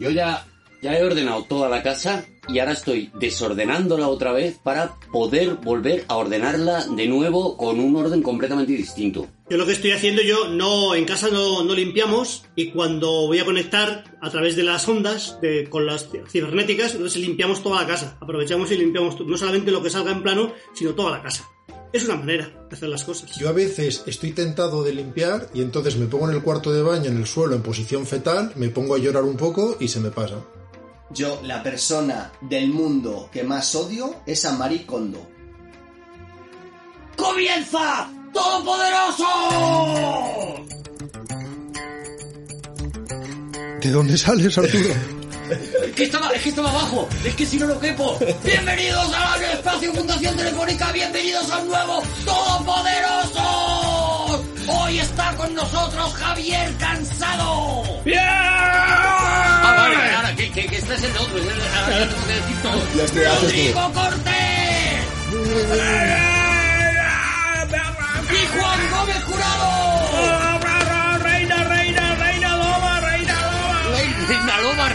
Yo ya, ya he ordenado toda la casa y ahora estoy desordenándola otra vez para poder volver a ordenarla de nuevo con un orden completamente distinto. Yo lo que estoy haciendo, yo no, en casa no, no limpiamos y cuando voy a conectar a través de las ondas, con las cibernéticas, entonces limpiamos toda la casa. Aprovechamos y limpiamos no solamente lo que salga en plano, sino toda la casa. Es una manera de hacer las cosas. Yo a veces estoy tentado de limpiar y entonces me pongo en el cuarto de baño en el suelo en posición fetal, me pongo a llorar un poco y se me pasa. Yo, la persona del mundo que más odio es a Marie Kondo. ¡Comienza! ¡Todopoderoso! ¿De dónde sales, Arturo? Es que estaba, es que estaba abajo, es que si no lo quepo. Bienvenidos a la Espacio Fundación Telefónica, bienvenidos a un nuevo Todopoderoso. Hoy está con nosotros Javier Cansado. ¡Bien! Ah, vale, ahora, que, que, que este es el otro, es el, ahora tengo que decir todo. Rodrigo Cortés. Y Juan Gómez Jurado.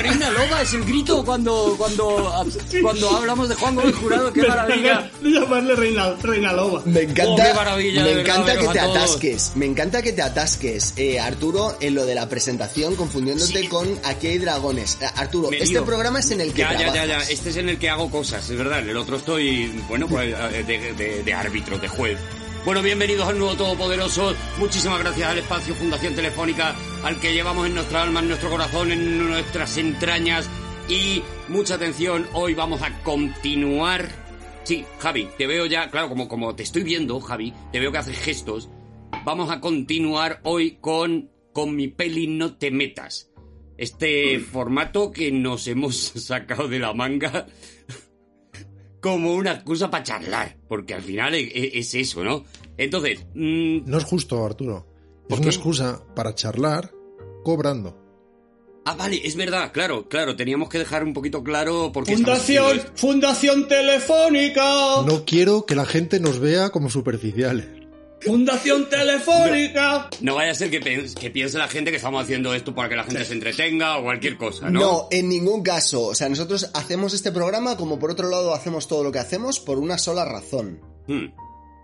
Reina Loba, es el grito cuando, cuando, cuando hablamos de Juan Gómez Jurado, qué maravilla. De llamarle reina, reina loba. Me Oh, encanta, qué maravilla, me verdad, encanta que te atasques, me encanta que te atasques, eh, Arturo, en lo de la presentación, confundiéndote Sí. con Aquí hay dragones. Eh, Arturo, Me este programa es en el que Ya, ya, ya, ya, este es en el que hago cosas, es verdad, el otro estoy, bueno, pues eh, de, de- de árbitro, de juez. Bueno, bienvenidos al nuevo Todopoderoso. Muchísimas gracias al espacio Fundación Telefónica, al que llevamos en nuestra alma, en nuestro corazón, en nuestras entrañas. Y mucha atención, hoy vamos a continuar. Sí, Javi, te veo ya, claro, como, como te estoy viendo, Javi, te veo que haces gestos. Vamos a continuar hoy con, con mi peli No te metas. Este formato que nos hemos sacado de la manga como una excusa para charlar, porque al final e- e- es, eso, ¿no? Entonces, mm, No es justo, Arturo. ¿Por Es una qué? excusa para charlar cobrando. ah, vale, es verdad, claro, claro, teníamos que dejar un poquito claro por qué estamos haciendo Fundación. Fundación Telefónica. No quiero que la gente nos vea como superficiales. Fundación Telefónica. No vaya a ser que, pens- que piense la gente que estamos haciendo esto para que la gente se entretenga o cualquier cosa, ¿no? No, en ningún caso. O sea, nosotros hacemos este programa como por otro lado hacemos todo lo que hacemos por una sola razón. Hmm,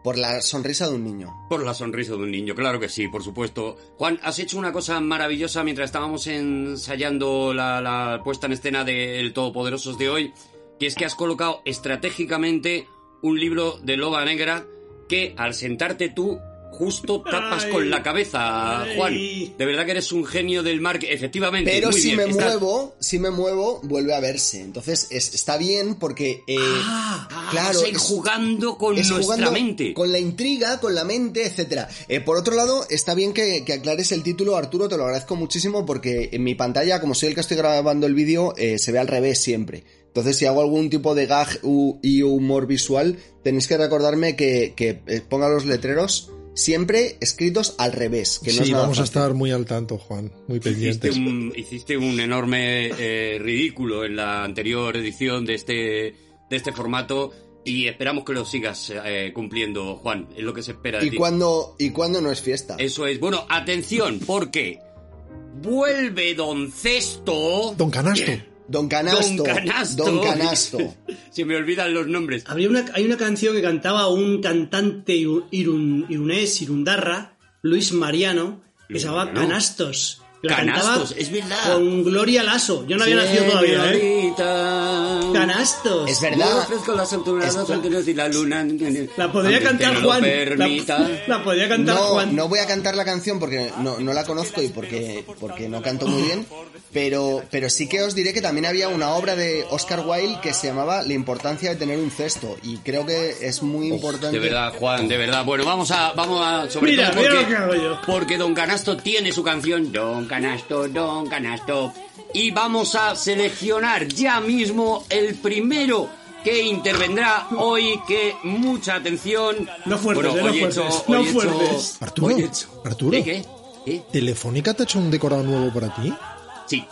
Por la sonrisa de un niño. Por la sonrisa de un niño, claro que sí, por supuesto. Juan, has hecho una cosa maravillosa mientras estábamos ensayando la, la puesta en escena del Todopoderosos de hoy, que es que has colocado estratégicamente un libro de Loba Negra que al sentarte tú justo tapas Ay. con la cabeza, Ay. Juan. De verdad que eres un genio del marketing, efectivamente. Pero muy si bien, me muevo, si me muevo, vuelve a verse. Entonces es- está bien porque eh, Ah, claro, vas a ir es- jugando con es nuestra jugando mente. Con la intriga, con la mente, etcétera. Eh, por otro lado, está bien que, que aclares el título, Arturo, te lo agradezco muchísimo porque en mi pantalla, como soy el que estoy grabando el vídeo, eh, se ve al revés siempre. Entonces, si hago algún tipo de gag y humor visual, tenéis que recordarme que, que eh, ponga los letreros siempre escritos al revés. Que no es sí, vamos a estar muy al tanto, Juan. Muy Hiciste pendientes. un, hiciste un enorme eh, ridículo en la anterior edición de este, de este formato y esperamos que lo sigas eh, cumpliendo, Juan. Es lo que se espera de ¿Y ti. cuando, ¿Y cuándo no es fiesta? Eso es. Bueno, atención, porque vuelve Don Cesto. Don Canasto. Don Canasto. Don Canasto. Don Canasto. Se me olvidan los nombres. Habría una, hay una canción que cantaba un cantante iru- irun- irunés, irundarra, Luis Mariano, que se llamaba Mariano. Canastos. La Canastos, es verdad. Con Gloria Lasso. Yo no había nacido todavía, ¿eh? Canastos. Es Yo verdad. ofrezco las alturas, los alturas y la luna. La podría cantar Juan. La, la podría cantar No, Juan. no voy a cantar la canción porque no, no la conozco y porque, porque no canto muy bien, pero, pero sí que os diré que también había una obra de Oscar Wilde que se llamaba La importancia de tener un cesto y creo que es muy importante. De verdad, Juan, de verdad. Bueno, vamos a, vamos a, sobre Mira, todo mira porque, lo que hago yo. porque Don Canasto tiene su canción, Don Canasto, Don Canasto. Y vamos a seleccionar ya mismo el primero que intervendrá hoy, que mucha atención. No fuertes, Bueno, eh, no hoy he fuertes, hecho- no hoy he hecho- fuertes. Arturo, hoy he hecho- Arturo. ¿Eh, qué? ¿Eh? ¿Telefónica te ha hecho un decorado nuevo para ti? Sí.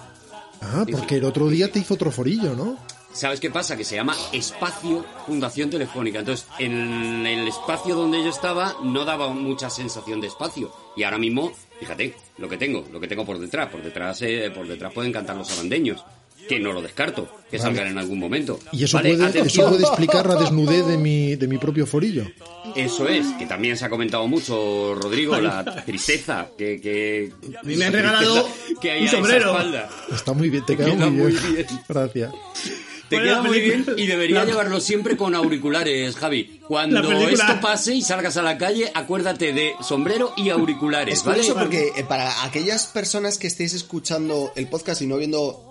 Ah, porque el otro día te hizo otro forillo, ¿no? ¿Sabes qué pasa? Que se llama Espacio Fundación Telefónica. Entonces, en el espacio donde yo estaba no daba mucha sensación de espacio. Y ahora mismo, fíjate, lo que tengo, lo que tengo por detrás. Por detrás, eh, por detrás pueden cantar los abandeños. Que no lo descarto, que Vale. salgan en algún momento. Y eso, Vale, puede, eso atención. puede explicar la desnudez de mi, de mi propio forillo. Eso es, que también se ha comentado mucho, Rodrigo, la tristeza que, que A mí me han regalado que hay un sombrero. espalda. Está muy bien, te queda queda muy bien. muy bien. Gracias. Te Bueno, queda muy bien y debería la- llevarlo siempre con auriculares, Javi. Cuando película- esto pase y salgas a la calle, acuérdate de sombrero y auriculares, Es ¿vale? curioso porque eh, para aquellas personas que estéis escuchando el podcast y no viendo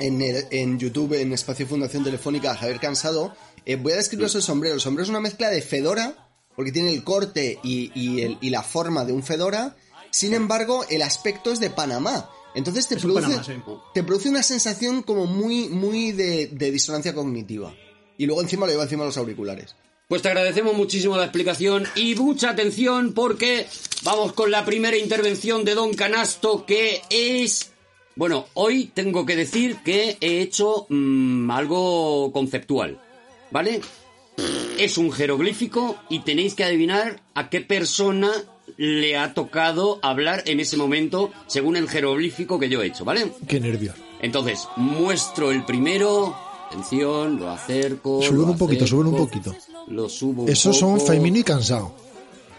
en, el- en YouTube, en Espacio Fundación Telefónica, Javier Cansado, eh, voy a describiros el sombrero. El sombrero es una mezcla de fedora, porque tiene el corte y, y el- y la forma de un fedora. Sin embargo, el aspecto es de Panamá. Entonces te, produce, sí. te produce una sensación como muy, muy de, de disonancia cognitiva. Y luego encima lo lleva encima los auriculares. Pues te agradecemos muchísimo la explicación y mucha atención porque vamos con la primera intervención de Don Canasto que es... Bueno, hoy tengo que decir que he hecho mm, algo conceptual, ¿vale? Es un jeroglífico y tenéis que adivinar a qué persona le ha tocado hablar en ese momento según el jeroglífico que yo he hecho, ¿vale? Qué nervios. Entonces, muestro el primero. Atención, lo acerco. Lo un poquito, súbelo un poquito. Lo subo un Esos son poco. Faimino y cansado.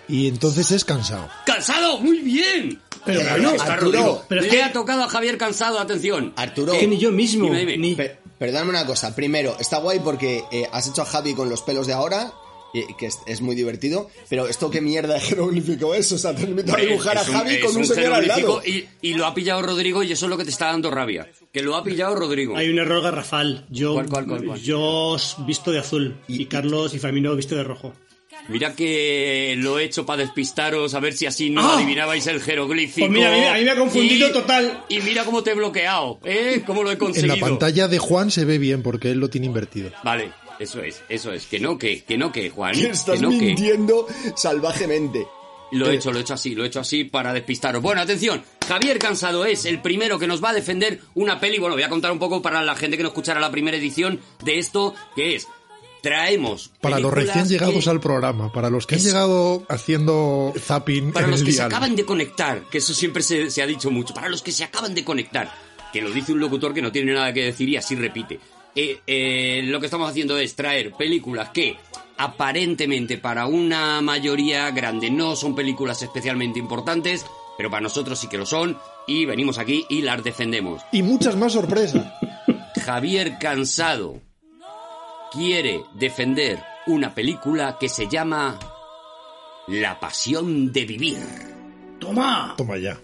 Y entonces es cansado. ¡Cansado! ¡Muy bien! Pero Eh, bueno, Está Arturo, Rodrigo. pero es Le que- ha tocado a Javier Cansado, atención. Arturo, es que ni yo mismo. Dime, dime. ni- Pe- perdóname una cosa. Primero, está guay porque eh, has hecho a Javi con los pelos de ahora, que es, es muy divertido. Pero esto qué mierda de jeroglífico es. O sea, te invito a dibujar a es un- Javi es con un, un señor al lado. jeroglífico Y, y lo ha pillado Rodrigo y eso es lo que te está dando rabia. Que lo ha pillado Rodrigo. Hay un error garrafal. Yo, ¿Cuál, cuál, cuál, cuál? yo os visto de azul y, Carlos y Famino visto de rojo. Mira que lo he hecho para despistaros, a ver si así no ¡Ah! adivinabais el jeroglífico. Pues mira, a mí- a mí me ha confundido Y- total. Y mira cómo te he bloqueado, ¿eh? Cómo lo he En conseguido. la pantalla de Juan se ve bien porque él lo tiene invertido. Vale, eso es, eso es. Que no, que, que no, que, Juan. Que estás que no, que. mintiendo salvajemente. Lo he hecho, lo he hecho así, lo he hecho así para despistaros. Bueno, atención, Javier Cansado es el primero que nos va a defender una peli. Bueno, voy a contar un poco para la gente que no escuchara la primera edición de esto, que es traemos Para los recién llegados que- al programa, para los que han Es- llegado haciendo zapping para en los el que se acaban de conectar, que eso siempre se, se ha dicho mucho, para los que se acaban de conectar, que lo dice un locutor que no tiene nada que decir y así repite. Eh, eh, lo que estamos haciendo es traer películas que aparentemente para una mayoría grande no son películas especialmente importantes, pero para nosotros sí que lo son y venimos aquí y las defendemos. Y muchas más sorpresas. Javier Cansado quiere defender una película que se llama La pasión de vivir. ¡Toma! Toma ya.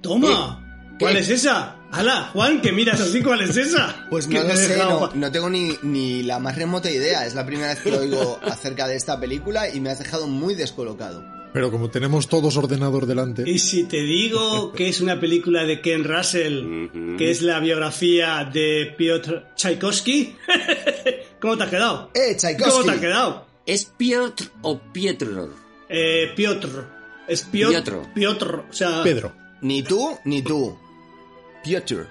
¡Toma! ¿Cuál ¿Qué? es esa? ¡Hala! Juan, que miras así, ¿cuál es esa? Pues Que no lo sé, no, no tengo ni, ni la más remota idea. Es la primera vez que lo oigo acerca de esta película y me has dejado muy descolocado. Pero como tenemos todos ordenador delante, Y si te digo que es una película de Ken Russell, Ujú. que es la biografía de Piotr Tchaikovsky, ¿cómo te has quedado? ¡Eh, Tchaikovsky! ¿Cómo te has quedado? ¿Es Piotr o Pietro? Eh, Piotr. Es Piotr. Piotr. Piotr. O sea, Pedro. Ni tú, ni tú. Piotr.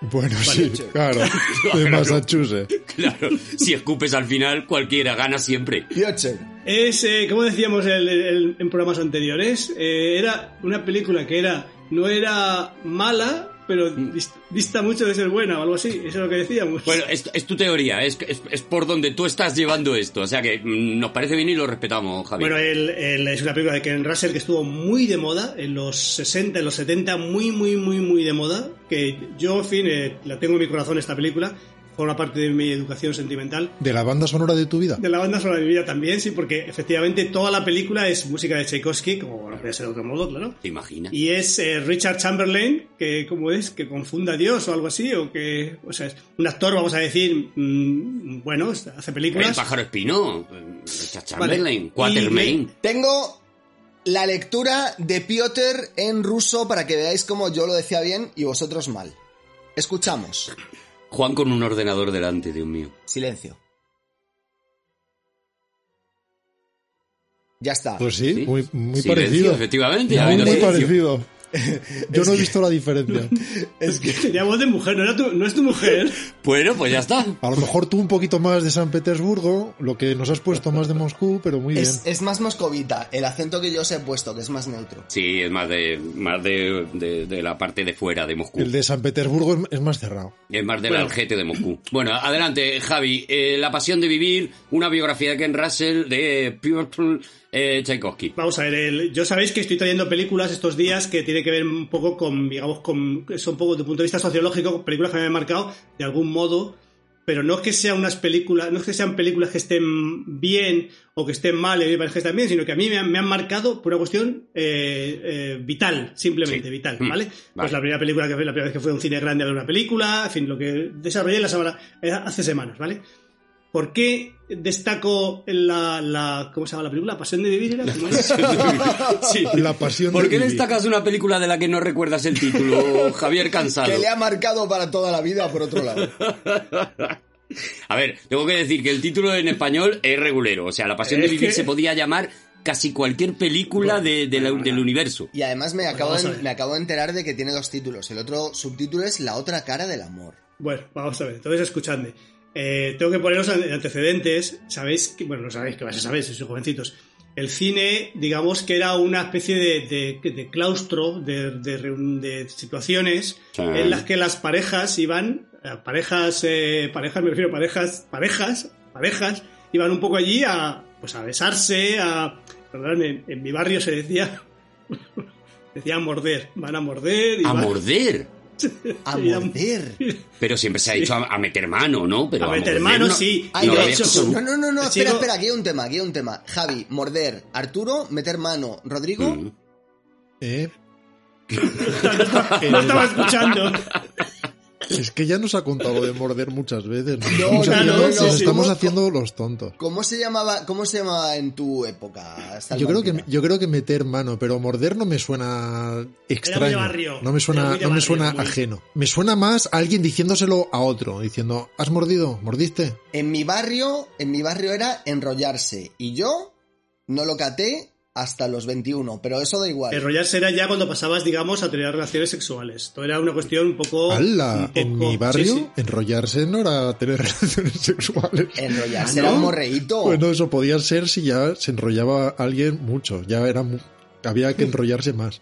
Bueno, sí, che. claro. De Massachusetts. Claro, si escupes al final, cualquiera gana siempre. Piotr. es, eh, como decíamos el- el- en programas anteriores, eh, era una película que era no era mala, pero dis- dista mucho de ser buena o algo así. Eso es lo que decíamos. Bueno, es, es tu teoría, es, es, es por donde tú estás llevando esto. O sea que mm, nos parece bien y lo respetamos, Javier. Bueno, el- el- es una película de Ken Russell que estuvo muy de moda en los 60, en los 70, muy, muy, muy, muy de moda. Que yo, en fin, eh, la tengo en mi corazón esta película. Forma parte de mi educación sentimental. ¿De la banda sonora de tu vida? De la banda sonora de mi vida también, sí, porque efectivamente toda la película es música de Tchaikovsky, como no podía ser de otro modo, claro. ¿Te imaginas? Y es eh, Richard Chamberlain, que, ¿cómo es? Que confunda a Dios o algo así, o que, o sea, es un actor, vamos a decir, mm, bueno, hace El películas. pájaro espino, Richard Chamberlain, Vale. Quatermain. Y- Tengo la lectura de Piotr en ruso para que veáis cómo yo lo decía bien y vosotros mal. Escuchamos. Juan con un ordenador delante, Dios mío. Silencio. Ya está. Pues sí, Sí. muy, muy Silencio, parecido. efectivamente. ha Muy, habido muy silencio. parecido. Yo no he visto la diferencia. Es que Tenía voz de mujer, no, era tu- no es tu mujer. Bueno, pues ya está. A lo mejor tú un poquito más de San Petersburgo, lo que nos has puesto más de Moscú, pero muy bien. es, es más moscovita. El acento que yo os he puesto, que es más neutro. Sí, es más de más de, de- de la parte de fuera de Moscú. El de San Petersburgo es, es más cerrado. Es más del Bueno. algete de Moscú. Bueno, adelante, Javi. Eh, la pasión de vivir, una biografía de Ken Russell de Piotr eh, Tchaikovsky. Vamos a ver, el- yo sabéis que estoy trayendo películas estos días que tiene que ver un poco con, digamos, con, son un poco el punto de vista sociológico, películas que me han marcado de algún modo, pero no es que sean unas películas, no es que sean películas que estén bien o que estén mal y me parece que están bien, sino que a mí me han, me han marcado por una cuestión eh, eh, vital, simplemente Sí. vital, Mm, ¿vale? vale. Pues la primera película que la primera vez que fue a un cine grande a ver una película, en fin, lo que desarrollé la semana, eh, hace semanas, ¿vale? ¿Por qué destaco la, la. ¿Cómo se llama la película? ¿Pasión de vivir? Era? ¿Cómo es? Sí. La pasión ¿Por de qué vivir. destacas una película de la que no recuerdas el título, Javier Cansado? Que le ha marcado para toda la vida, por otro lado. A ver, tengo que decir que el título en español es regulero. O sea, La pasión de vivir que- se podía llamar casi cualquier película de- de la- del universo. Y además me acabo, de, me acabo de enterar de que tiene dos títulos. El otro subtítulo es La otra cara del amor. Bueno, vamos a ver. Entonces, escuchadme. Eh, tengo que poneros en antecedentes. Sabéis que. Bueno, no sabéis que vais a saber, si sois jovencitos. El cine, digamos que era una especie de, de- de claustro, de, de reun- de situaciones Sí. en las que las parejas iban, eh, parejas, eh, parejas, me refiero a parejas, parejas, parejas, iban un poco allí a, pues a besarse, a, perdón, en, en mi barrio se decía, decía morder, van a morder y A van- morder. A morder. Pero siempre se ha dicho a, a meter mano, ¿no? Pero A meter morder mano, no- sí. Ay, no lo hecho, No, no, no, no, espera, espera, aquí hay un tema, aquí hay un tema. Javi, morder. Arturo, meter mano. Rodrigo, Mm. ¿Eh? no estaba escuchando. Es que ya nos ha contado lo de morder muchas veces. No, Muchas no, no, no, nos estamos haciendo los tontos. ¿cómo se llamaba, cómo se llamaba en tu época? Yo creo, que, yo creo que meter mano, pero morder no me suena extraño. barrio. No me Era suena, muy de no me barrio, suena muy- ajeno. Me suena más a alguien diciéndoselo a otro, diciendo, ¿has mordido? ¿Mordiste? En mi barrio, en mi barrio era enrollarse. Y yo no lo caté hasta los 21, pero eso da igual. Enrollarse era ya cuando pasabas, digamos, a tener relaciones sexuales. Esto era una cuestión un poco. ¡Hala! un poco- En mi barrio, sí, sí. enrollarse no era tener relaciones sexuales. Enrollarse ¿Ah, era un morreíto. Bueno, eso podía ser si ya se enrollaba alguien mucho. Ya era mu- había que enrollarse más.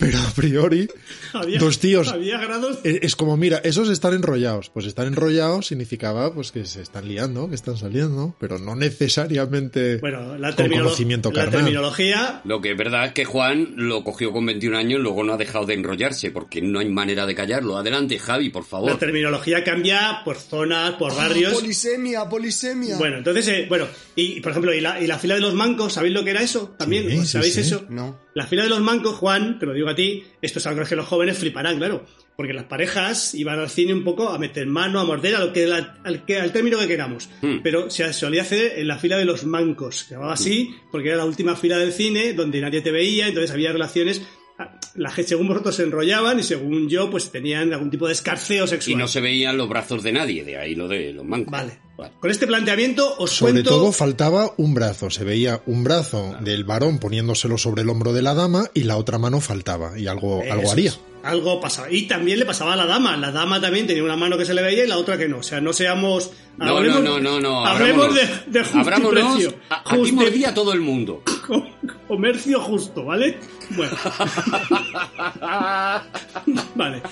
Pero a priori, Había, dos tíos. Había grados. es es como, mira, esos están enrollados. Pues estar enrollados significaba pues que se están liando, que están saliendo, pero no necesariamente Bueno, la, con conocimiento la carnal. terminología. Lo que es verdad es que Juan lo cogió con 21 años y luego no ha dejado de enrollarse, porque no hay manera de callarlo. Adelante, Javi, por La favor. terminología cambia por zonas, por barrios. Polisemia, polisemia. Bueno, entonces, eh, bueno, y por ejemplo, y la, y la fila de los mancos, ¿sabéis lo que era eso? También, Sí, sí, ¿sabéis sí. eso? No. La fila de los mancos, Juan, te lo digo a ti, esto es algo que los jóvenes fliparán, claro. Porque las parejas iban al cine un poco a meter mano, a morder, a lo que, la- al, que al término que queramos. Hmm. Pero se solía hacer en la fila de los mancos. Se llamaba así porque era la última fila del cine donde nadie te veía, entonces había relaciones. ah, La gente, según vosotros, se enrollaban y según yo, pues tenían algún tipo de escarceo Y sexual. no se veían los brazos de nadie, de ahí lo de los mancos. Vale. Vale. Con este planteamiento os Sobre cuento. todo faltaba un brazo, se veía un brazo del varón poniéndoselo sobre el hombro de la dama y la otra mano faltaba y algo, Eso algo haría. es. Algo pasaba. Y también le pasaba a la dama. La dama también tenía una mano que se le veía y la otra que no. O sea, no seamos. No, hablemos- no, no, no, no. Hablemos de, de justo precio. A- Aquí Justo- mordía todo el mundo. co- comercio justo, ¿vale? Bueno. vale.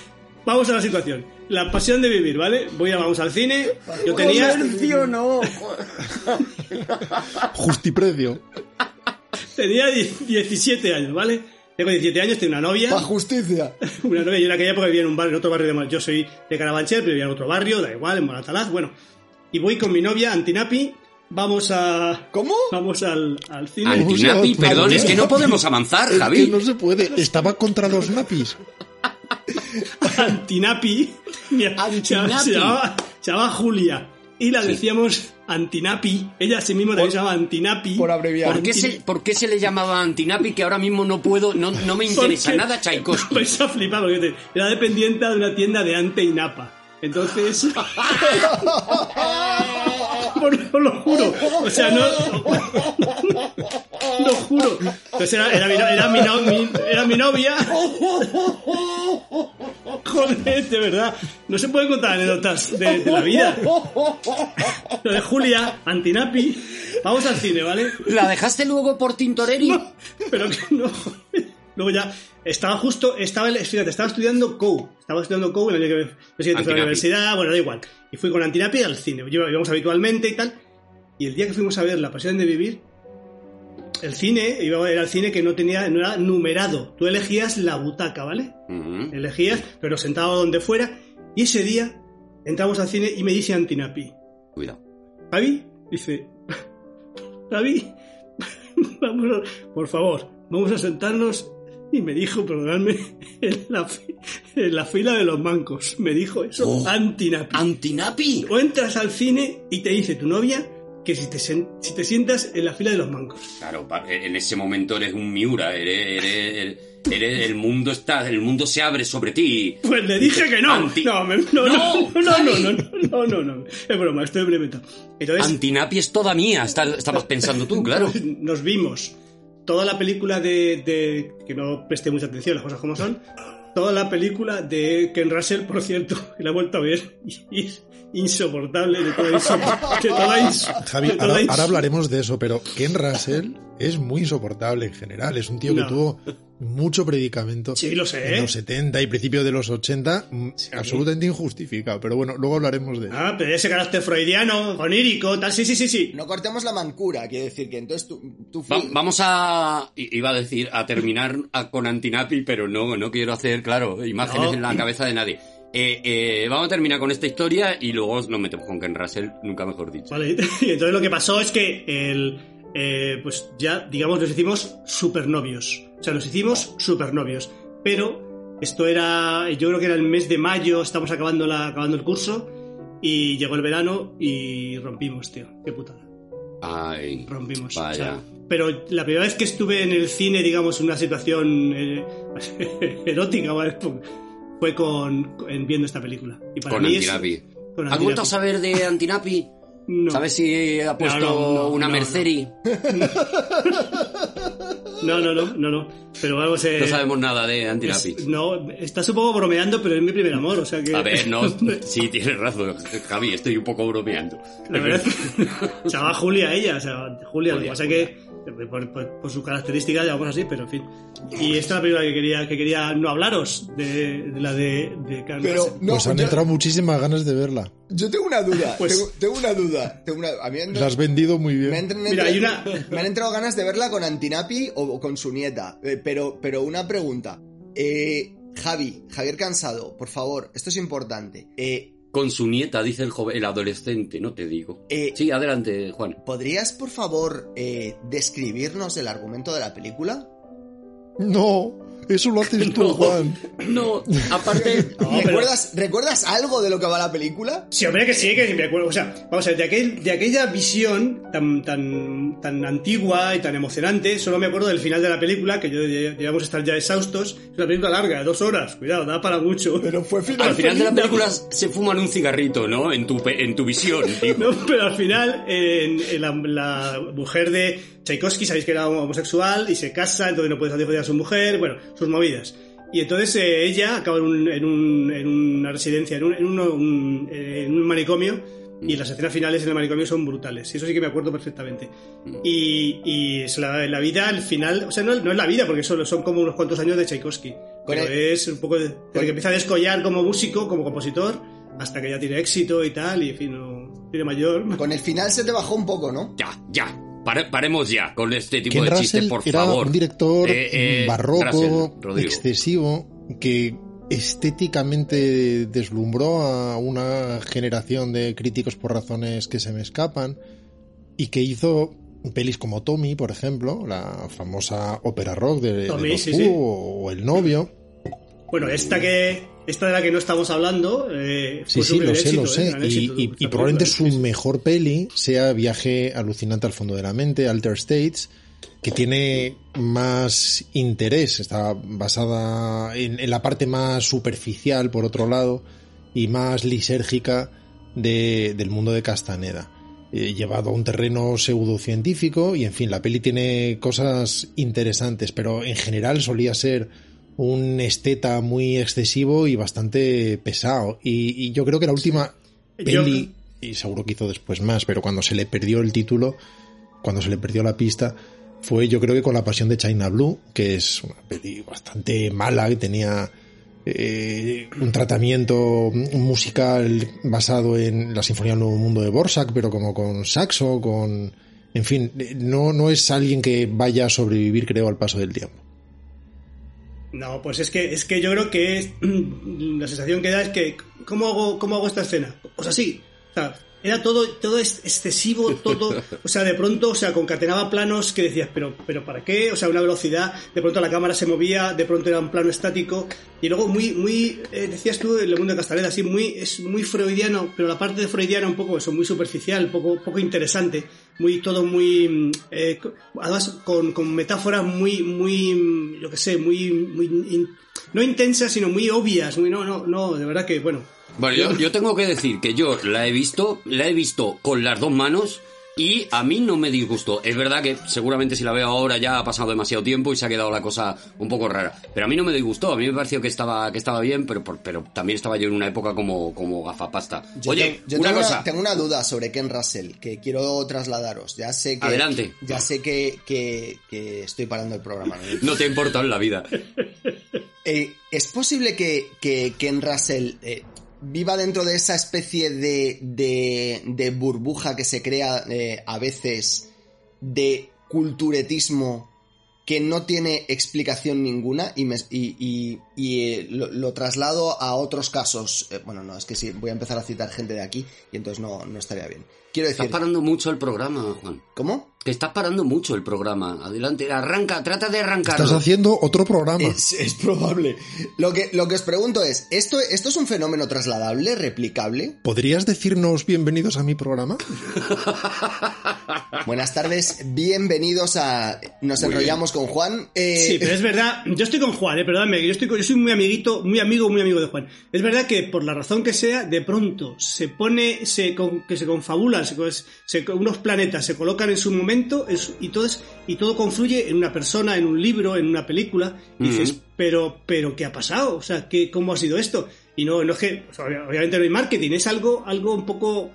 Vamos a la situación. La pasión de vivir, ¿vale? Voy a, vamos al cine. Yo tenía. no. Justiprecio. Tenía 17 años, ¿vale? Tengo 17 años, tengo una novia. Pa' justicia. Una novia, yo en aquella época vivía en un barrio, en otro barrio de Mal- Yo soy de Carabanchel, pero vivía en otro barrio, da igual, en Moratalaz, bueno. Y voy con mi novia, Antinapi, vamos a... ¿Cómo? Vamos al, al cine. Antinapi, perdón, es que no podemos avanzar, Es Javi. que no se puede. Estaba contra los napis. Antinapi. Se, llamaba, se Julia. Y la decíamos Antinapi. Ella a sí misma también se llamaba Antinapi. por abreviar. ¿Por qué, se, ¿Por qué se le llamaba Antinapi que ahora mismo no puedo, no, no me interesa Porque- nada Tchaikovsky? Vais a flipar porque te- era dependiente de una tienda de Ante y Napa. Entonces. Os lo juro. O sea, no. Lo juro. Entonces era, era, mi, era, mi, no- mi- era mi novia. Joder, de verdad. No se pueden contar anécdotas de, de la vida. Lo de Julia, Antinapi. Vamos al cine, ¿vale? ¿La dejaste luego por Tintoreri? Pero que no. Luego ya estaba justo, estaba, fíjate, estaba estudiando COU. Estaba estudiando COU en el año que fui a la universidad, bueno, da igual. Y fui con Antinapi al cine. Íbamos habitualmente y tal. Y el día que fuimos a ver La Pasión de Vivir, el cine, era el cine que no tenía, no era numerado. Tú elegías la butaca, ¿vale? Elegías, pero sentábamos donde fuera. Y ese día entramos al cine y me dice Antinapi, Cuidado. Javi, dice, Javi, vamos por favor, vamos a sentarnos. Y me dijo, perdonadme, en la, en la fila de los mancos. Me dijo eso, Oh. Antinapi. ¡Antinapi! O entras al cine y te dice tu novia que si te, si te sientas en la fila de los mancos. Claro, pa- en ese momento eres un Miura, eres, eres- eres- el mundo está, el mundo se abre sobre ti. Pues le dije que no. Anti- No, me- no, no, ¡No, no, no, no, no, no, no. Es broma, estoy breveto. Entonces, Antinapi es toda mía, estabas pensando tú, claro. nos vimos toda la película de, de- que no presté mucha atención las cosas como son toda la película de Ken Russell por cierto y la he vuelto a ver y es insoportable de toda, insop- de toda ins- Javi, de toda ahora, hablaremos de eso, pero Ken Russell es muy insoportable en general. Es un tío No. que tuvo mucho predicamento Sí, lo sé. en los 70 y principios de los 80, mm, absolutamente injustificado. Pero bueno, luego hablaremos de ah pero ese carácter freudiano onírico tal sí sí sí sí No cortemos la mancura, quiero decir que entonces tú, tú Va- vamos a, iba a decir, a terminar a- con Antinapi, pero no, no quiero hacer, claro, imágenes No. en la cabeza de nadie. Eh, eh, vamos a terminar con esta historia y luego nos metemos con Ken Russell, nunca mejor dicho. Vale, y entonces lo que pasó es que el, eh, pues ya, digamos, nos hicimos supernovios. O sea, nos hicimos supernovios. Pero esto era, yo creo que era el mes de mayo, estamos acabando, la, acabando el curso, y llegó el verano y rompimos, tío. Qué putada. Ay, Rompimos. Vaya. O sea, pero la primera vez que estuve en el cine, digamos, en una situación eh, erótica, ¿vale? fue con, en viendo esta película. Y para con mí es- Antinapi. con ¿Has vuelto a Antinapi. saber de Antinapi? No. ¿Sabes si ha puesto No, no, no, una no, Merceri? No, no, no, no, no. Pero vamos, eh, No sabemos nada de Antinapi. es- no, estás un poco bromeando, pero es mi primer amor, o sea que. A ver, no, sí, tienes razón, Javi, estoy un poco bromeando. La verdad, se llama Julia ella, o sea, Julia, lo que Julia, pasa es que por, por, por sus características llamamos así, pero en fin. Y esta es la primera que quería, que quería no hablaros, de, de la de, de Pero no, Pues han yo, entrado muchísimas ganas de verla. yo tengo una duda, Pues- tengo, tengo una duda. Tengo una, a mí me, La has vendido muy me bien. han, Mira, hay una- me han entrado ganas de verla con Antinapi o, o con su nieta. Eh, pero, pero una pregunta. Eh, Javi, Javier Cansado, por favor, esto es importante. Eh, Con su nieta, dice el joven, el adolescente, no te digo. Eh, Sí, adelante, Juan. ¿Podrías, por favor, eh, describirnos el argumento de la película? No, eso lo haces tú, No. Juan. No, aparte, No, pero- ¿Recuerdas, ¿Recuerdas algo de lo que va la película? Sí, hombre, que sí, que sí me acuerdo. O sea, vamos a ver, de, aquel, de aquella visión tan, tan, tan antigua y tan emocionante, solo me acuerdo del final de la película, que yo llegamos a estar ya exhaustos. Es una película larga, dos horas, cuidado, da para mucho. Pero fue al final de la película se fuman un cigarrito, ¿no? En tu, pe- en tu visión, digo. No, pero al final, en, en la, la mujer de Tchaikovsky, sabéis que era homosexual y se casa, entonces no puede satisfacer a su mujer, bueno, sus movidas. Y entonces eh, ella acaba en, un- en, un- en una residencia, en un, en uno- un- en un manicomio, y las escenas finales en el manicomio son brutales. Y eso sí que me acuerdo perfectamente. Y, y es la, la vida, al final, o sea, no, no es la vida, porque solo son como unos cuantos años de Tchaikovsky. Pero el- es un poco de, desde que empieza a descollar como músico, como compositor, hasta que ya tiene éxito y tal, y en fin, no, tiene mayor. Con el final se te bajó un poco, ¿no? Ya, ya. Pare- paremos ya con este tipo Ken de chistes, por era favor. un director Eh, eh, barroco, Russell, excesivo, que estéticamente deslumbró a una generación de críticos por razones que se me escapan y que hizo pelis como Tommy, por ejemplo, la famosa ópera rock de, de Tommy, sí, sí. o El novio. Bueno, esta que esta de la que no estamos hablando eh, Sí, sí, lo sé, éxito, lo eh, sé. gran Y, éxito, y- esta y probablemente su mejor peli sea Viaje alucinante al fondo de la mente, Alter States, que tiene más interés, está basada en, en la parte más superficial, por otro lado, y más lisérgica de- del mundo de Castaneda. eh, llevado a un terreno pseudocientífico y en fin, la peli tiene cosas interesantes, pero en general solía ser un esteta muy excesivo y bastante pesado. Y, yo creo que la última peli, y seguro que hizo después más, pero cuando se le perdió el título, cuando se le perdió la pista, fue yo creo que con La Pasión de China Blue, que es una peli bastante mala, que tenía eh, un tratamiento musical basado en la Sinfonía del Nuevo Mundo de Borsak, pero como con saxo, con... En fin, no, no es alguien que vaya a sobrevivir, creo, al paso del tiempo. No, pues es que, es que yo creo que es, la sensación que da es que, ¿cómo hago, cómo hago esta escena? Pues así. O sea, era todo, todo excesivo, todo, o sea, de pronto, o sea, concatenaba planos que decías, pero, pero ¿para qué? O sea, una velocidad, de pronto la cámara se movía, de pronto era un plano estático, y luego muy, muy, eh, decías tú, el mundo de Castaleda, así, muy, es muy freudiano, pero la parte de freudiana un poco, eso, muy superficial, poco, poco interesante, muy, todo muy, eh, además con, con metáforas muy, muy, yo que sé, muy, muy, no intensas, sino muy obvias, muy, no, no, no, de verdad que, bueno, bueno, yo, tengo que decir que yo la he visto, la he visto con las dos manos y a mí no me disgustó. Es verdad que seguramente si la veo ahora ya ha pasado demasiado tiempo y se ha quedado la cosa un poco rara. Pero a mí no me disgustó. A mí me pareció que estaba, que estaba bien, pero, pero también estaba yo en una época como, como gafapasta. Oye, yo una tengo cosa. tengo una duda sobre Ken Russell que quiero trasladaros. Ya sé que. Adelante. Ya sé que, que, estoy parando el programa. No, te importa en la vida. Eh, ¿Es posible que, que Ken Russell eh, viva dentro de esa especie de, de, burbuja que se crea eh, a veces de culturetismo que no tiene explicación ninguna y, y, eh, lo, traslado a otros casos. Eh, bueno, no, es que sí, voy a empezar a citar gente de aquí y entonces no, no estaría bien. Quiero decir... Estás parando mucho el programa, Juan. ¿Cómo? Que estás parando mucho el programa. Adelante, arranca, trata de arrancar. Estás haciendo otro programa. Es, probable. Lo que, lo que os pregunto es, ¿esto, ¿esto es un fenómeno trasladable, replicable? ¿Podrías decirnos bienvenidos a mi programa? Buenas tardes, bienvenidos a Nos enrollamos con Juan. Eh, sí, pero es verdad, yo estoy con Juan, eh, perdóname, yo, estoy, yo soy muy amiguito, muy amigo, muy amigo de Juan. Es verdad que por la razón que sea, de pronto se pone, se, que se confabulan, unos planetas se colocan en su momento y, todo y todo confluye en una persona, en un libro, en una película. Y dices, pero, pero, ¿qué ha pasado? O sea, ¿qué, ¿cómo ha sido esto? Y no, no es que, obviamente no hay marketing, es algo, algo un poco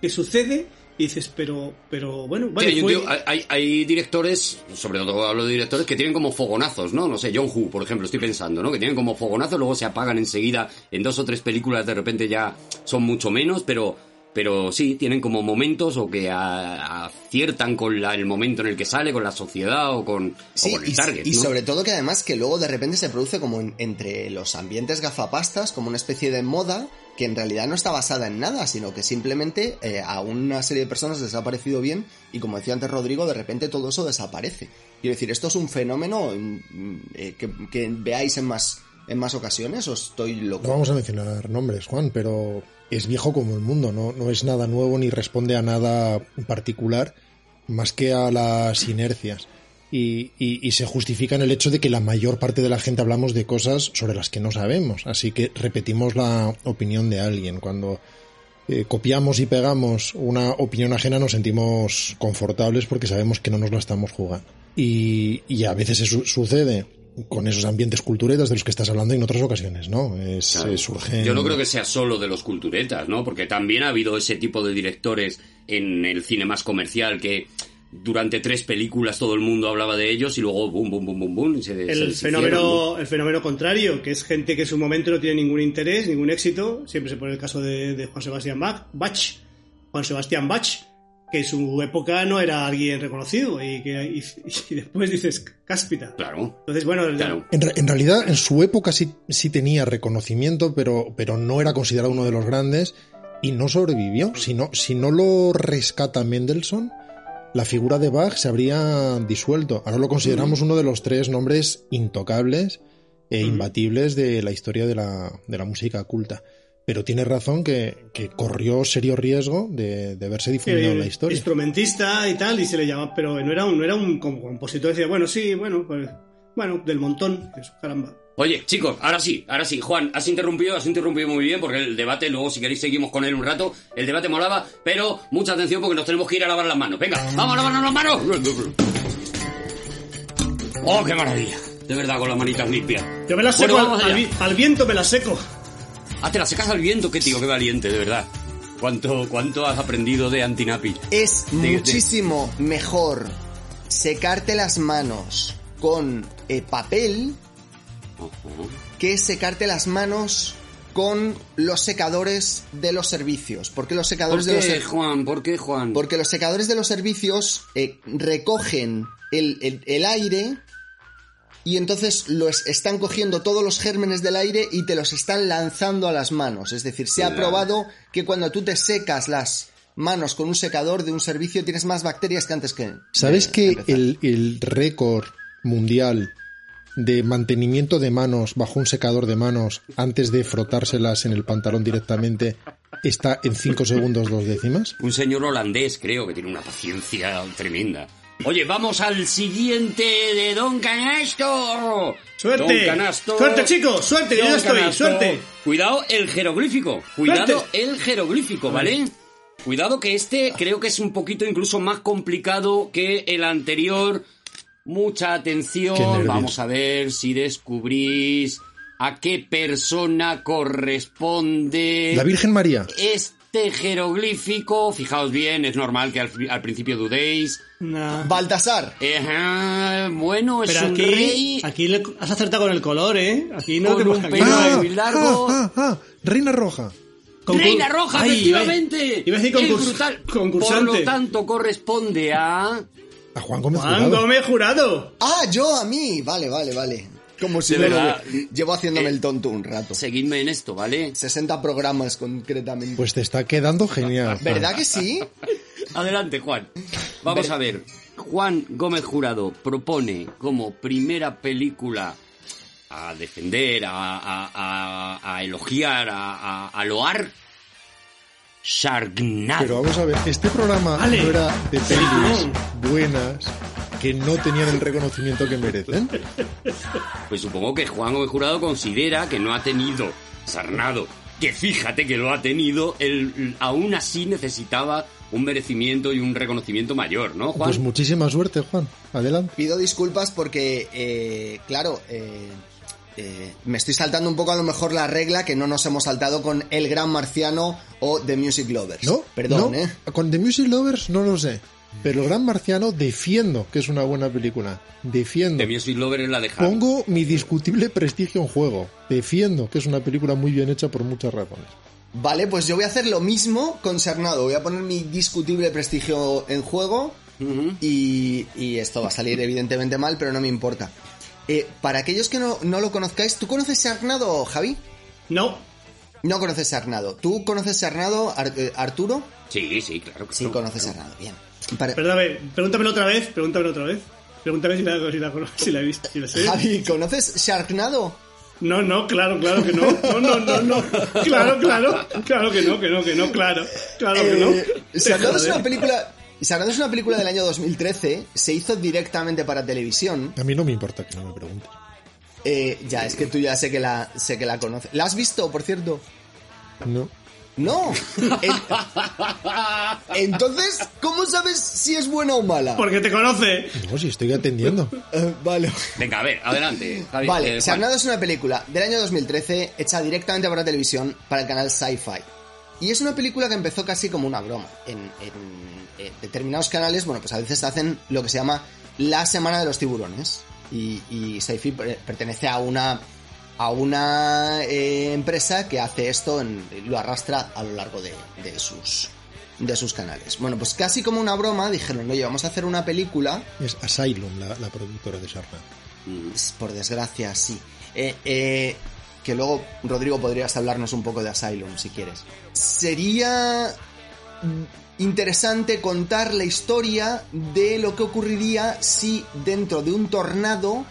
que sucede y dices, pero, pero bueno, hay, hay, directores, sobre todo hablo de directores, que tienen como fogonazos, ¿no? No sé, John Woo, por ejemplo, estoy pensando, ¿no? Que tienen como fogonazos, luego se apagan enseguida, en dos o tres películas de repente ya son mucho menos, pero pero sí, tienen como momentos o que aciertan con el momento en el que sale, con la sociedad o con, el target. Y, sobre todo que además que luego de repente se produce como entre los ambientes gafapastas, como una especie de moda que en realidad no está basada en nada, sino que simplemente eh, a una serie de personas les ha parecido bien y como decía antes Rodrigo, de repente todo eso desaparece. Quiero decir, esto es un fenómeno mm, eh, que, veáis en más en más ocasiones o estoy loco? No vamos a mencionar nombres, Juan, pero es viejo como el mundo, no, no es nada nuevo ni responde a nada particular más que a las inercias. Y, y, se justifica en el hecho de que la mayor parte de la gente hablamos de cosas sobre las que no sabemos. Así que repetimos la opinión de alguien. Cuando eh, copiamos y pegamos una opinión ajena nos sentimos confortables porque sabemos que no nos la estamos jugando. Y, y a veces eso sucede con esos ambientes culturetas de los que estás hablando en otras ocasiones, ¿no? Es, Yo no creo que sea solo de los culturetas, ¿no? Porque también ha habido ese tipo de directores en el cine más comercial que durante tres películas todo el mundo hablaba de ellos y luego boom, boom, boom, boom, boom. el, fenómeno, el fenómeno contrario, que es gente que en su momento no tiene ningún interés, ningún éxito. Siempre se pone el caso de, de Juan Sebastián Bach, Bach, Juan Sebastián Bach, que en su época no era alguien reconocido y que y, después dices cáspita. Claro. Entonces, bueno, en, realidad en su época sí, sí tenía reconocimiento, pero, pero no era considerado uno de los grandes y no sobrevivió. Si no, si no lo rescata Mendelssohn, la figura de Bach se habría disuelto. Ahora lo consideramos uno de los tres nombres intocables e imbatibles de la historia de la, de la música culta pero tiene razón que, corrió serio riesgo de, verse difundido en la historia. Instrumentista y tal, y se le llama, pero no era un, no era un compositor, decía, bueno, sí, bueno, pues, bueno, del montón, eso, caramba. Oye, chicos, ahora sí, ahora sí. Juan, has interrumpido, has interrumpido muy bien, porque el debate, luego si queréis seguimos con él un rato. El debate molaba, pero mucha atención porque nos tenemos que ir a lavar las manos. Venga, vamos a lavarnos las manos. Oh, qué maravilla. De verdad, con las manitas limpias. Yo me las Bueno, seco vamos al, viento, me las seco. Ah, te la secas al viento, qué tío, qué valiente, de verdad. ¿Cuánto, cuánto has aprendido de Antinapi? Es De- de- muchísimo mejor secarte las manos con eh, papel Que secarte las manos con los secadores de los servicios. ¿Por qué los ¿Por secadores de los qué, servicios? Juan? ¿Por qué, Juan? Porque los secadores de los servicios eh, recogen el, el- el aire y entonces los están cogiendo todos los gérmenes del aire y te los están lanzando a las manos. Es decir, se ha probado que cuando tú te secas las manos con un secador de un servicio tienes más bacterias que antes que... ¿Sabes de que el, el récord mundial de mantenimiento de manos bajo un secador de manos antes de frotárselas en el pantalón directamente está en 5 segundos dos décimas? Un señor holandés, creo, que tiene una paciencia tremenda. Oye, vamos al siguiente de Don Canasto. ¡Suerte! Don Canasto. ¡Suerte, chicos! ¡Suerte! Yo Don estoy, Canasto. suerte. Cuidado el jeroglífico. Cuidado Suerte. el jeroglífico, ¿vale? Cuidado que este creo que es un poquito incluso más complicado que el anterior. Mucha atención. Vamos a ver si descubrís a qué persona corresponde La Virgen María. este jeroglífico, fijaos bien, es normal que al, al principio dudéis. Nah. Baltasar. Ajá, bueno, es Pero un aquí, rey aquí le- has acertado con el color, ¿eh? Aquí no Con te un pelo muy largo. ah, ah, ah, Reina Roja. Concur- Reina Roja, Ay, efectivamente. Iba a decir brutal. concursante. Por lo tanto, corresponde a... A Juan Gómez Juan Jurado. Gómez Jurado. Ah, yo a mí. Vale, vale, vale. Como si no lo Llevo haciéndome Eh, el tonto un rato. Seguidme en esto, ¿vale? 60 programas concretamente. Pues te está quedando genial. Juan. ¿Verdad que sí? Adelante, Juan. Vamos a ver. Juan Gómez Jurado propone como primera película a defender, a, a- a- a elogiar, a, a- a loar Sharknado. Pero vamos a ver, este programa Vale. no era de pelis buenas que no tenían el reconocimiento que merecen. Pues supongo que Juan Gómez Jurado considera que no ha tenido Sarnado. Que fíjate que lo ha tenido, él aún así necesitaba un merecimiento y un reconocimiento mayor, ¿no, Juan? Pues muchísima suerte, Juan. Adelante. Pido disculpas porque, eh, claro, eh, eh, me estoy saltando un poco a lo mejor la regla que no nos hemos saltado con El Gran Marciano o The Music Lovers. No, Perdón, no, ¿eh? Con The Music Lovers no lo sé. Pero el Gran Marciano defiendo que es una buena película. Defiendo. The Music Lover es la de Harry. Pongo mi discutible prestigio en juego. Defiendo que es una película muy bien hecha por muchas razones. Vale, pues yo voy a hacer lo mismo con Sarnado. Voy a poner mi discutible prestigio en juego y, y esto va a salir evidentemente mal, pero no me importa. Eh, para aquellos que no, no lo conozcáis, ¿tú conoces Sarnado, Javi? No. No conoces Sarnado. ¿Tú conoces Sarnado, Ar- eh, Arturo? Sí, sí, claro que Sí, conoces Sarnado, bien. Para- Perdóname, pregúntamelo otra vez, pregúntamelo otra vez. Pregúntame si la, si la, si la he visto, si la sé. Javi, ¿conoces Sharknado? No, no, claro, claro que no. No, no, no, no. Claro, claro. Claro que no, que no, que no, claro. Claro que no. Eh, Sharknado es una película... Sharknado es una película del año 2013, se hizo directamente para televisión. A mí no me importa que no me preguntes. Eh, ya, es que tú ya sé que la, sé que la conoces. ¿La has visto, por cierto? No. No. En- Entonces, ¿cómo sabes si es buena o mala? Porque te conoce. No, si estoy atendiendo. Eh, vale. Venga, a ver, adelante. Javi. Vale, Eh. Sarnado es una película del año 2013 hecha directamente para televisión para el canal Sci-Fi. Y es una película que empezó casi como una broma. En, en- en determinados canales, bueno, pues a veces hacen lo que se llama la Semana de los Tiburones. Y, y Sci-Fi pertenece a una a una eh, empresa que hace esto, en- lo arrastra a lo largo de, de sus de sus canales. Bueno, pues casi como una broma dijeron, oye, vamos a hacer una película Es Asylum, la, la productora de Sharknado. por desgracia, sí. Eh, eh, que luego, Rodrigo, podrías hablarnos un poco de Asylum, si quieres. Sería mm, interesante contar la historia de lo que ocurriría si dentro de un tornado,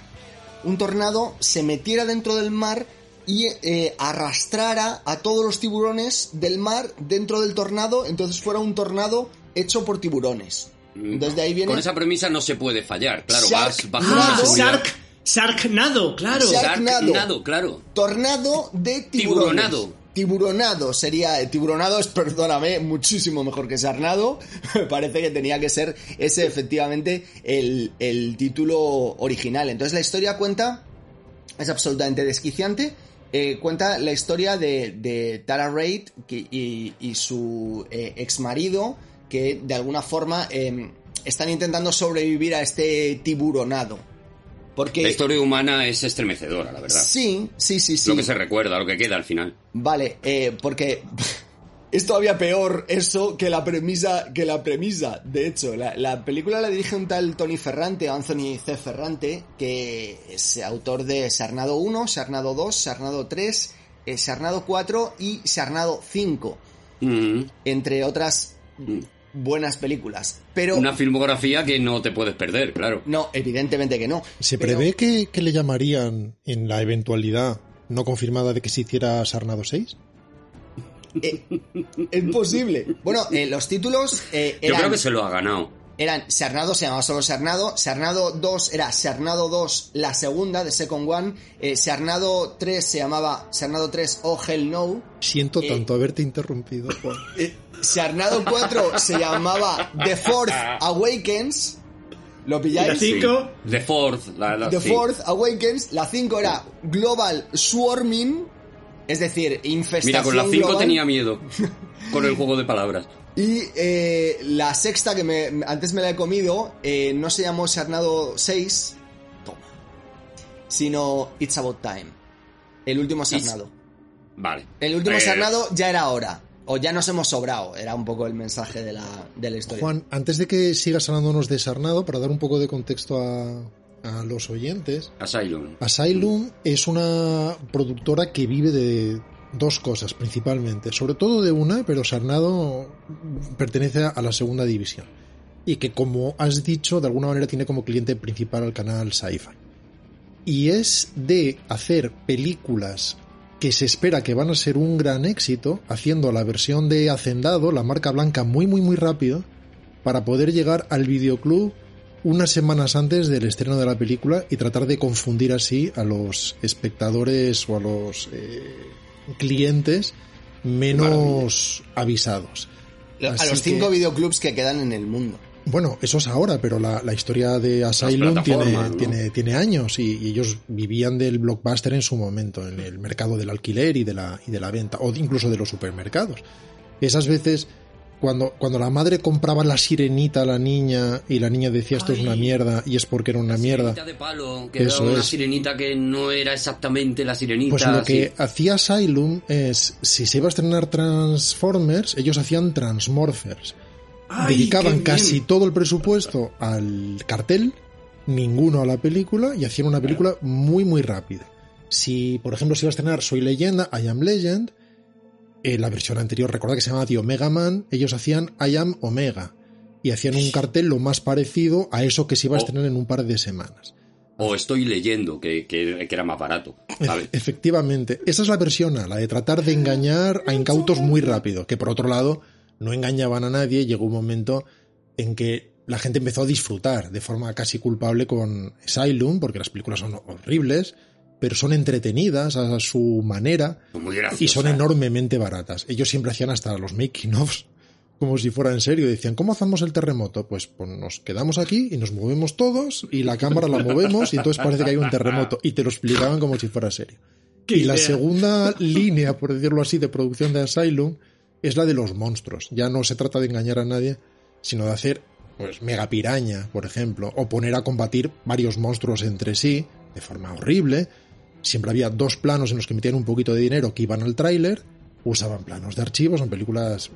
un tornado se metiera dentro del mar y eh, arrastrara a todos los tiburones del mar dentro del tornado, entonces fuera un tornado hecho por tiburones. Entonces de ahí viene... Con esa premisa no se puede fallar, claro, Shark- vas bajo Ah, la seguridad. Shark, Sharknado, claro. Sharknado. Sharknado, claro. Tornado de tiburones. Tiburonado. Tiburonado sería. Tiburonado es, perdóname, muchísimo mejor que Sarnado. Me parece que tenía que ser ese efectivamente el, el título original. Entonces la historia cuenta. Es absolutamente desquiciante. Eh, cuenta la historia de, Tara Reid y, su eh, ex marido que de alguna forma eh, están intentando sobrevivir a este tiburonado. Porque... La historia humana es estremecedora, la verdad. Sí, sí, sí, sí. Lo que se recuerda, lo que queda al final. Vale, eh, porque es todavía peor eso que la premisa, que la premisa. De hecho, la, la película la dirige un tal Tony Ferrante, Anthony C. Ferrante, que es autor de Sarnado 1, Sarnado 2, Sarnado 3, eh, Sarnado 4 y Sarnado 5, Mm. entre otras buenas películas. Pero Una filmografía que no te puedes perder, claro. no, evidentemente que no. ¿Se Pero- prevé que, que le llamarían en la eventualidad no confirmada de que se hiciera Sarnado 6? Eh, es posible. Bueno, eh, los títulos eh, Yo creo que se lo ha ganado. Eran Sarnado, se llamaba solo Sarnado, Sarnado 2 era Sarnado 2, la segunda de Second One, eh, Sarnado 3 se llamaba Sarnado 3 Oh Hell No, Siento Eh. tanto haberte interrumpido, Juan. eh, Sarnado 4 se llamaba The Fourth Awakens, ¿lo Y la pilláis? Sí. 5, The Fourth. La, la- The sí. Fourth Awakens, la 5 era Global Swarming, es decir, infestación Mira, con la 5 global. tenía miedo. Con el juego de palabras. Y eh, la sexta, que me, antes me la he comido, eh, no se llamó Sarnado 6, toma, sino It's About Time. El último Sarnado. Vale. El último Eh, Sarnado ya era hora. O ya nos hemos sobrado. Era un poco el mensaje de la, de la historia. Juan, antes de que sigas hablándonos de Sarnado, para dar un poco de contexto a, a los oyentes, Asylum. Asylum es una productora que vive de dos cosas principalmente, sobre todo de una, pero Sarnado pertenece a la segunda división y que como has dicho de alguna manera tiene como cliente principal al canal Sci-Fi. Y es de hacer películas que se espera que van a ser un gran éxito, haciendo la versión de Hacendado, la marca blanca, muy muy muy rápido, para poder llegar al videoclub unas semanas antes del estreno de la película y tratar de confundir así a los espectadores o a los eh, clientes menos avisados. a los que- cinco videoclubs que quedan en el mundo. Bueno, eso es ahora, pero la, la historia de Asylum tiene, tiene, tiene años y, y ellos vivían del blockbuster en su momento, en el mercado del alquiler y de la, y de la venta, o incluso de los supermercados. Esas veces, cuando, cuando la madre compraba la sirenita a la niña y la niña decía esto es una mierda y es porque era una mierda, Sirenita de palo, que Eso era una es. sirenita que no era exactamente la sirenita. Pues lo que hacía Asylum es, si se iba a estrenar Transformers, ellos hacían Transmorphers. Ay, Dedicaban casi bien. todo el presupuesto al cartel, ninguno a la película, y hacían una película muy, muy rápida. Si, por ejemplo, se iba a estrenar Soy Leyenda, I Am Legend, eh, la versión anterior, recuerda que se llamaba The Omega Man, ellos hacían I Am Omega. Y hacían un cartel lo más parecido a eso que se iba a estrenar en un par de semanas. O estoy leyendo, que, que- que era más barato. ¿sabes? Efectivamente, esa es la versión A, la de tratar de engañar a incautos muy rápido, que por otro lado no engañaban a nadie, llegó un momento en que la gente empezó a disfrutar de forma casi culpable con Asylum, porque las películas son horribles, pero son entretenidas a su manera muy y son enormemente baratas. Ellos siempre hacían hasta los making ofs como si fuera en serio. Decían, ¿cómo hacemos el terremoto? Pues, pues nos quedamos aquí y nos movemos todos y la cámara la movemos y entonces parece que hay un terremoto. Y te lo explicaban como si fuera serio. Y la segunda línea, por decirlo así, de producción de Asylum es la de los monstruos. Ya no se trata de engañar a nadie, sino de hacer pues mega piraña, por ejemplo, o poner a combatir varios monstruos entre sí de forma horrible. Siempre había dos planos en los que metían un poquito de dinero que iban al tráiler, usaban planos de archivos, son películas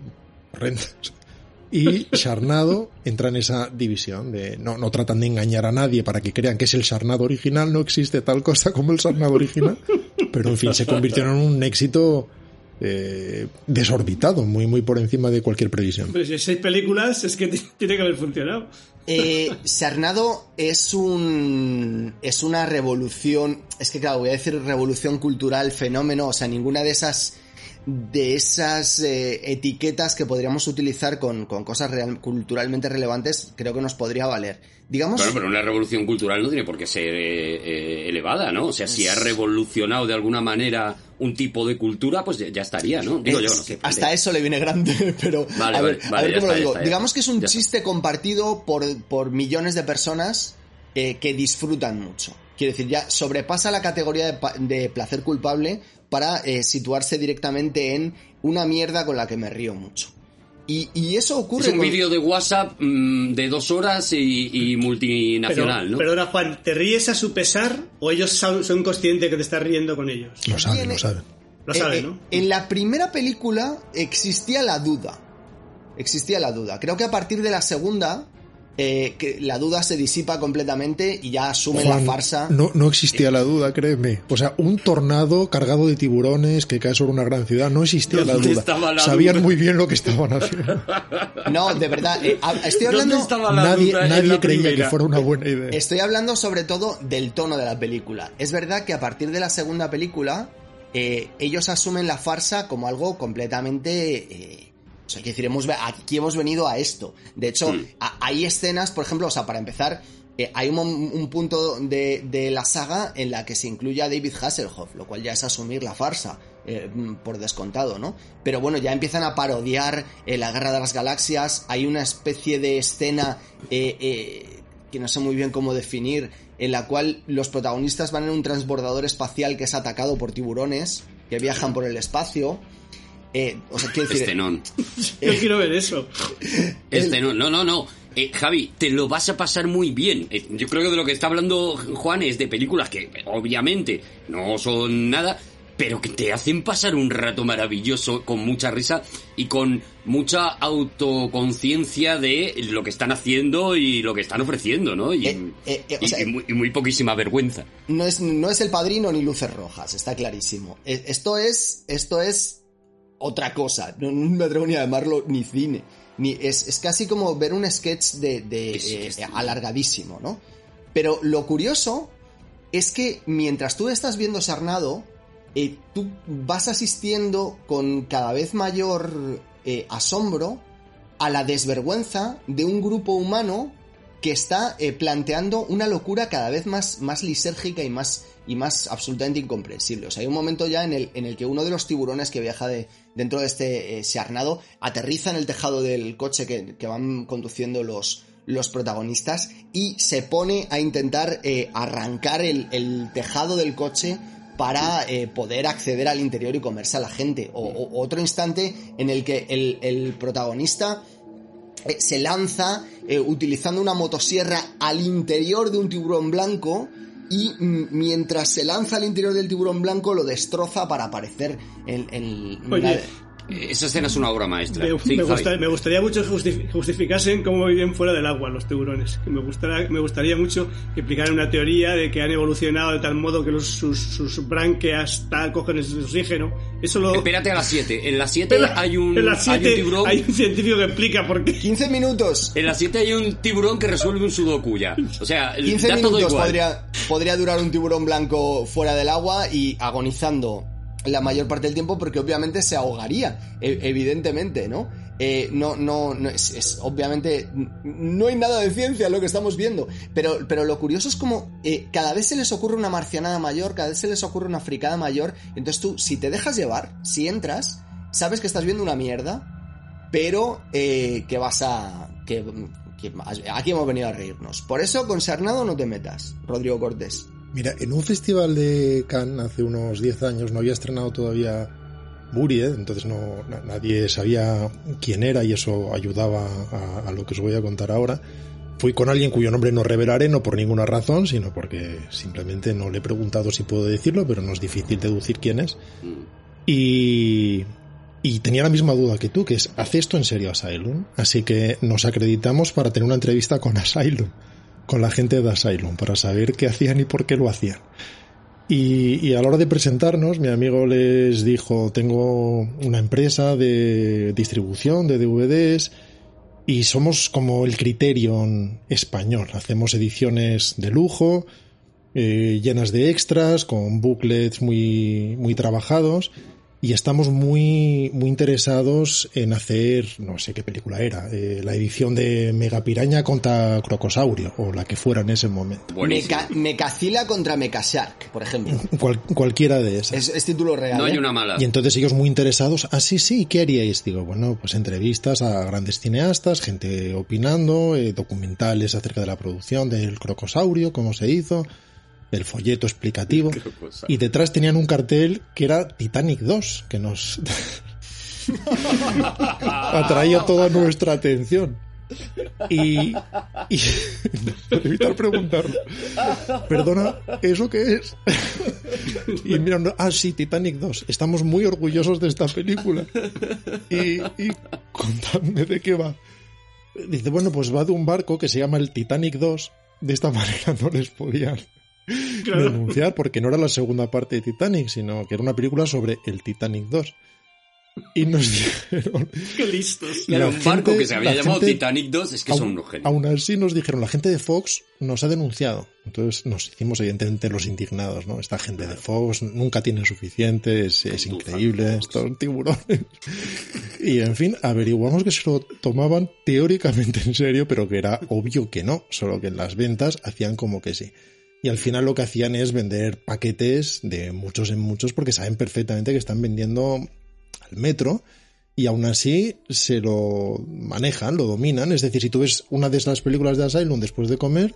horrendas. Y Charnado entra en esa división de no, no tratan de engañar a nadie para que crean que es el Charnado original, no existe tal cosa como el Charnado original, pero en fin, se convirtieron en un éxito eh, desorbitado, muy, muy por encima de cualquier previsión. Si seis películas, es que tiene que haber funcionado. Eh, Sarnado es un. es una revolución. Es que claro, voy a decir revolución cultural, fenómeno. O sea, ninguna de esas de esas eh, etiquetas que podríamos utilizar con, con cosas real- culturalmente relevantes, creo que nos podría valer. Digamos, Claro, pero una revolución cultural no tiene por qué ser eh, eh, elevada, ¿no? O sea, si ha revolucionado de alguna manera un tipo de cultura, pues ya, estaría, ¿no? Digo es- yo, no sé. hasta eso le viene grande, pero Vale, a ver, vale, a ver cómo lo digo. está, Digamos que es un está. chiste compartido por, por millones de personas eh, que disfrutan mucho. Quiero decir, ya sobrepasa la categoría de placer culpable para eh, situarse directamente en una mierda con la que me río mucho. Y, y eso ocurre Es un con- vídeo de WhatsApp mm, de dos horas y, y multinacional, pero, ¿no? pero ahora, Juan, ¿te ríes a su pesar o ellos son, son conscientes que te estás riendo con ellos? Lo saben, lo saben. Lo Eh, saben, eh, ¿no? En la primera película existía la duda. Existía la duda. Creo que a partir de la segunda, eh, que la duda se disipa completamente y ya asumen Juan, la farsa. No, no existía la duda, créeme. O sea, un tornado cargado de tiburones que cae sobre una gran ciudad, no existía la ¿Dónde duda. la Sabían duda? muy bien lo que estaban haciendo. No, de verdad. eh, estoy ¿Dónde hablando. estaba la nadie duda nadie la creía primera? que fuera una buena idea. Estoy hablando sobre todo del tono de la película. Es verdad que a partir de la segunda película, eh, ellos asumen la farsa como algo completamente. O sea, que decir, hemos aquí hemos venido a esto. De hecho, a- hay escenas, por ejemplo, o sea, para empezar, eh, hay un, punto de, de la saga en la que se incluye a David Hasselhoff, lo cual ya es asumir la farsa. eh, mm, por descontado, ¿no? Pero bueno, ya empiezan a parodiar eh, la Guerra de las Galaxias, hay una especie de escena eh, eh, que no sé muy bien cómo definir, en la cual los protagonistas van en un transbordador espacial que es atacado por tiburones que viajan por el espacio. Eh, o sea, quiero decir, Escenón. Yo quiero ver eso. Escenón. No, no, no. Eh, Javi, te lo vas a pasar muy bien. Eh, yo creo que de lo que está hablando Juan es de películas que obviamente no son nada, pero que te hacen pasar un rato maravilloso con mucha risa y con mucha autoconciencia de lo que están haciendo y lo que están ofreciendo, ¿no? Y, Eh, eh, eh, o y- sea, y muy, y muy poquísima vergüenza. no es, no es el padrino ni luces rojas, está clarísimo. Eh, Esto es, esto es otra cosa. No, no me atrevo ni a llamarlo ni cine. Ni, es, es casi como ver un sketch de, de, eh, alargadísimo, ¿no? Pero lo curioso es que mientras tú estás viendo Sarnado, eh, tú vas asistiendo con cada vez mayor eh, asombro a la desvergüenza de un grupo humano que está eh, planteando una locura cada vez más, más lisérgica y más, y más absolutamente incomprensible. O sea, hay un momento ya en el, en el que uno de los tiburones que viaja de, dentro de este eh, aterriza en el tejado del coche que, que van conduciendo los, los protagonistas y se pone a intentar eh, arrancar el, el tejado del coche para eh, poder acceder al interior y comerse a la gente. O, o- otro instante en el que el, el protagonista eh, se lanza eh, utilizando una motosierra al interior de un tiburón blanco y mientras se lanza al interior del tiburón blanco lo destroza para aparecer en, en Oye, Esa escena es una obra maestra. Me, Sí, me gusta- me gustaría mucho justi- justificasen cómo viven fuera del agua los tiburones. Que me, gustaría, me gustaría mucho que explicaran una teoría de que han evolucionado de tal modo que los, sus, sus branquias tal, cogen el oxígeno. Eso lo... Espérate a las 7. En las 7 En la- hay un, en las hay un siete tiburón. hay un científico que explica por qué. 15 minutos En las 7 hay un tiburón que resuelve un sudoku ya. O sea, 15 da todo minutos igual. podría, podría durar un tiburón blanco fuera del agua y agonizando la mayor parte del tiempo porque obviamente se ahogaría, e- evidentemente, ¿no? Eh, no, no, no es, obviamente no hay nada de ciencia en lo que estamos viendo, pero, pero lo curioso es como eh, cada vez se les ocurre una marcianada mayor, cada vez se les ocurre una fricada mayor, entonces tú, si te dejas llevar, si entras, sabes que estás viendo una mierda, pero eh, que vas a... Que aquí hemos venido a reírnos. Por eso con Sarnado no te metas, Rodrigo Cortés. Mira, en un festival de Cannes hace unos 10 años no había estrenado todavía Buried, entonces no na- nadie sabía quién era y eso ayudaba a, a lo que os voy a contar ahora. Fui con alguien cuyo nombre no revelaré, no por ninguna razón, sino porque simplemente no le he preguntado si puedo decirlo, pero no es difícil deducir quién es. Y, y tenía la misma duda que tú, que es, ¿hace esto en serio Asylum? Así que nos acreditamos para tener una entrevista con Asylum, con la gente de Asylum, para saber qué hacían y por qué lo hacían. Y, a la hora de presentarnos, mi amigo les dijo, tengo una empresa de distribución de DVDs y somos como el Criterion español. Hacemos ediciones de lujo, eh, llenas de extras, con booklets muy, muy trabajados y estamos muy, muy interesados en hacer, no sé qué película era, eh, la edición de Megapiraña contra Crocosaurio, o la que fuera en ese momento. Meca- Mecacila contra Mecashark, por ejemplo. Cual- cualquiera de esas. Es, es título real. No hay ¿eh? una mala. Y entonces ellos muy interesados, ah, sí, sí, ¿qué haríais? Digo, bueno, pues entrevistas a grandes cineastas, gente opinando, eh, documentales acerca de la producción del crocosaurio, cómo se hizo, el folleto explicativo. Y detrás tenían un cartel que era Titanic 2, que nos atraía toda nuestra atención. Y, y para evitar preguntarlo, perdona, ¿eso qué es? Y mira, no- ah, sí, Titanic 2. Estamos muy orgullosos de esta película. Y, y contadme de qué va. Dice, bueno, pues va de un barco que se llama el Titanic 2. De esta manera no les podían Claro. denunciar porque no era la segunda parte de Titanic, sino que era una película sobre el Titanic 2. Y nos dijeron, Qué listos. Era la un barco gente- que se había la llamado gente- Titanic 2, es que son aún, unos genios. aún así nos dijeron, la gente de Fox nos ha denunciado. Entonces nos hicimos evidentemente los indignados, ¿no? Esta gente de Fox nunca tiene suficiente, es, es increíble, estos tiburones. Y en fin, averiguamos que se lo tomaban teóricamente en serio, pero que era obvio que no, solo que en las ventas hacían como que sí. Y al final lo que hacían es vender paquetes de muchos en muchos porque saben perfectamente que están vendiendo al metro y aún así se lo manejan, lo dominan. Es decir, si tú ves una de esas películas de Asylum después de comer,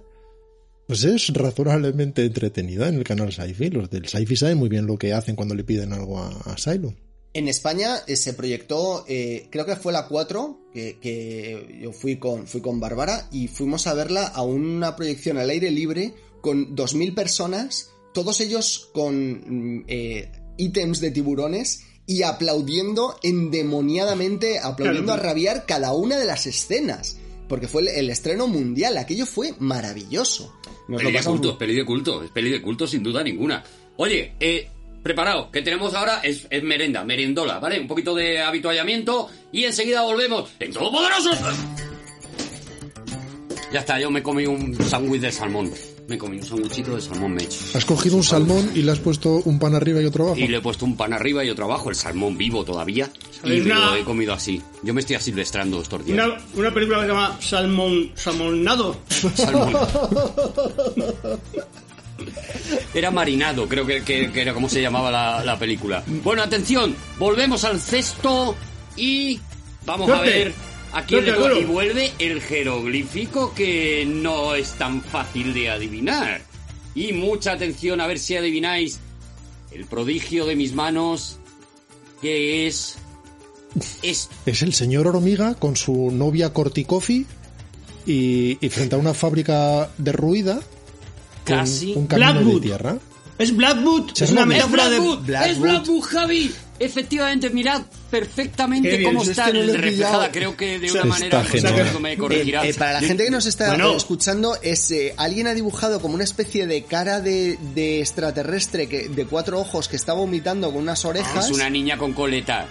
pues es razonablemente entretenida en el canal Sci-Fi. Los del Sci-Fi saben muy bien lo que hacen cuando le piden algo a Asylum. En España eh, se proyectó, eh, creo que fue la 4, que, yo fui con, fui con Bárbara y fuimos a verla a una proyección al aire libre con 2.000 personas, todos ellos con mm, eh, ítems de tiburones y aplaudiendo endemoniadamente, aplaudiendo Claro. a rabiar cada una de las escenas. Porque fue el, el estreno mundial, aquello fue maravilloso. Nos Peli lo de culto, es peli de culto, es peli de culto sin duda ninguna. Oye, eh, preparado, que tenemos ahora es, es merenda, merendola, ¿vale? Un poquito de habituallamiento y enseguida volvemos en Todopoderosos. Ya está, yo me comí un sándwich de salmón. Me comí un sándwichito de salmón me he hecho. Has cogido un salmón y le has puesto un pan arriba y otro abajo. Y le he puesto un pan arriba y otro abajo, el salmón vivo todavía. Y ¿Sabéis me una- lo he comido así. Yo me estoy asilvestrando estos días. Una, una película que se llama Salmon, Salmonado. Salmón. Era marinado, creo que, que- que era como se llamaba la, la película. Bueno, atención, volvemos al cesto y vamos a ver a quién le Suerte, toca. Y vuelve el jeroglífico que no es tan fácil de adivinar. Y mucha atención a ver si adivináis el prodigio de mis manos, que es esto. Es el señor hormiga con su novia Corticofi y, y frente a una fábrica derruida Casi. un camino de tierra. Es Blackwood. Es una metáfora de. Blackwood. es Blackwood, Javi. Efectivamente, mirad perfectamente cómo yo está este no reflejada. Creo que de O sea, una está manera. Rodrigo me corregirá. Eh, eh, para la gente que nos está Bueno. escuchando, es eh, alguien ha dibujado como una especie de cara de, de extraterrestre que, de cuatro ojos que está vomitando con unas orejas. Es una niña con coleta.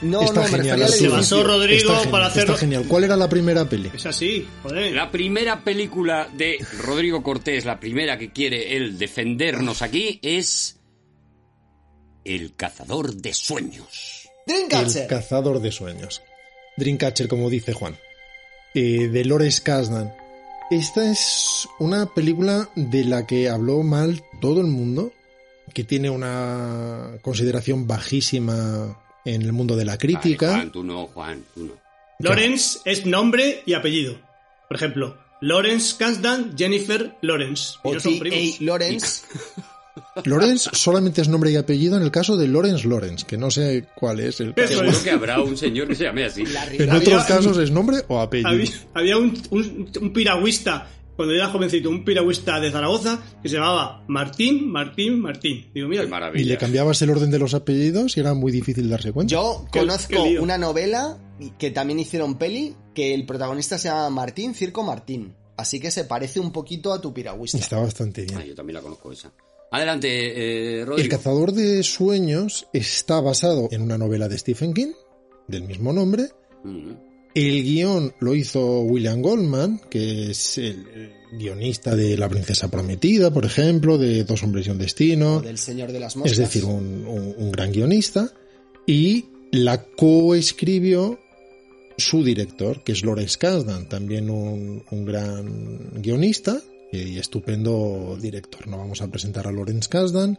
No, está no, me genial. al Se basó Rodrigo Está para hacer. está genial. ¿Cuál era la primera peli? Es así, joder. La primera película de Rodrigo Cortés, la primera que quiere él defendernos aquí, es El cazador de sueños. El Dreamcatcher. cazador de sueños. Dreamcatcher, como dice Juan. Eh, de Lores Kasdan. Esta es una película de la que habló mal todo el mundo, que tiene una consideración bajísima en el mundo de la crítica. Vale, Juan, tú no, Juan, tú no. Lawrence es nombre y apellido. Por ejemplo, Lawrence Kasdan, Jennifer Lawrence. Y O no son primos. Lawrence. Lawrence solamente es nombre y apellido en el caso de Lawrence Lawrence, que no sé cuál es el caso. Eso Seguro que habrá un señor que se llame así. En Había- otros casos es nombre o apellido. Había, había un, un, un piragüista, cuando yo era jovencito, un piragüista de Zaragoza que se llamaba Martín, Martín, Martín. Digo, mira, Qué Y maravilla. le cambiabas el orden de los apellidos y era muy difícil darse cuenta. Yo conozco qué una novela que también hicieron peli que el protagonista se llama Martín Circo Martín. Así que se parece un poquito a tu piragüista. Está bastante bien. Ah, yo también la conozco esa. Adelante, eh, El cazador de sueños está basado en una novela de Stephen King, del mismo nombre. Mm. El guion lo hizo William Goldman, que es el guionista de La Princesa Prometida, por ejemplo, de Dos Hombres y un Destino. O del Señor de las Moscas. Es decir, un, un- un gran guionista. Y la coescribió su director, que es Lawrence Kasdan, también un, un gran guionista y estupendo director. No vamos a presentar a Lawrence Kasdan,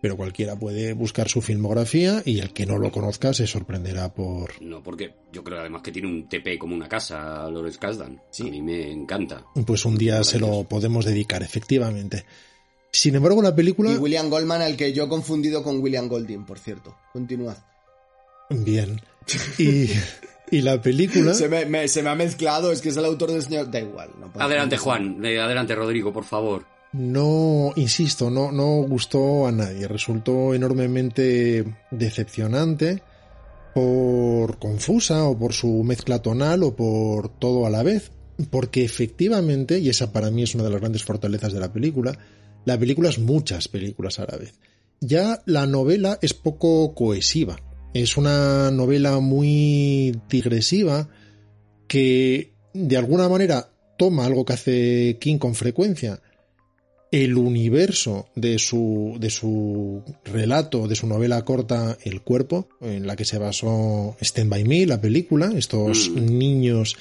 pero cualquiera puede buscar su filmografía y el que no lo conozca se sorprenderá por... No, porque yo creo además que tiene un TP como una casa, Lawrence Kasdan. A mí me encanta. Pues un día se lo podemos dedicar, efectivamente. Sin embargo, la película... Y William Goldman, al que yo he confundido con William Golding, por cierto. Continuad. Bien. Y, y la película... Se me, me- se me ha mezclado, es que es el autor del señor. Da igual. no pasa Adelante. Juan. Eh, adelante, Rodrigo, por favor. no, insisto, no, no gustó a nadie. Resultó enormemente decepcionante por confusa o por su mezcla tonal o por todo a la vez. Porque efectivamente, y esa para mí es una de las grandes fortalezas de la película, la película es muchas películas a la vez. Ya la novela es poco cohesiva. Es una novela muy digresiva que de alguna manera toma algo que hace King con frecuencia, el universo de su, de su relato, de su novela corta El cuerpo, en la que se basó Stand By Me, la película, estos Mm. niños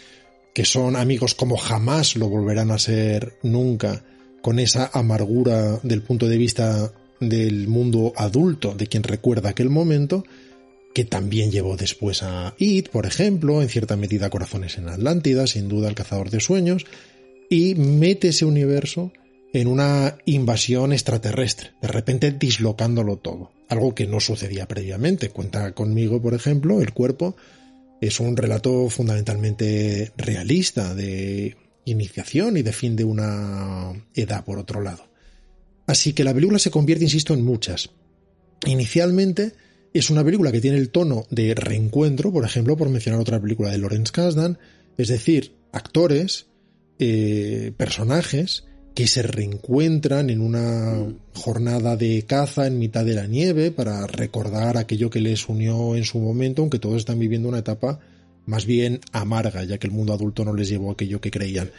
que son amigos como jamás lo volverán a ser nunca, con esa amargura del punto de vista del mundo adulto de quien recuerda aquel momento, que también llevó después a It, por ejemplo, en cierta medida Corazones en Atlántida, sin duda El Cazador de Sueños, y mete ese universo en una invasión extraterrestre, de repente dislocándolo todo, algo que no sucedía previamente. Cuenta conmigo, por ejemplo, El Cuerpo es un relato fundamentalmente realista de iniciación y de fin de una edad, por otro lado. Así que la película se convierte, insisto, en muchas. Inicialmente es una película que tiene el tono de reencuentro, por ejemplo, por mencionar otra película de Lawrence Kasdan, es decir, actores, eh, personajes que se reencuentran en una jornada de caza en mitad de la nieve para recordar aquello que les unió en su momento, aunque todos están viviendo una etapa más bien amarga, ya que el mundo adulto no les llevó aquello que creían.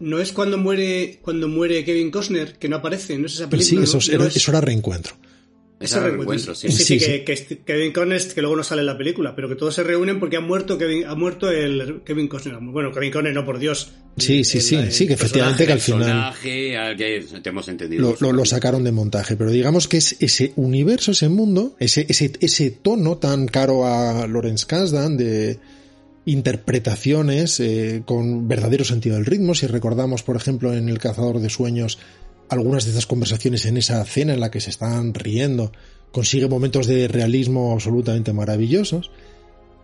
No es cuando muere cuando muere Kevin Costner, que no aparece, no es esa película. Sí, ¿no? eso, No era, es- eso era reencuentro. Ese reencuentro, sí. Sí, sí, Sí, que, sí. que es- Kevin Costner, que luego no sale en la película, pero que todos se reúnen porque ha muerto Kevin, ha muerto el Kevin Costner. Bueno, Kevin Costner, no por Dios. Sí, sí, El- sí, el sí, que efectivamente que al final Personaje, al que te hemos entendido. lo, lo- lo sacaron de montaje, pero digamos que es ese universo, ese mundo, ese, ese, ese tono tan caro a Lawrence Kasdan de interpretaciones eh, con verdadero sentido del ritmo. Si recordamos, por ejemplo, en El Cazador de Sueños, algunas de esas conversaciones en esa cena en la que se están riendo, consigue momentos de realismo absolutamente maravillosos.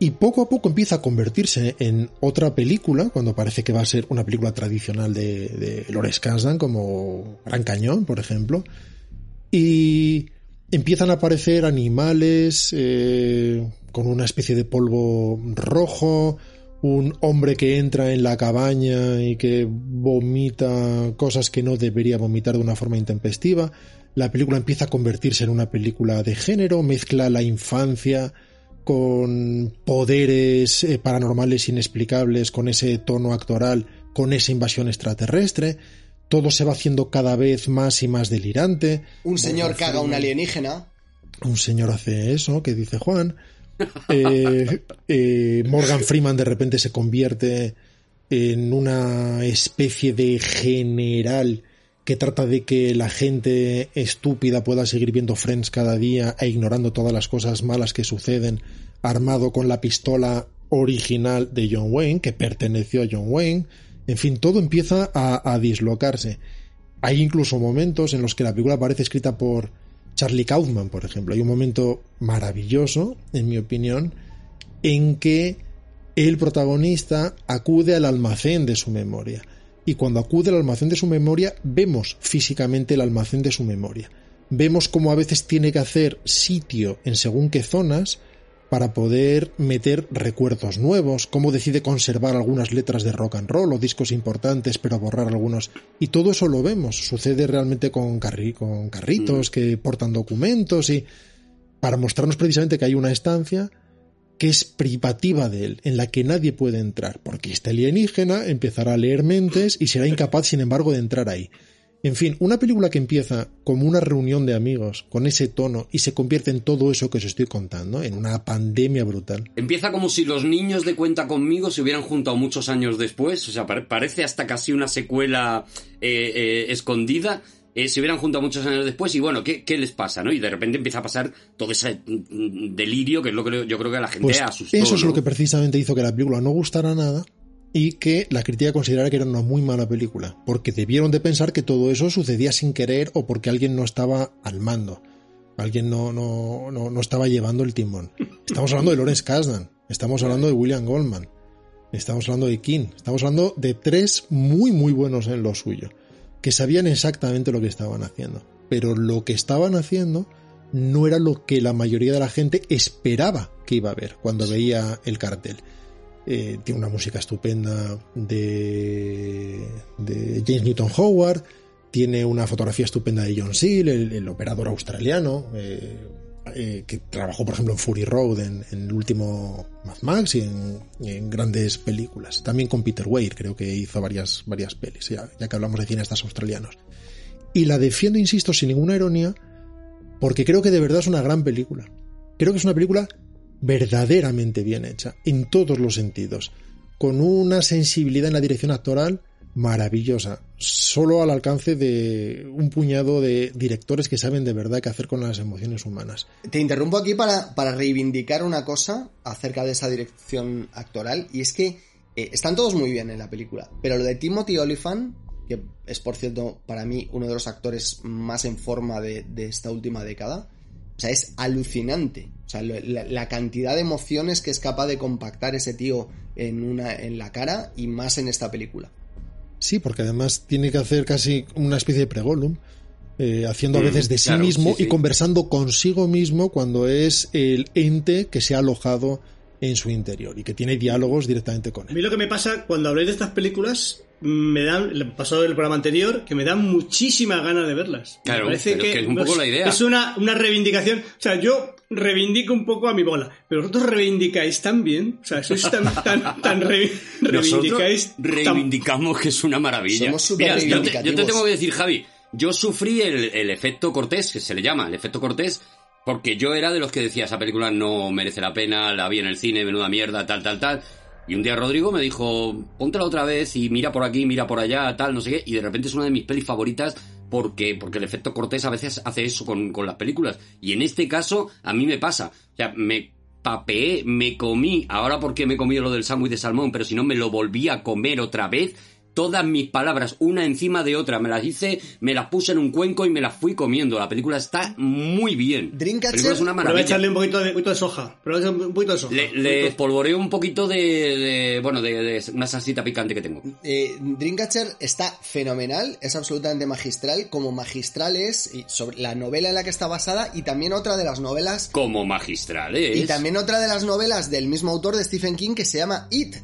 Y poco a poco empieza a convertirse en otra película, cuando parece que va a ser una película tradicional de, de Lawrence como Gran Cañón, por ejemplo. Y empiezan a aparecer animales eh, con una especie de polvo rojo, un hombre que entra en la cabaña y que vomita cosas que no debería vomitar de una forma intempestiva. La película empieza a convertirse en una película de género, mezcla la infancia con poderes eh, paranormales inexplicables, con ese tono actoral, con esa invasión extraterrestre. Todo se va haciendo cada vez más y más delirante. Un señor caga a un alienígena. Un señor hace eso, que dice Juan. Eh, eh, Morgan Freeman de repente se convierte en una especie de general que trata de que la gente estúpida pueda seguir viendo Friends cada día e ignorando todas las cosas malas que suceden, armado con la pistola original de John Wayne, que perteneció a John Wayne. En fin, todo empieza a, a dislocarse. Hay incluso momentos en los que la película parece escrita por Charlie Kaufman, por ejemplo. Hay un momento maravilloso, en mi opinión, en que el protagonista acude al almacén de su memoria. Y cuando acude al almacén de su memoria, vemos físicamente el almacén de su memoria. Vemos cómo a veces tiene que hacer sitio en según qué zonas para poder meter recuerdos nuevos, cómo decide conservar algunas letras de rock and roll o discos importantes pero borrar algunos. Y todo eso lo vemos, sucede realmente con, carri con carritos que portan documentos y para mostrarnos precisamente que hay una estancia que es privativa de él, en la que nadie puede entrar, porque este alienígena empezará a leer mentes y será incapaz, sin embargo, de entrar ahí. En fin, una película que empieza como una reunión de amigos, con ese tono, y se convierte en todo eso que os estoy contando, en una pandemia brutal. Empieza como si los niños de Cuenta conmigo se hubieran juntado muchos años después, o sea, parece hasta casi una secuela eh, eh, escondida. Eh, se hubieran juntado muchos años después y bueno, ¿qué, les pasa? ¿no? Y de repente empieza a pasar todo ese mm, delirio que es lo que yo creo que a la gente pues asustó. Eso es lo que precisamente hizo que la película no gustara nada y que la crítica considerara que era una muy mala película, porque debieron de pensar que todo eso sucedía sin querer o porque alguien no estaba al mando, alguien no, no, no, estaba llevando el timón. Estamos hablando de Lawrence Kasdan, estamos hablando de William Goldman, estamos hablando de King, estamos hablando de tres muy muy buenos en lo suyo, que sabían exactamente lo que estaban haciendo, pero lo que estaban haciendo no era lo que la mayoría de la gente esperaba que iba a ver cuando veía el cartel. Eh, tiene una música estupenda de, James Newton Howard, tiene una fotografía estupenda de John Seal, el, operador australiano, eh, eh, que trabajó, por ejemplo, en Fury Road, en, el último Mad Max y en, grandes películas. También con Peter Weir, creo que hizo varias, varias pelis, ya, ya que hablamos de cineastas australianos. Y la defiendo, insisto, sin ninguna ironía, porque creo que de verdad es una gran película. Creo que es una película verdaderamente bien hecha, en todos los sentidos, con una sensibilidad en la dirección actoral maravillosa, solo al alcance de un puñado de directores que saben de verdad qué hacer con las emociones humanas. Te interrumpo aquí para, para reivindicar una cosa acerca de esa dirección actoral, y es que eh, están todos muy bien en la película, pero lo de Timothy Olyphant, que es por cierto para mí uno de los actores más en forma de esta última década, o sea, es alucinante. O sea, la, cantidad de emociones que es capaz de compactar ese tío en, una, en la cara y más en esta película. Sí, porque además tiene que hacer casi una especie de pregolum, eh, haciendo a mm, veces de sí mismo y conversando consigo mismo cuando es el ente que se ha alojado en su interior y que tiene diálogos directamente con él. A mí lo que me pasa cuando habláis de estas películas me dan, pasado del programa anterior, que me dan muchísimas ganas de verlas. Claro, parece que, es un poco la idea. Es una, una reivindicación. O sea, yo reivindico un poco a mi bola, pero vosotros reivindicáis también. O sea, sois tan, tan, tan reivindicáis. reivindicamos que es una maravilla. Mira, yo, te, yo, te, tengo que decir, Javi, yo sufrí el, el efecto Cortés, que se le llama, el efecto Cortés, porque yo era de los que decía, esa película no merece la pena, la vi en el cine, menuda mierda, tal, tal, tal. Y un día Rodrigo me dijo, póntela otra vez y mira por aquí, mira por allá, tal, no sé qué. Y de repente es una de mis pelis favoritas porque, porque el efecto Cortés a veces hace eso con, con las películas. Y en este caso, a mí me pasa. O sea, me papeé, me comí, ahora porque me he comido lo del sándwich de salmón, pero si no me lo volví a comer otra vez todas mis palabras una encima de otra. Me las hice, me las puse en un cuenco y me las fui comiendo. La película está muy bien. Dreamcatcher. Es una maravilla. echarle un poquito de, un poquito de soja. un poquito de soja. Le, espolvoreo un poquito de, bueno, de, una salsita picante que tengo. Eh, Dreamcatcher está fenomenal, es absolutamente magistral. Como magistral es sobre la novela en la que está basada y también otra de las novelas. Como magistral es. Y también otra de las novelas del mismo autor de Stephen King que se llama It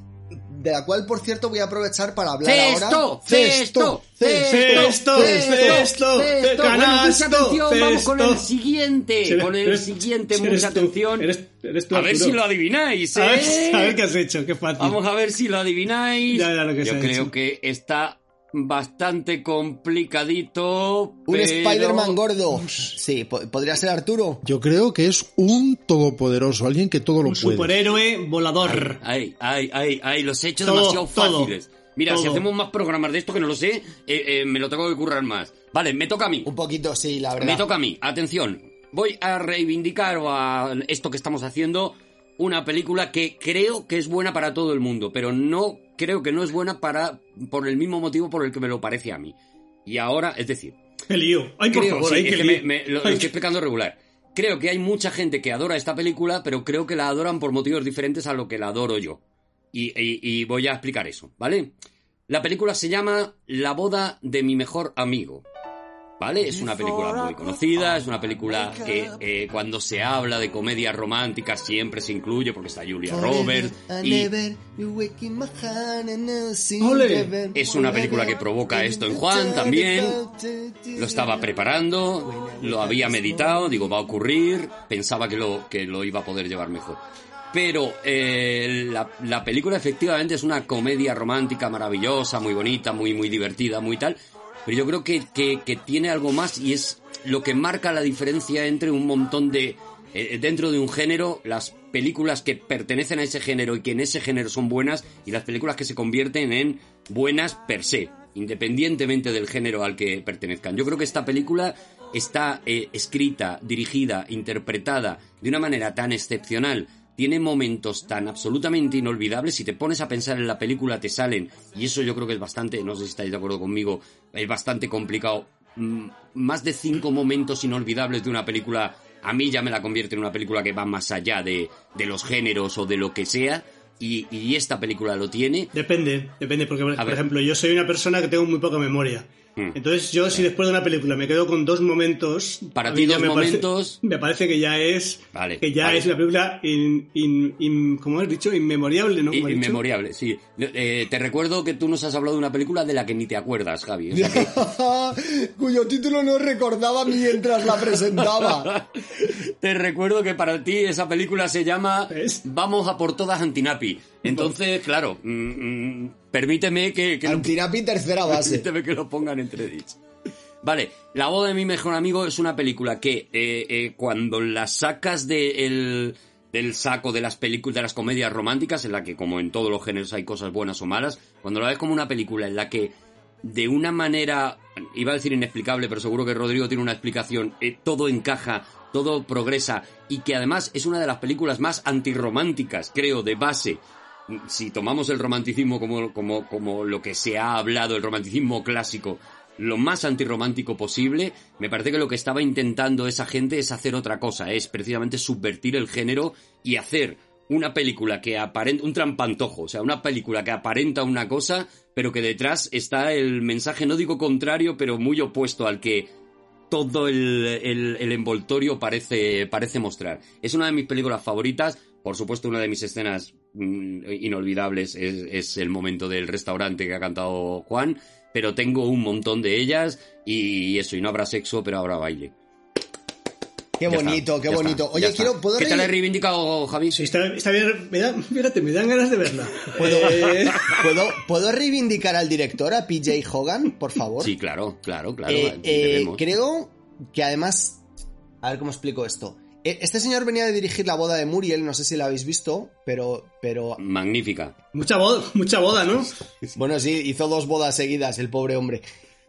de la cual, por cierto, voy a aprovechar para hablar ahora. ¡Cesto! ¡Cesto! ¡Cesto! ¡Cesto! ¡Canasto! Vamos con el siguiente. Con el siguiente, mucha atención. A ver si lo adivináis, ¿eh? A ver qué has hecho, qué fácil. Vamos a ver si lo adivináis. Yo creo que está bastante complicadito. Un Spider-Man gordo. Sí, podría ser Arturo. Yo creo que es un todopoderoso, alguien que todo lo un puede. Un superhéroe volador. Ay, ay, ay, ay, los he hecho demasiado fáciles. Mira, si hacemos más programas de esto que no lo sé, eh, eh, me lo tengo que currar más. Vale, me toca a mí. Un poquito, sí, la verdad. Me toca a mí. Atención. Voy a reivindicar a esto que estamos haciendo una película que creo que es buena para todo el mundo, pero no creo que no es buena para por el mismo motivo por el que me lo parece a mí. Y ahora, es decir, qué lío. Ay, por favor, que Me, lo, estoy explicando regular. Creo que hay mucha gente que adora esta película, pero creo que la adoran por motivos diferentes a lo que la adoro yo. y voy a explicar eso, ¿vale? La película se llama La boda de mi mejor amigo. ¿Vale? Es una película muy conocida, es una película que eh, cuando se habla de comedia romántica siempre se incluye porque está Julia Roberts y es una película que provoca esto en Juan también. Lo estaba preparando, lo había meditado, digo, va a ocurrir, pensaba que lo, que lo iba a poder llevar mejor. pero eh, la, la película efectivamente es una comedia romántica maravillosa, muy bonita, muy, muy divertida, muy tal. Pero yo creo que, que, tiene algo más y es lo que marca la diferencia entre un montón de... eh, dentro de un género, las películas que pertenecen a ese género y que en ese género son buenas y las películas que se convierten en buenas per se, independientemente del género al que pertenezcan. Yo creo que esta película está eh, escrita, dirigida, interpretada de una manera tan excepcional, tiene momentos tan absolutamente inolvidables, si te pones a pensar en la película te salen, y eso yo creo que es bastante, no sé si estáis de acuerdo conmigo, es bastante complicado, mm, más de cinco momentos inolvidables de una película, a mí ya me la convierte en una película que va más allá de, de los géneros o de lo que sea, y, y esta película lo tiene. Depende, depende, porque por, ejemplo, yo soy una persona que tengo muy poca memoria. Hmm. Entonces, yo si después de una película me quedo con dos momentos. Para ti dos me parece- momentos- me parece que ya es. Vale, que ya vale. es una película, in, in- in- ¿cómo has dicho? Inmemoriable, ¿no? Inmemoriable, sí. Eh, te recuerdo que tú nos has hablado de una película de la que ni te acuerdas, Javi. O sea que Cuyo título no recordaba mientras la presentaba. te recuerdo que para ti esa película se llama. Vamos a por todas Antinapi. Entonces, claro, mm, mm, permíteme que, que lo, Antinapi tercera base. permíteme que lo pongan entre dicho. Vale, La boda de mi mejor amigo es una película que eh, eh, cuando la sacas de el- del saco de las películas, de las comedias románticas, en la que como en todos los géneros hay cosas buenas o malas, cuando la ves como una película en la que de una manera, iba a decir inexplicable, pero seguro que Rodrigo tiene una explicación, eh, todo encaja, todo progresa, y que además es una de las películas más antirrománticas, creo, de base. Si tomamos el romanticismo como, como, como lo que se ha hablado, el romanticismo clásico, lo más antirromántico posible, me parece que lo que estaba intentando esa gente es hacer otra cosa, es precisamente subvertir el género y hacer una película que aparenta, un trampantojo, o sea, una película que aparenta una cosa, pero que detrás está el mensaje, no digo contrario, pero muy opuesto al que todo el, el- el envoltorio parece, parece mostrar. Es una de mis películas favoritas, por supuesto una de mis escenas mm, inolvidables es, es el momento del restaurante que ha cantado Juan, pero tengo un montón de ellas y eso, y no habrá sexo, pero habrá baile. Qué Ya bonito, está, qué bonito. está, Oye, quiero, está. ¿puedo ¿Qué tal he reivindicado, Javi? Sí, está, está bien. Me da, fíjate, me dan ganas de verla. ¿Puedo, Eh, ¿puedo, ¿Puedo reivindicar al director, a PJ Hogan, por favor? Sí, claro, claro, claro. Eh, eh, creo que además. A ver cómo explico esto. Eh, Este señor venía de dirigir la boda de Muriel, no sé si la habéis visto, pero. pero Magnífica. mucha boda, mucha boda, ¿no? bueno, sí, hizo dos bodas seguidas, el pobre hombre.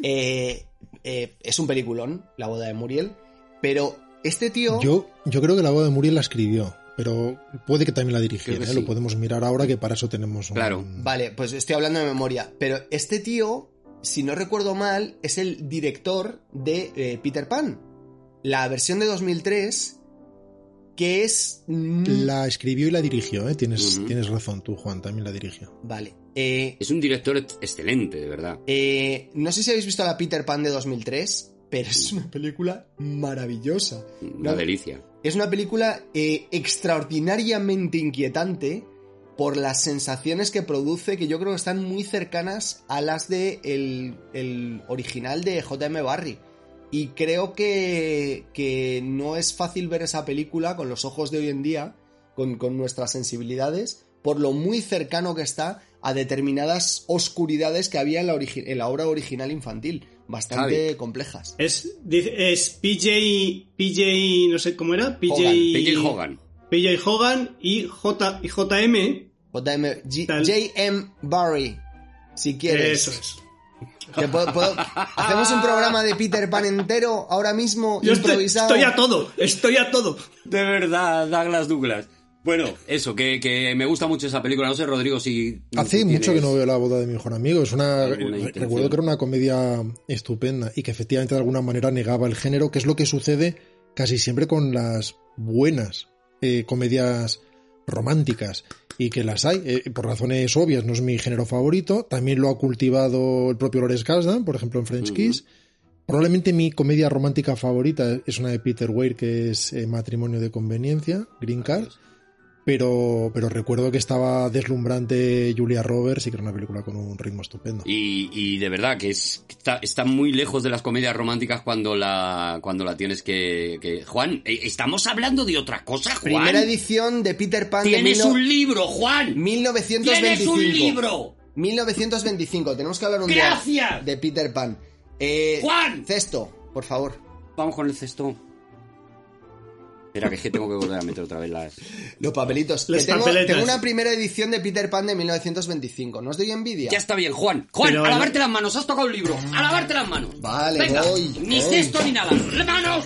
Eh, eh, es un peliculón, la boda de Muriel, pero este tío. Yo, yo creo que la boda de Muriel la escribió, pero puede que también la dirigiera. ¿eh? sí. Lo podemos mirar ahora que para eso tenemos un... Claro. Vale, pues estoy hablando de memoria. Pero este tío, si no recuerdo mal, es el director de eh, Peter Pan. La versión de 2003, que es... mm, La escribió y la dirigió, ¿eh? Tienes, tienes razón tú, Juan, también la dirigió. Vale. Eh, Es un director ex- excelente, de verdad. eh, no sé si habéis visto la Peter Pan de 2003, pero es una película maravillosa. Una No. delicia. Es una película eh, extraordinariamente inquietante por las sensaciones que produce, que yo creo que están muy cercanas a las de el, el original de J.M. Barry. Y creo que, que no es fácil ver esa película con los ojos de hoy en día, con, con nuestras sensibilidades, por lo muy cercano que está a determinadas oscuridades que había en la, origi- en la obra original infantil, bastante Javi. complejas. Es, PJ, PJ, no sé cómo era, PJ Hogan, P.J. Hogan. PJ Hogan y, J, y JM. J.M. Tal. J.M. Barry, si quieres. Eso es. Te puedo- puedo- Hacemos un programa de Peter Pan entero ahora mismo, Yo estoy, improvisado. estoy a todo, estoy a todo. De verdad, Douglas Douglas. Bueno, eso, que, que me gusta mucho esa película. No sé, Rodrigo, si... Hace mucho que no veo la boda de mi mejor amigo. Es una, recuerdo que era una comedia estupenda y que efectivamente de alguna manera negaba el género, que es lo que sucede casi siempre con las buenas eh, comedias románticas y que las hay, eh, por razones obvias, no es mi género favorito. También lo ha cultivado el propio Lawrence Kasdan, por ejemplo en French. Kiss. Probablemente mi comedia romántica favorita es una de Peter Weir que es eh, Matrimonio de Conveniencia, Green Card. Pero, pero recuerdo que estaba deslumbrante Julia Roberts y que era una película con un ritmo estupendo. Y, y de verdad que es, está, está muy lejos de las comedias románticas cuando la, cuando la tienes que, que- Juan, eh, estamos hablando de otra cosa, Juan. Primera edición de Peter Pan de Tienes mil no- un libro, Juan. 1925. Tienes un libro. 1925. Tenemos que hablar un Gracias. día de Peter Pan. Eh, Juan. Cesto, por favor. Vamos con el cesto. Espera, que es que tengo que volver a meter otra vez las... Los papelitos. Que tengo, tengo una primera edición de Peter Pan de 1925. ¿No os doy envidia? Ya está bien, Juan. Juan, Pero- a lavarte las manos. Has tocado el libro. A lavarte las manos. Vale, Venga, voy, Ni voy. cesto ni nada. ¡Las manos!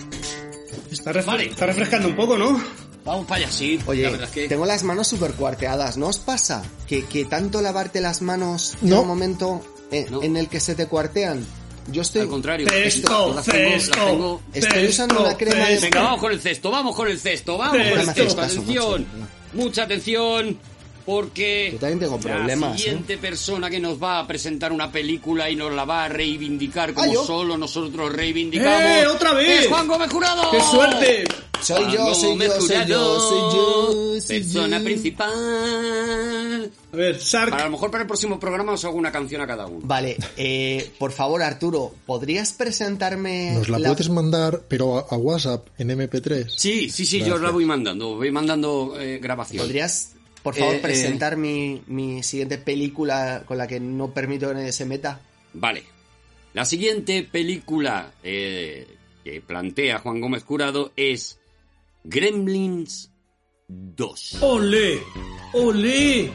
Está, refre- Vale. está refrescando un poco, ¿no? Vamos para allá, sí. Oye, la verdad es que... tengo las manos súper cuarteadas. ¿No os pasa que, que tanto lavarte las manos No. llega un momento eh, No. en el que se te cuartean? Yo estoy... Al contrario. Cesto, Las tengo- las cesto, tengo- Estoy usando una crema de- Venga, vamos con el cesto, vamos con el cesto, vamos con el Cesto. cesto. Atención, mucha atención, porque Yo también tengo problemas, la siguiente persona que nos va a presentar una película y nos la va a reivindicar como Ah, solo nosotros reivindicamos. ¡Eh, otra vez! ¡Es Juan Gómez Jurado! ¡Qué suerte! Soy yo, Juan soy Gómez yo, soy yo, Jurado, soy yo, soy Persona yo. principal. A ver, Sark. Para a lo mejor para el próximo programa os hago una canción a cada uno. Vale, eh, por favor, Arturo, ¿podrías presentarme Nos la puedes mandar, pero a, a WhatsApp, en MP3. Sí, sí, sí, yo os la voy mandando, voy mandando eh, grabación. ¿Podrías, por favor, Eh, eh. presentar mi, mi siguiente película con la que no permito que nadie se meta? Vale. La siguiente película eh, que plantea Juan Gómez Curado es Gremlins 2. ¡Ole! ¡Ole!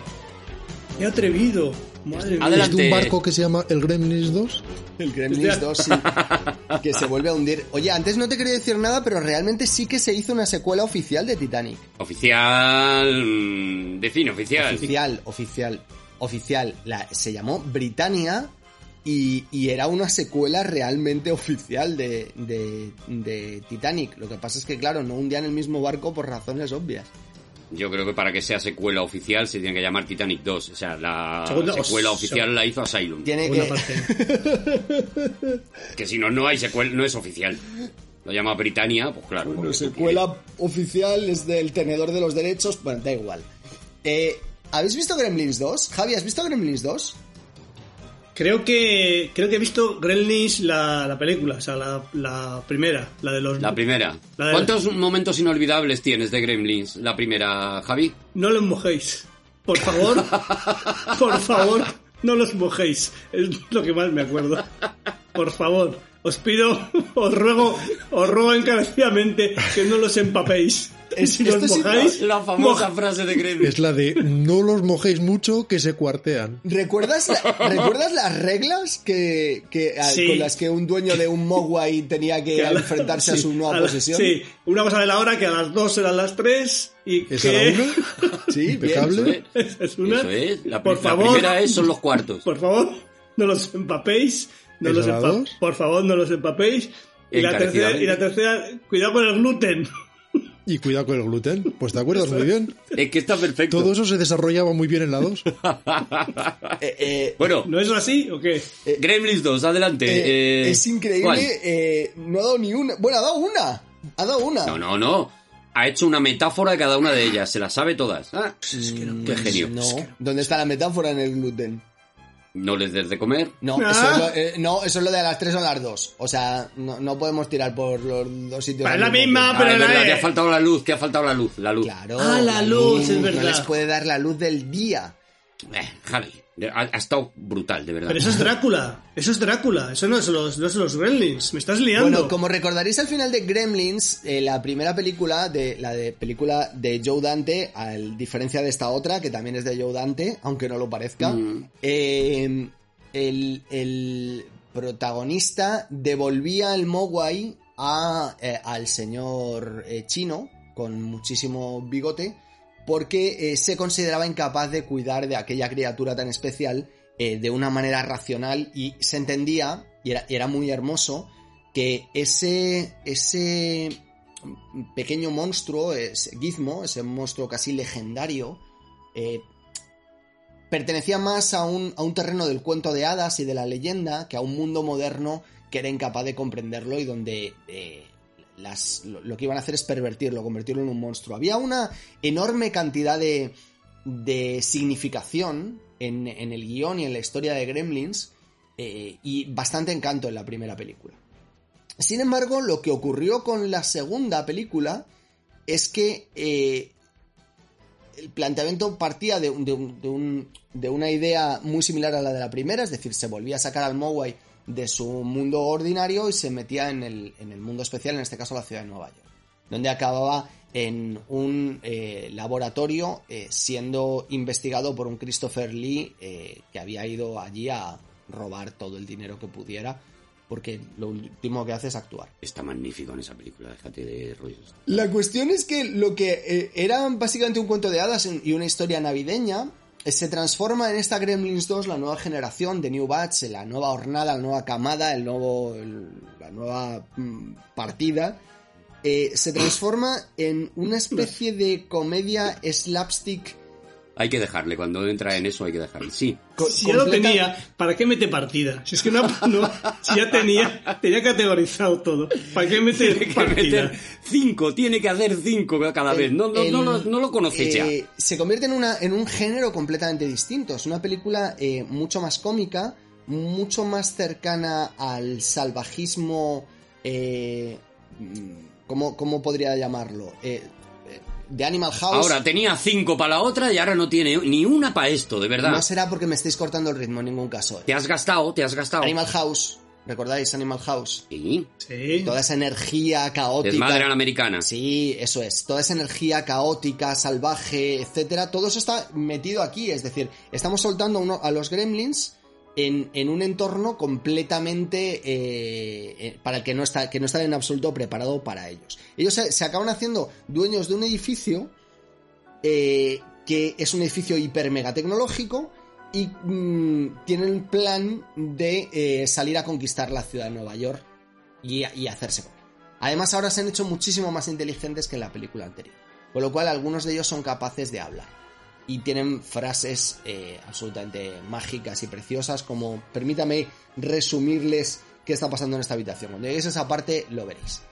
¡Qué atrevido! Madre mía. Adelante. ¿Es de un barco que se llama el Gremlins 2? El Gremlins 2, sí. que se vuelve a hundir. Oye, antes no te quería decir nada, pero realmente sí que se hizo una secuela oficial de Titanic. Oficial. mm, Define oficial. Oficial, oficial, oficial. La, se llamó Britannia y, y era una secuela realmente oficial de, de, de Titanic. Lo que pasa es que, claro, no hundían el mismo barco por razones obvias. Yo creo que para que sea secuela oficial se tiene que llamar Titanic 2. O sea, la Segunda- secuela oficial la hizo Asylum. Tiene Una que... parte. Que si no, no hay secuela, no es oficial. Lo llama Britannia, pues claro. Bueno, secuela oficial es del tenedor de los derechos. Bueno, da igual. Eh, ¿Habéis visto Gremlins 2? Javi, ¿has visto Gremlins 2? Creo que creo que he visto Gremlins la, la película, o sea, la, la primera, la de los... La primera. La ¿Cuántos momentos inolvidables tienes de Gremlins? La primera, Javi. No los mojéis. Por favor, por favor, no los mojéis. Es lo que más me acuerdo. Por favor, os pido, os ruego, os ruego encarecidamente que no los empapéis. Es- si los esto sí- mojáis, La famosa moja- frase de Gremlins. Es la de no los mojéis mucho que se cuartean. ¿Recuerdas, la- ¿recuerdas las reglas que, que- a- Sí. con las que un dueño de un Mogwai tenía que que a la- enfrentarse a sí, su nueva a la- posesión? Sí, una cosa de la hora que a las dos eran las tres y ¿Es que... a la una? Sí. Impecable. Esa es una. Eso es. La, por la favor, primera es son los cuartos. Por favor, no los empapéis. No ¿Es los? Por favor, no los empapéis. Y la, tercera, y la tercera, cuidado con el gluten. Y cuidado con el gluten. Pues te acuerdas muy bien. Es que está perfecto. Todo eso se desarrollaba muy bien en la 2. Eh, eh, Bueno, ¿No es así o qué? Gremlins 2, adelante. eh, Eh, es increíble. eh, no ha dado ni una. Bueno, ha dado una. Ha dado una. No, no, no. Ha hecho una metáfora de cada una de ellas. Se las sabe todas. Ah, Qué genio. No. ¿Dónde está la metáfora en el gluten? No les des de comer. No, Ah. eso es lo, eh, no, eso es lo de a las 3 o a las 2. O sea, no, no podemos tirar por los dos sitios. Al la misma, tiempo. Ah, pero es la verdad, E. que ha faltado la luz, que ha faltado la luz. La luz. Claro. Ah, la luz, es verdad. No les puede dar la luz del día. Eh, Javi, ha, ha estado brutal, de verdad. Pero eso es Drácula. Eso es Drácula. Eso no es los, no son los Gremlins. Me estás liando. Bueno, como recordaréis al final de Gremlins, eh, la primera película, de la de película de Joe Dante, a diferencia de esta otra, que también es de Joe Dante, aunque no lo parezca, Mm. eh, el, el protagonista devolvía el Mogwai a, eh, al señor eh, chino, con muchísimo bigote, porque eh, se consideraba incapaz de cuidar de aquella criatura tan especial eh, de una manera racional y se entendía, y era, muy hermoso, que ese, ese pequeño monstruo, ese Gizmo, ese monstruo casi legendario, eh, pertenecía más a un, a un terreno del cuento de hadas y de la leyenda que a un mundo moderno que era incapaz de comprenderlo y donde eh, las, lo, que iban a hacer es pervertirlo, convertirlo en un monstruo. Había una enorme cantidad de, de significación en, en el guion y en la historia de Gremlins eh, y bastante encanto en la primera película. Sin embargo, lo que ocurrió con la segunda película es que eh, el planteamiento partía de, un- de de un- de una idea muy similar a la de la primera, es decir, se volvía a sacar al Mowai de su mundo ordinario y se metía en el, en el mundo especial, en este caso la ciudad de Nueva York, donde acababa en un eh, laboratorio eh, siendo investigado por un Christopher Lee eh, que había ido allí a robar todo el dinero que pudiera, porque lo último que hace es actuar. Está magnífico en esa película, déjate de rollos. La cuestión es que lo que era básicamente un cuento de hadas y una historia navideña se transforma en esta Gremlins 2, la nueva generación de New Batch, la nueva hornada, la nueva camada, el nuevo, la nueva mm, partida. eh, se transforma en una especie de comedia slapstick. Hay que dejarle, cuando entra en eso hay que dejarle. Sí. co- Si ya lo tenía, ¿para qué mete partida? Si es que no, no- si ya tenía, tenía categorizado todo. ¿Para qué mete Tiene que partida? meter cinco, tiene que hacer cinco cada vez. No, no, el- no, lo- no lo conoces ya. eh, Se convierte en, una, en un género completamente distinto. Es una película eh, mucho más cómica, mucho más cercana al salvajismo. Eh, mm, ¿cómo, cómo podría llamarlo? Eh, de Animal House. Ahora tenía cinco para la otra y ahora no tiene ni una para esto, de verdad. no será porque me estáis cortando el ritmo en ningún caso. Te has gastado, te has gastado. Animal House. ¿Recordáis Animal House? Sí. Sí. Toda esa energía caótica. Desmadre a la americana. Sí, eso es. Toda esa energía caótica, salvaje, etcétera, todo eso está metido aquí. Es decir, estamos soltando uno- a los gremlins en, un entorno completamente eh, eh, para el que no está, que no está en absoluto preparado para ellos. Ellos se, acaban haciendo dueños de un edificio eh, que es un edificio hiper mega tecnológico y mm, tienen plan de salir a conquistar la ciudad de Nueva York y, hacerse con ella. Además, ahora se han hecho muchísimo más inteligentes que en la película anterior. Con lo cual, algunos de ellos son capaces de hablar. Y tienen frases eh, absolutamente mágicas y preciosas, como permítame resumirles qué está pasando en esta habitación. Cuando lleguéis a esa parte, lo veréis.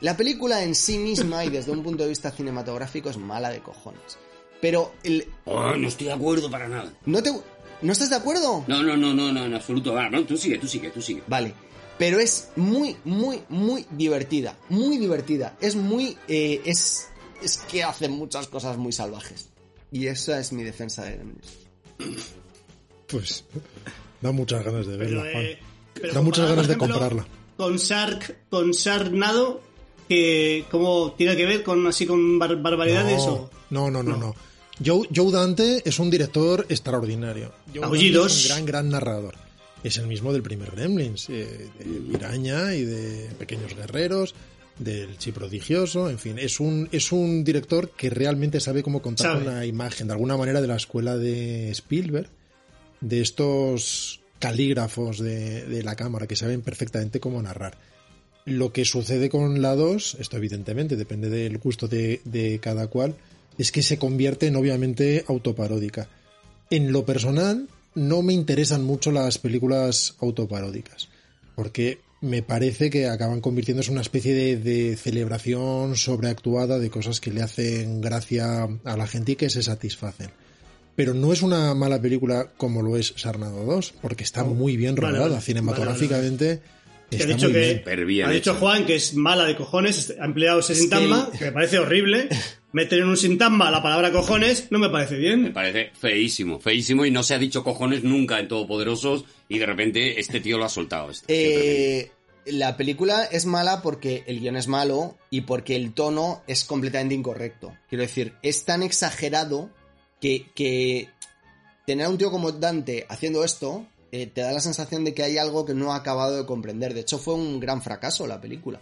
La película en sí misma y desde un punto de vista cinematográfico es mala de cojones. Pero el, Oh, no estoy de acuerdo para nada. ¿no te no estás de acuerdo? No, no, no, no, no, en absoluto. Va, no, tú sigue, tú sigue, tú sigue. Vale. Pero es muy, muy, muy divertida. Muy divertida. Es muy. eh, es. Es que hace muchas cosas muy salvajes. Y esa es mi defensa de Gremlins. Pues da muchas ganas de verla, Pero, Juan. eh, pero da muchas ganas de comprarla. Con Shark, con Sharknado, que como tiene que ver con así con bar- barbaridades o No, no, no, no. Joe, Joe Dante es un director extraordinario. Joe es un gran, gran narrador. Es el mismo del primer Gremlins, eh, de Piraña y de Pequeños Guerreros, del Chi Prodigioso, en fin, es un, es un director que realmente sabe cómo contar Sabe. la imagen, de alguna manera de la escuela de Spielberg, de estos calígrafos de, de la cámara que saben perfectamente cómo narrar. Lo que sucede con la 2, esto evidentemente depende del gusto de, de cada cual, es que se convierte en obviamente autoparódica. En lo personal, no me interesan mucho las películas autoparódicas, porque me parece que acaban convirtiéndose en una especie de, de celebración sobreactuada de cosas que le hacen gracia a la gente y que se satisfacen. Pero no es una mala película como lo es Sarnado 2, porque está muy bien rodada, vale, cinematográficamente ha está dicho muy que bien. Ha dicho. Juan que es mala de cojones, ha empleado ese Es sintagma, que- que me parece horrible. Meter en un sintagma la palabra cojones no me parece Me bien. parece feísimo, feísimo y no se ha dicho cojones nunca en Todopoderosos y de repente este tío lo ha soltado. Este, Eh, la película es mala porque el guion es malo y porque el tono es completamente incorrecto. Quiero decir, es tan exagerado que, que tener a un tío como Dante haciendo esto eh, te da la sensación de que hay algo que no ha acabado de comprender. De hecho, fue un gran fracaso la película.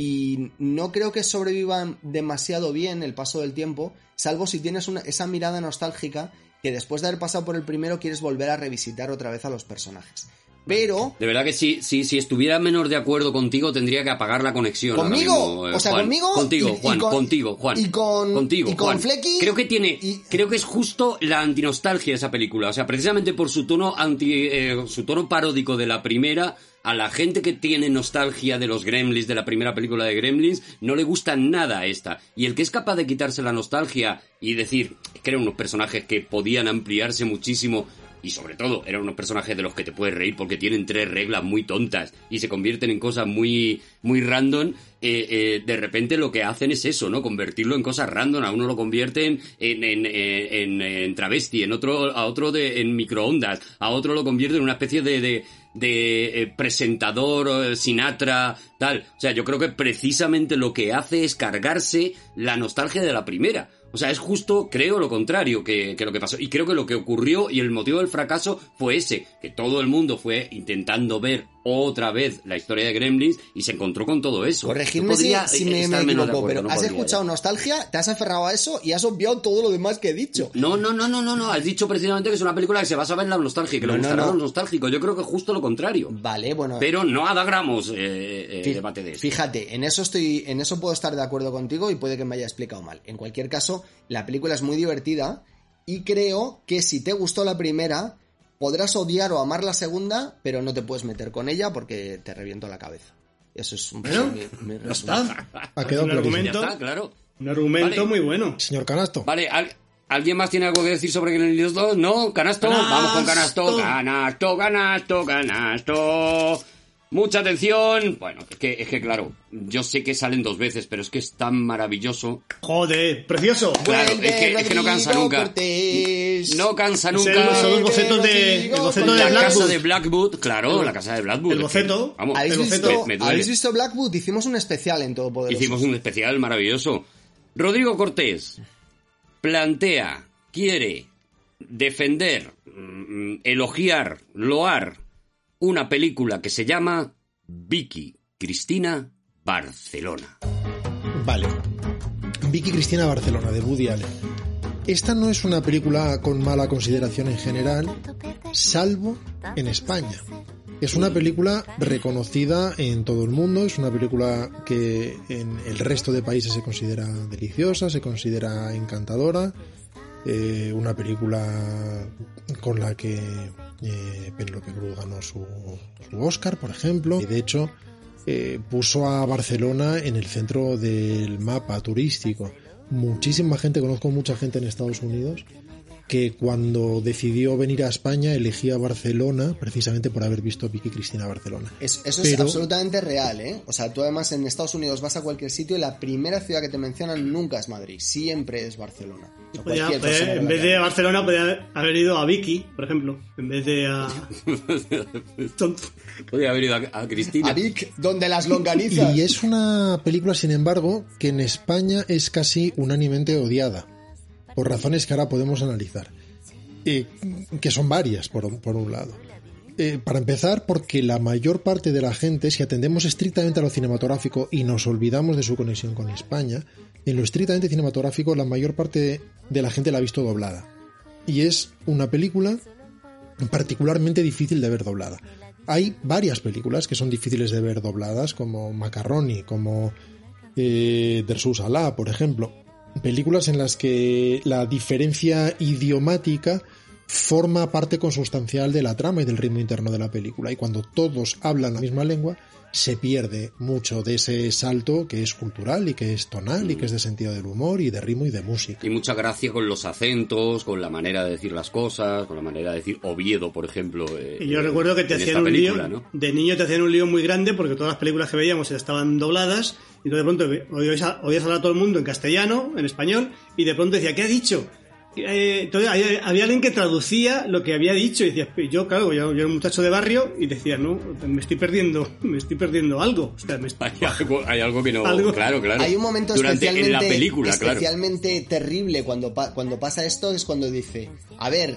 Y no creo que sobrevivan demasiado bien el paso del tiempo, salvo si tienes una- esa mirada nostálgica que después de haber pasado por el primero quieres volver a revisitar otra vez a los personajes. Pero De verdad que sí, sí, si estuviera menos de acuerdo contigo, tendría que apagar la conexión. ¿Conmigo? mismo, eh, O sea, Juan. conmigo Contigo, y- y Juan, con- contigo, Juan. y con- Contigo, y con Juan. Flecky Creo que tiene, y- creo que es justo la antinostalgia esa película. O sea, precisamente por su tono anti, eh, su tono paródico de la primera, a la gente que tiene nostalgia de los Gremlins, de la primera película de Gremlins, no le gusta nada esta. Y el que es capaz de quitarse la nostalgia y decir que eran unos personajes que podían ampliarse muchísimo y sobre todo, eran unos personajes de los que te puedes reír porque tienen tres reglas muy tontas y se convierten en cosas muy, muy random. eh, eh, de repente lo que hacen es eso, ¿no? Convertirlo en cosas random. A uno lo convierten en, en, en, en- travesti, en otro, a otro de, en microondas, a otro lo convierten en una especie de, de, eh, presentador, eh, Sinatra, tal. O sea, yo creo que precisamente lo que hace es cargarse la nostalgia de la primera. O sea, es justo, creo, lo contrario que, que lo que pasó. Y creo que lo que ocurrió y el motivo del fracaso fue ese, que todo el mundo fue intentando ver otra vez la historia de Gremlins y se encontró con todo eso. Corregidme Yo si, eh, me, me equivoco, acuerdo, pero no has podría escuchado ya. nostalgia, te has aferrado a eso y has obviado todo lo demás que he dicho. No, no, no, no, no, no. Has dicho precisamente que es una película que se basa en la nostalgia que No, le gustará no. Yo creo que justo lo contrario. Vale, bueno. Pero no adagramos eh, eh, Fí- debate de eso. Fíjate, en eso estoy, en eso puedo estar de acuerdo contigo y puede que me haya explicado mal. En cualquier caso, la película es muy divertida y creo que si te gustó la primera, podrás odiar o amar la segunda, pero no te puedes meter con ella porque te reviento la cabeza. Eso es un poco Bueno, mi, está. Ha quedado Un argumento, está, claro. un argumento Vale. muy bueno. Señor Canasto. Vale, ¿al- ¿alguien más tiene algo que decir sobre Gremlins 2? ¿No? ¿Canasto? Canasto. Vamos con canasto. Canasto, canasto, canasto. Mucha atención. Bueno, es que, es que claro, yo sé que salen dos veces, pero es que es tan maravilloso. Joder, precioso. Claro, es que- es que no cansa nunca. Cortés. No cansa nunca. el- son los bocetos de, el boceto de la casa de Blackwood, claro, la casa de Blackwood. El es que, boceto. Vamos, ¿Habéis El visto, boceto me, me. ¿Habéis visto Blackwood? Hicimos un especial en Todo Poderoso. Hicimos un especial maravilloso. Rodrigo Cortés plantea, quiere defender, mm, elogiar, loar una película que se llama Vicky Cristina Barcelona. Vale. Vicky Cristina Barcelona, de Woody Allen. Esta no es una película con mala consideración en general, salvo en España. Es una película reconocida en todo el mundo, es una película que en el resto de países se considera deliciosa, se considera encantadora, eh, una película con la que eh, Penélope Cruz ganó su, su Oscar, por ejemplo, y de hecho eh, puso a Barcelona en el centro del mapa turístico. Muchísima gente, conozco mucha gente en Estados Unidos que cuando decidió venir a España elegía Barcelona precisamente por haber visto Vicky Cristina Barcelona. Es- eso es absolutamente real, ¿eh? O sea, tú además en Estados Unidos vas a cualquier sitio y la primera ciudad que te mencionan nunca es Madrid, siempre es Barcelona. O sea, Podía- podía- en vez de Barcelona, podía haber ido a Vicky, por ejemplo, en vez de a. Tonto. Podría haber ido a, a Cristina. A Vic, donde las longanizas. Y es una película, sin embargo, que en España es casi unánimemente odiada, por razones que ahora podemos analizar, que son varias, por, por un lado. Eh, para empezar, porque la mayor parte de la gente, si atendemos estrictamente a lo cinematográfico y nos olvidamos de su conexión con España, en lo estrictamente cinematográfico la mayor parte de la gente la ha visto doblada. Y es una película particularmente difícil de ver doblada. Hay varias películas que son difíciles de ver dobladas, como Macaroni, como eh, Dersus Alá, por ejemplo. Películas en las que la diferencia idiomática forma parte consustancial de la trama y del ritmo interno de la película. Y cuando todos hablan la misma lengua, se pierde mucho de ese salto que es cultural y que es tonal y que es de sentido del humor y de ritmo y de música. Y mucha gracia con los acentos, con la manera de decir las cosas, con la manera de decir Oviedo, por ejemplo. eh, Y yo eh, recuerdo que te hacían un película, lío. ¿no? De niño te hacían un lío muy grande porque todas las películas que veíamos estaban dobladas. Y entonces de pronto oías, a- oías hablar a todo el mundo en castellano, en español, y de pronto decía, ¿qué ha dicho? Eh, entonces había, había alguien que traducía lo que había dicho y decía, yo claro, yo, yo era un muchacho de barrio y decía, no, me estoy perdiendo, me estoy perdiendo algo. O sea, me estoy- Hay algo, hay algo que no. Algo- Claro, claro. Hay un momento Durante, especialmente, en la película, claro. especialmente terrible cuando, cuando pasa esto, es cuando dice, a ver,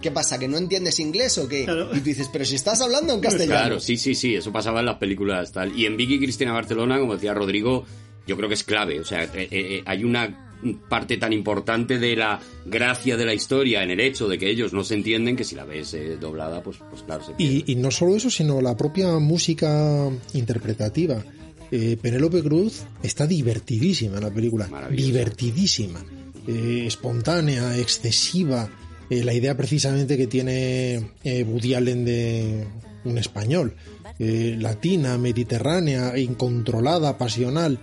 ¿qué pasa? ¿Que no entiendes inglés o qué? Claro. Y tú dices, pero si estás hablando en castellano. Claro, sí, sí, sí, eso pasaba en las películas tal. Y en Vicky Cristina Barcelona, como decía Rodrigo, yo creo que es clave. O sea, eh, eh, hay una parte tan importante de la gracia de la historia en el hecho de que ellos no se entienden que si la ves eh, doblada, pues, pues claro, se. Y, y no solo eso, sino la propia música interpretativa. Eh, Penélope Cruz está divertidísima en la película. Divertidísima. Eh, espontánea, excesiva. Eh, la idea precisamente que tiene eh, Woody Allen de un español. Eh, latina, mediterránea, incontrolada, pasional.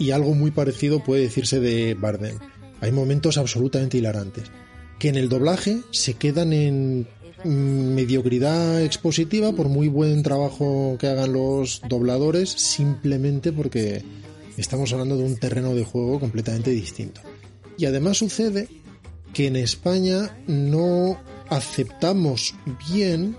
Y algo muy parecido puede decirse de Bardem. Hay momentos absolutamente hilarantes. Que en el doblaje se quedan en mm, mediocridad expositiva por muy buen trabajo que hagan los dobladores, simplemente porque estamos hablando de un terreno de juego completamente distinto. Y además sucede que en España no aceptamos bien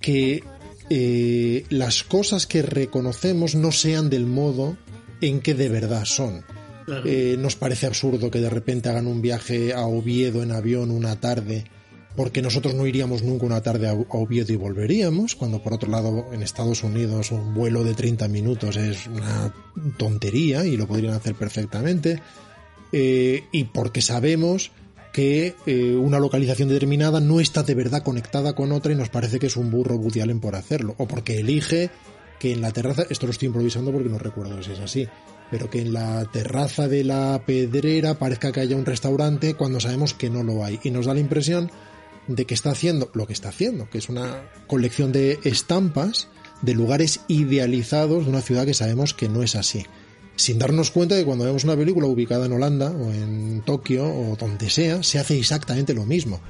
que eh, las cosas que reconocemos no sean del modo en que de verdad son. Claro. Eh, nos parece absurdo que de repente hagan un viaje a Oviedo en avión una tarde, porque nosotros no iríamos nunca una tarde a a Oviedo y volveríamos, cuando por otro lado en Estados Unidos un vuelo de 30 minutos es una tontería y lo podrían hacer perfectamente, Eh, y porque sabemos que eh, una localización determinada no está de verdad conectada con otra y nos parece que es un burro Woody Allen por hacerlo, o porque elige que en la terraza, esto lo estoy improvisando porque no recuerdo si es así, pero que en la terraza de la pedrera parezca que haya un restaurante cuando sabemos que no lo hay. Y nos da la impresión de que está haciendo lo que está haciendo, que es una colección de estampas de lugares idealizados de una ciudad que sabemos que no es así. Sin darnos cuenta de que cuando vemos una película ubicada en Holanda o en Tokio o donde sea, se hace exactamente lo mismo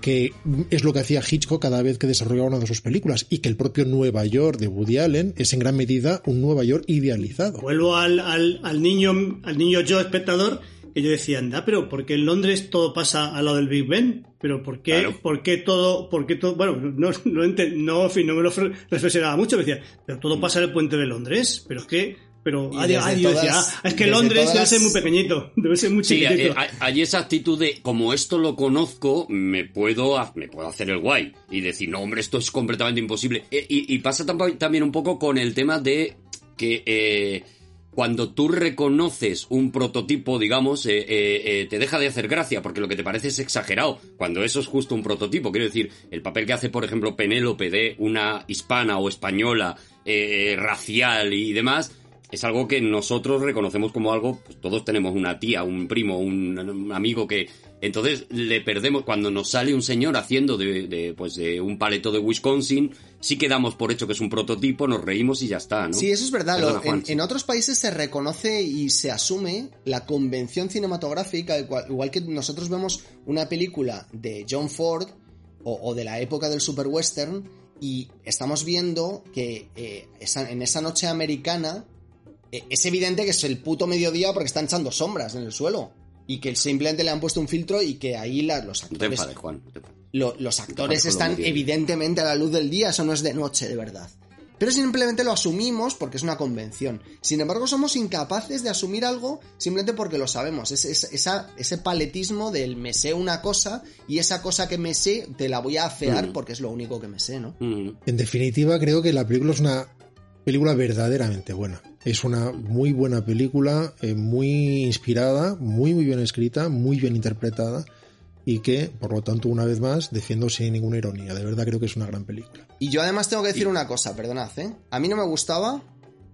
que es lo que hacía Hitchcock cada vez que desarrollaba una de sus películas y que el propio Nueva York de Woody Allen es en gran medida un Nueva York idealizado. Vuelvo al, al, al niño al niño yo espectador que yo decía, anda, pero ¿por qué en Londres todo pasa al lado del Big Ben? Pero ¿por qué, Claro. ¿por qué todo, por qué todo, bueno, no, no, no, en fin, no me lo reflexionaba mucho, me decía, pero todo pasa en el puente de Londres, pero es que, pero, Y desde yo decía, todas- ah, es que Londres todas debe ser muy pequeñito, debe ser muy Sí, chiquitito. hay, hay esa actitud de, como esto lo conozco, me puedo, me puedo hacer el guay. Y decir, no, hombre, esto es completamente imposible. Eh, y, y pasa también un poco con el tema de que eh, cuando tú reconoces un prototipo, digamos, eh, eh, eh, te deja de hacer gracia, porque lo que te parece es exagerado, cuando eso es justo un prototipo. Quiero decir, el papel que hace, por ejemplo, Penélope de una hispana o española eh, racial y demás, es algo que nosotros reconocemos como algo, pues todos tenemos una tía, un primo, un, un amigo que... Entonces le perdemos, cuando nos sale un señor haciendo de, de, pues de un paleto de Wisconsin, sí que damos por hecho que es un prototipo, nos reímos y ya está, ¿no? Sí, eso es verdad. Perdona, en, otros países se reconoce y se asume la convención cinematográfica, igual, igual que nosotros vemos una película de John Ford o, o de la época del super western y estamos viendo que eh, esa- en esa noche americana es evidente que es el puto mediodía porque están echando sombras en el suelo y que simplemente le han puesto un filtro y que ahí la- los No te actores enfades, Juan. no te lo- los actores están evidentemente a la luz del día, eso no es de noche, de verdad. Pero simplemente lo asumimos porque es una convención. Sin embargo, somos incapaces de asumir algo simplemente porque lo sabemos. Es, es- esa- ese paletismo del me sé una cosa y esa cosa que me sé te la voy a afear Mm. porque es lo único que me sé, ¿no? Mm. En definitiva, creo que la película es una película verdaderamente buena. Es una muy buena película, eh, muy inspirada, muy muy bien escrita, muy bien interpretada y que, por lo tanto, una vez más, defiendo sin ninguna ironía. De verdad creo que es una gran película. Y yo además tengo que decir una cosa, perdonad, ¿eh? A mí no me gustaba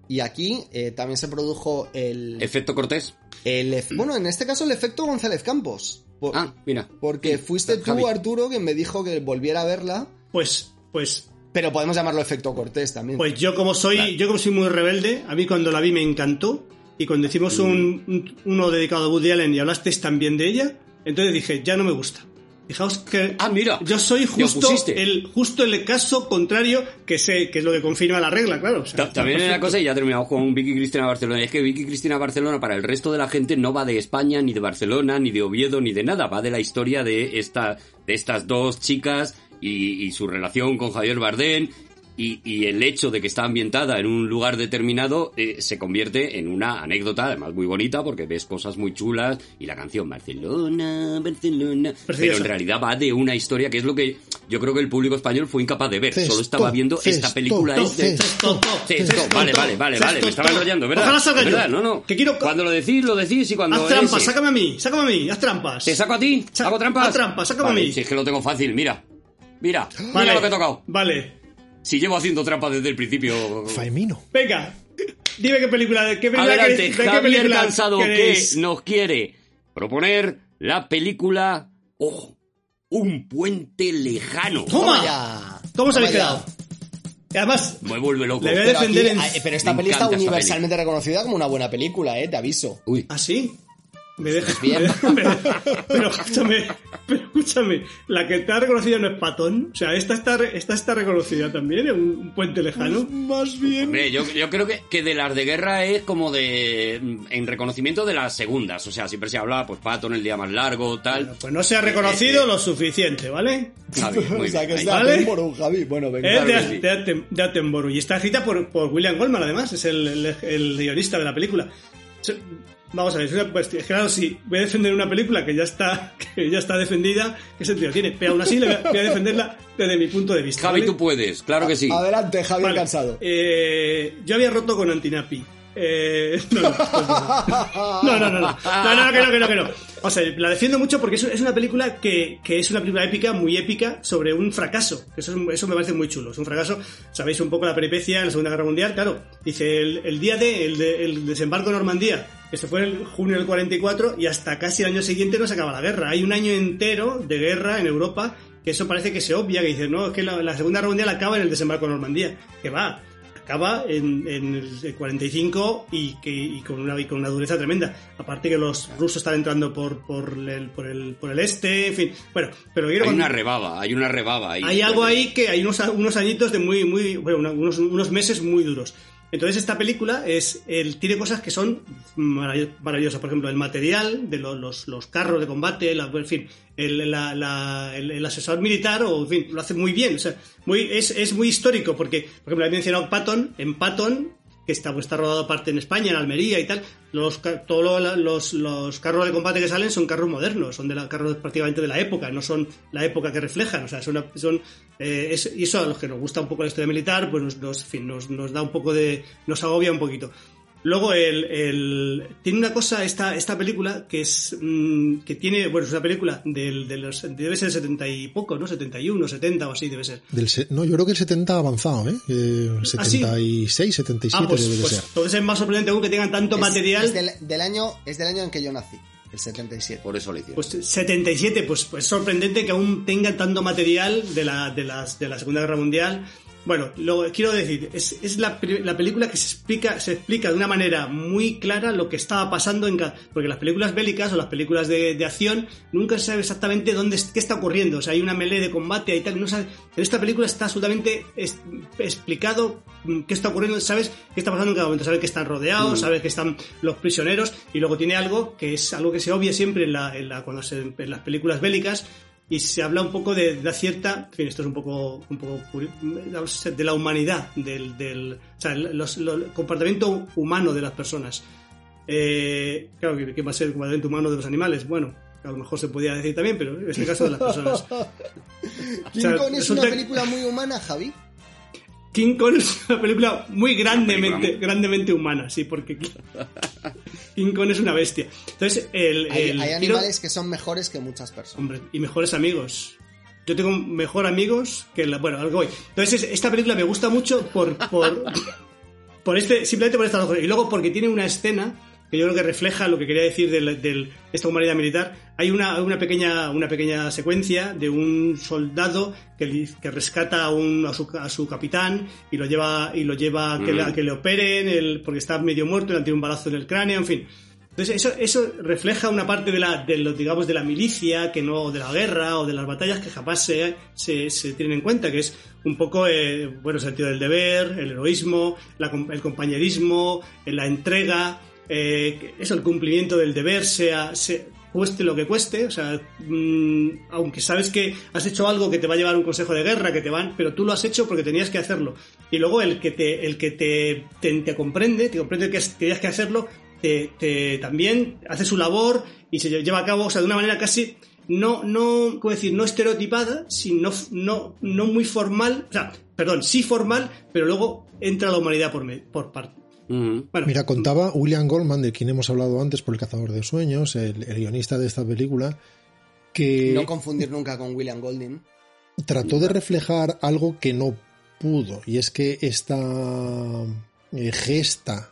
y aquí eh, también se produjo el, Efecto Cortés. el... Bueno, en este caso el efecto González Campos. Por- Ah, mira. Porque Sí, fuiste tú, Javi. Arturo, que me dijo que volviera a verla. Pues, pues, Pero podemos llamarlo efecto Cortés también. Pues yo como soy, Claro. yo como soy muy rebelde, a mí cuando la vi me encantó y cuando hicimos Mm. un, un- uno dedicado a Woody Allen y hablasteis también de ella, entonces dije, ya no me gusta. Fijaos que Ah, mira. yo soy justo el, justo el caso contrario que sé, que es lo que confirma la regla, claro. o sea, También hay una cosa, y ya terminamos con Vicky Cristina Barcelona. y Es que Vicky Cristina Barcelona, para el resto de la gente, no va de España, ni de Barcelona, ni de Oviedo, ni de nada. Va de la historia de, esta, de estas dos chicas y, y su relación con Javier Bardem. y, y el hecho de que está ambientada en un lugar determinado eh, se convierte en una anécdota, además muy bonita, porque ves cosas muy chulas y la canción Barcelona, Barcelona. Pero en realidad va de una historia que es lo que yo creo que el público español fue incapaz de ver. Solo estaba viendo esta película. este- vale, vale, vale, vale, me estaba enrollando, ¿verdad? Ojalá salga yo. ¿Verdad? No, no. Que quiero- Cuando lo decís, lo decís y cuando Haz trampas, ese- sácame a mí, sácame a mí, haz trampas. ¿Te saco a ti? ¿Hago trampas? haz trampas, sácame a Vale, mí. Si es que lo tengo fácil, mira. Mira, Vale, mira lo que he tocado. Vale. Si llevo haciendo trampas desde el principio. Faemino. Venga, dime qué película, de qué película Adelante, queréis- de qué Javier película Cansado, queréis. que nos quiere proponer la película. ¡Ojo! Un puente lejano. ¡Toma! ya. ¿Cómo os habéis quedado? Y además, Me vuelve loco. Le voy a Pero, defender aquí- en- pero esta Me peli está universalmente reconocida como una buena película, eh, te aviso. Uy. ¿Ah, sí? Me deja, Bien. me- pero escúchame, pero escúchame, la que está reconocida no es Patón, o sea, esta está, esta está reconocida también, en un, un puente lejano. Más bien. Hombre, yo, yo creo que, que de las de guerra es como de. en reconocimiento de las segundas. O sea, siempre se habla, pues Patton, el día más largo, tal. Pues no se ha reconocido lo suficiente, ¿vale? Javi, muy o sea, que es de ¿Vale? Attenborough, Javi. Bueno, venga. Es claro de, sí. de Atten- de Attenborough y está escrita por, por William Goldman, además, es el, el- el guionista de la película. Vamos a ver, es una- claro, si voy a defender una película que ya está que ya está defendida, ¿qué sentido tiene? Pero aún así le voy a, voy a defenderla desde mi punto de vista. Javi, ¿vale? tú puedes, claro que sí. Adelante, Javier Vale, Cansado. eh, yo había roto con Antinapi. Eh, no, no, no, no, no, no, no, que no, que no, que no. O sea, la defiendo mucho porque es una película que, que es una película épica, muy épica, sobre un fracaso. Eso, es, eso me parece muy chulo. Es un fracaso, sabéis un poco la peripecia en la Segunda Guerra Mundial, claro. Dice, el, el día de, el, de, el desembarco en Normandía, esto fue en junio del 44, y hasta casi el año siguiente no se acaba la guerra. Hay un año entero de guerra en Europa, que eso parece que se obvia, que dice, no, es que la, la Segunda Guerra Mundial acaba en el desembarco en Normandía. Que va, acaba en, en el 45 y, que, y con, una, y con una dureza tremenda. Aparte que los rusos están entrando por, por, el, por, el, por el este, en fin. Bueno, pero quiero Hay con- una rebaba, hay una rebaba ahí. hay algo ahí que hay unos, unos añitos de muy, muy, bueno, unos, unos meses muy duros. Entonces esta película es, el, tiene cosas que son marav- maravillosas. Por ejemplo, el material de lo- los, los carros de combate, la- en fin, el, la- la- el- el asesor militar, o en fin, lo hace muy bien. O sea, muy, es, es muy histórico porque, por ejemplo, he mencionado Patton. En Patton, que está, pues, está rodado parte en España, en Almería y tal, los, todos lo- los, los carros de combate que salen son carros modernos, son de la, carros prácticamente de la época, no son la época que reflejan, o sea, son, son eh, y eso a los que nos gusta un poco la historia militar, pues nos, nos da un poco de, nos agobia un poquito. Luego el, el- tiene una cosa esta, esta película que es mm, que tiene, bueno, es una película del, de los, debe ser 70 y poco, ¿no? 71, 70 o así debe ser. Del se- no, yo creo que el 70 ha avanzado, ¿eh? Eh, ¿Ah, sí? 76, 77 Ah, pues, debe de pues ser. entonces es más sorprendente aún que tengan tanto Es- material. Es, del, del año, es del año en que yo nací, el 77. Por eso le hicieron. Pues 77, pues, pues sorprendente que aún tengan tanto material de la, de las, de la Segunda Guerra Mundial. Bueno, lo quiero decir, es, es la, la película que se explica, se explica de una manera muy clara lo que estaba pasando en cada. Porque las películas bélicas o las películas de, de acción nunca se sabe exactamente dónde qué está ocurriendo. O sea, hay una melee de combate y tal. No sabe, en esta película está absolutamente es- explicado mm, qué está ocurriendo, sabes qué está pasando en cada momento, sabes que están rodeados, sabes que están los prisioneros y luego tiene algo que es algo que se obvia siempre en, la, en, la, cuando se, en las películas bélicas y se habla un poco de, de la cierta, en fin, esto es un poco, un poco de la humanidad, del, del o sea, los- el comportamiento humano de las personas. Eh, claro, ¿qué va a ser el comportamiento humano de los animales? Bueno, a lo mejor se podía decir también, pero en este caso de las personas. King O sea, Kong es resulta una película muy humana, Javi. King Kong es una película muy grandemente, película grandemente humana, sí, porque King Kong es una bestia. Entonces, el, Hay, el- hay quiero- animales que son mejores que muchas personas. Hombre, y mejores amigos. Yo tengo mejor amigos que la. Bueno, algo voy. Entonces, es- esta película me gusta mucho por. por, por este. Simplemente por esta razón. Y luego porque tiene una escena que yo creo que refleja lo que quería decir del- del- de esta humanidad militar. Hay una, una, pequeña, una pequeña secuencia de un soldado que, que rescata a, un, a, su, a su capitán y lo lleva, y lo lleva a que, le, a que le operen el, porque está medio muerto, le han tirado un balazo en el cráneo, en fin. Entonces eso, eso refleja una parte de la, de lo, digamos, de la milicia, que no, de la guerra o de las batallas que jamás se, se, se tienen en cuenta, que es un poco, eh, bueno, el sentido del deber, el heroísmo, la el compañerismo, eh, la entrega, eh, eso, el cumplimiento del deber, sea, se- cueste lo que cueste, o sea, mm, aunque sabes que has hecho algo que te va a llevar un consejo de guerra, que te van, pero tú lo has hecho porque tenías que hacerlo. Y luego el que te, el que te, te, comprende, te comprende que tenías que hacerlo, te, también hace su labor y se lleva a cabo, o sea, de una manera casi no, no, ¿cómo decir? No estereotipada, sino no, no muy formal, o sea, perdón, sí formal, pero luego entra la humanidad por, me- por parte. Mm. Bueno, Mira, contaba William Goldman, de quien hemos hablado antes por El Cazador de Sueños, el, el guionista de esta película, que No confundir nunca con William Golding. trató de reflejar algo que no pudo, y es que esta eh, gesta